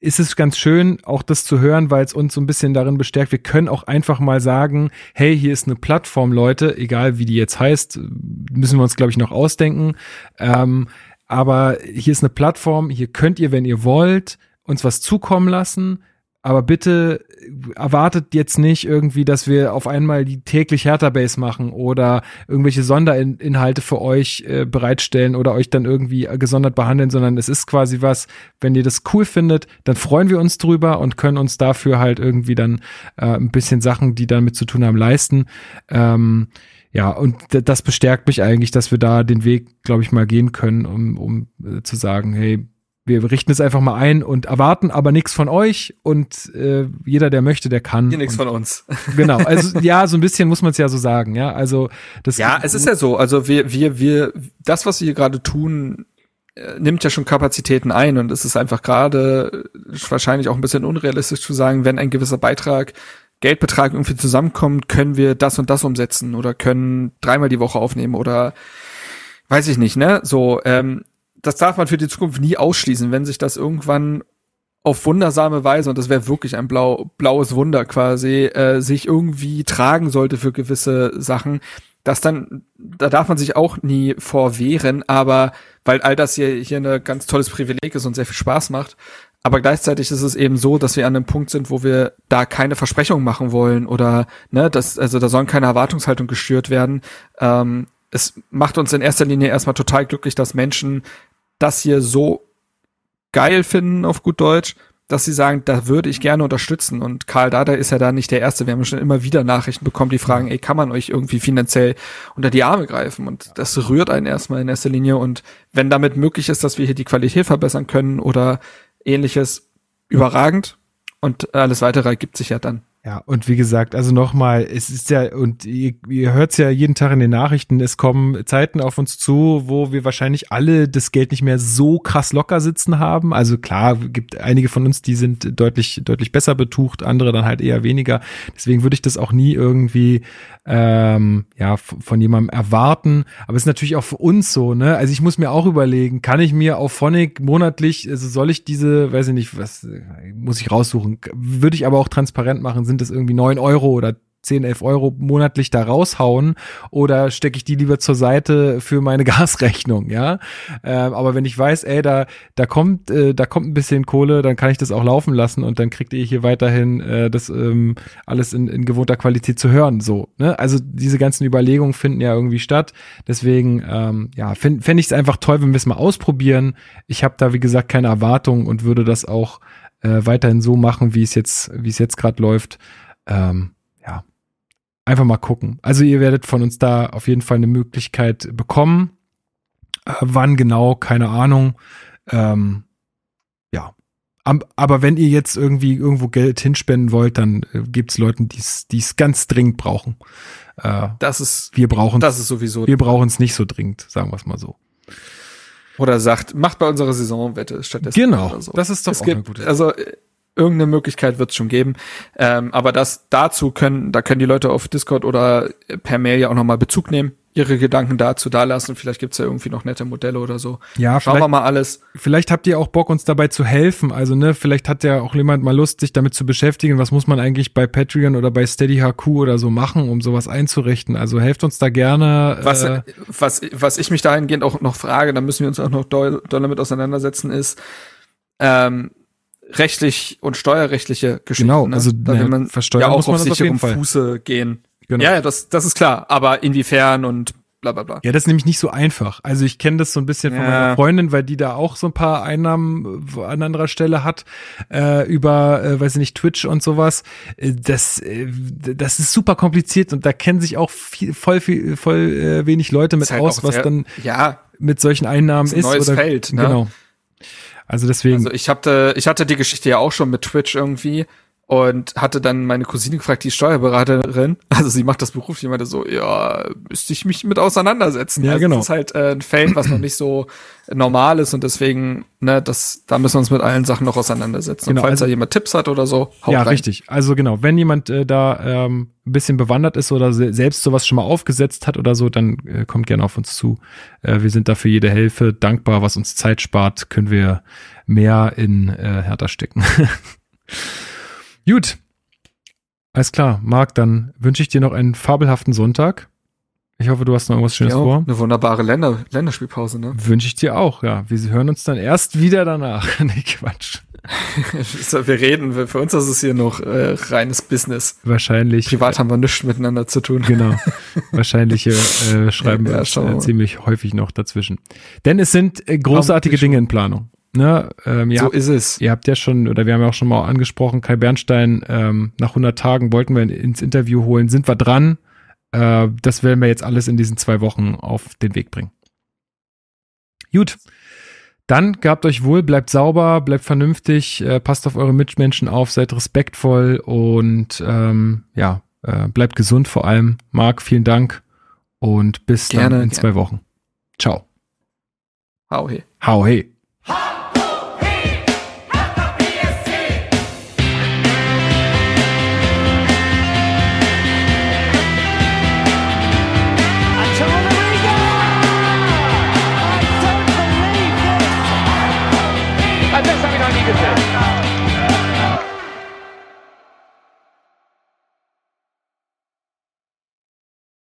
ist es ganz schön, auch das zu hören, weil es uns so ein bisschen darin bestärkt. Wir können auch einfach mal sagen, hey, hier ist eine Plattform, Leute, egal wie die jetzt heißt, müssen wir uns, glaube ich, noch ausdenken. Ähm, aber hier ist eine Plattform, hier könnt ihr, wenn ihr wollt, uns was zukommen lassen aber bitte erwartet jetzt nicht irgendwie, dass wir auf einmal die täglich Hertha-Base machen oder irgendwelche Sonderinhalte für euch äh, bereitstellen oder euch dann irgendwie gesondert behandeln, sondern es ist quasi was, wenn ihr das cool findet, dann freuen wir uns drüber und können uns dafür halt irgendwie dann äh, ein bisschen Sachen, die damit zu tun haben, leisten. Ähm, ja, und das bestärkt mich eigentlich, dass wir da den Weg, glaube ich, mal gehen können, um, um äh, zu sagen, hey, wir richten es einfach mal ein und erwarten aber nichts von euch und äh, jeder, der möchte, der kann. Hier nichts von uns. [LAUGHS] Genau, also ja, so ein bisschen muss man es ja so sagen, ja. Also das Ja, es ist ja so. Also wir, wir, wir, das, was wir hier gerade tun, äh, nimmt ja schon Kapazitäten ein und es ist einfach gerade wahrscheinlich auch ein bisschen unrealistisch zu sagen, wenn ein gewisser Beitrag Geldbetrag irgendwie zusammenkommt, können wir das und das umsetzen oder können dreimal die Woche aufnehmen oder weiß ich nicht, ne? So, ähm, das darf man für die Zukunft nie ausschließen, wenn sich das irgendwann auf wundersame Weise, und das wäre wirklich ein blau, blaues Wunder quasi, äh, sich irgendwie tragen sollte für gewisse Sachen, das dann, da darf man sich auch nie vorwehren, aber weil all das hier, hier ein ganz tolles Privileg ist und sehr viel Spaß macht, aber gleichzeitig ist es eben so, dass wir an einem Punkt sind, wo wir da keine Versprechungen machen wollen oder ne, das, also da sollen keine Erwartungshaltung gestört werden. Ähm, es macht uns in erster Linie erstmal total glücklich, dass Menschen das hier so geil finden, auf gut Deutsch, dass sie sagen, da würde ich gerne unterstützen. Und Karl Dada ist ja da nicht der Erste. Wir haben schon immer wieder Nachrichten bekommen, die fragen, ey, kann man euch irgendwie finanziell unter die Arme greifen? Und das rührt einen erstmal in erster Linie. Und wenn damit möglich ist, dass wir hier die Qualität verbessern können oder ähnliches, überragend. Und alles weitere ergibt sich ja dann. Ja, und wie gesagt, also nochmal, es ist ja, und ihr, ihr hört es ja jeden Tag in den Nachrichten, es kommen Zeiten auf uns zu, wo wir wahrscheinlich alle das Geld nicht mehr so krass locker sitzen haben. Also klar, gibt einige von uns, die sind deutlich, deutlich besser betucht, andere dann halt eher weniger. Deswegen würde ich das auch nie irgendwie ähm, ja, von jemandem erwarten. Aber es ist natürlich auch für uns so, ne? Also ich muss mir auch überlegen, kann ich mir auf Phonic monatlich, also soll ich diese, weiß ich nicht, was muss ich raussuchen, würde ich aber auch transparent machen, sind das irgendwie neun Euro oder 10, 11 Euro monatlich da raushauen oder stecke ich die lieber zur Seite für meine [LAUGHS] Gasrechnung, ja. Ähm, aber wenn ich weiß, ey, da, da kommt, äh, da kommt ein bisschen Kohle, dann kann ich das auch laufen lassen und dann kriegt ihr hier weiterhin äh, das ähm, alles in, in gewohnter Qualität zu hören. So, ne? Also diese ganzen Überlegungen finden ja irgendwie statt. Deswegen, ähm, ja, fände fänd ich es einfach toll, wenn wir es mal ausprobieren. Ich habe da, wie gesagt, keine Erwartungen und würde das auch äh, weiterhin so machen, wie es jetzt, wie es jetzt gerade läuft. Ähm, ja, einfach mal gucken. Also ihr werdet von uns da auf jeden Fall eine Möglichkeit bekommen. Äh, wann genau, keine Ahnung. Ähm, ja. Aber wenn ihr jetzt irgendwie irgendwo Geld hinspenden wollt, dann äh, gibt es Leuten, die es ganz dringend brauchen. Äh, das ist, wir brauchen das ist sowieso. Wir brauchen es nicht so dringend, sagen wir es mal so. Oder sagt, macht bei unserer Saisonwette stattdessen. Genau, so. das ist doch es auch gibt, eine gute Also irgendeine Möglichkeit wird es schon geben. Ähm, aber das dazu können, da können die Leute auf Discord oder per Mail ja auch nochmal Bezug nehmen, ihre Gedanken dazu dalassen. Vielleicht gibt's ja irgendwie noch nette Modelle oder so. Ja, schauen wir mal alles. Vielleicht habt ihr auch Bock, uns dabei zu helfen. Also, ne, vielleicht hat ja auch jemand mal Lust, sich damit zu beschäftigen. Was muss man eigentlich bei Patreon oder bei Steady HQ oder so machen, um sowas einzurichten? Also helft uns da gerne. Was, äh, was, was ich mich dahingehend auch noch frage, da müssen wir uns auch noch doll, doll damit auseinandersetzen, ist, ähm, rechtlich und steuerrechtliche Geschichten. Genau, ne? also da will man versteuern ja auch muss man auf sicherem Fuße gehen. Genau. Ja, das, das ist klar. Aber inwiefern und bla bla bla. Ja, das ist nämlich nicht so einfach. Also ich kenne das so ein bisschen von ja. meiner Freundin, weil die da auch so ein paar Einnahmen an anderer Stelle hat, äh, über, äh, weiß ich nicht, Twitch und sowas. Äh, das, äh, das ist super kompliziert und da kennen sich auch viel, voll, viel, voll äh, wenig Leute mit halt aus, was sehr, dann ja, mit solchen Einnahmen ist. Ein neues oder, Feld, ne? Genau. Also deswegen. Also ich hatte, ich hatte die Geschichte ja auch schon mit Twitch irgendwie und hatte dann meine Cousine gefragt, die Steuerberaterin, [LAUGHS] also sie macht das beruflich, meinte so, ja, müsste ich mich mit auseinandersetzen. Ja, also genau. Das ist halt äh, ein Feld, was noch nicht so normal ist und deswegen, ne, das, da müssen wir uns mit allen Sachen noch auseinandersetzen. Genau, und falls also, da jemand Tipps hat oder so, haut Ja, rein. richtig. Also genau, wenn jemand äh, da ähm, ein bisschen bewandert ist oder se selbst sowas schon mal aufgesetzt hat oder so, dann äh, kommt gerne auf uns zu. Äh, wir sind da für jede Hilfe dankbar, was uns Zeit spart, können wir mehr in äh, Hertha stecken. [LAUGHS] Gut, alles klar, Marc, dann wünsche ich dir noch einen fabelhaften Sonntag. Ich hoffe, du hast noch irgendwas Schönes ja, vor. Eine wunderbare Länder Länderspielpause, ne? Wünsche ich dir auch, ja. Wir hören uns dann erst wieder danach. [LAUGHS] nee, Quatsch. wir reden, für uns ist es hier noch äh, reines Business. Wahrscheinlich. Privat haben wir nichts miteinander zu tun. Genau. Wahrscheinlich äh, [LAUGHS] schreiben ja, wir uns, äh, ziemlich häufig noch dazwischen. Denn es sind äh, großartige Dinge in Planung. Ne, ähm, so habt, ist es. Ihr habt ja schon, oder wir haben ja auch schon mal angesprochen, Kai Bernstein, ähm, nach 100 Tagen wollten wir ins Interview holen. Sind wir dran? Äh, das werden wir jetzt alles in diesen zwei Wochen auf den Weg bringen. Gut. Dann gehabt euch wohl, bleibt sauber, bleibt vernünftig, äh, passt auf eure Mitmenschen auf, seid respektvoll und ähm, ja, äh, bleibt gesund vor allem. Marc, vielen Dank und bis gerne, dann in gerne. zwei Wochen. Ciao. Hau he. Hau he.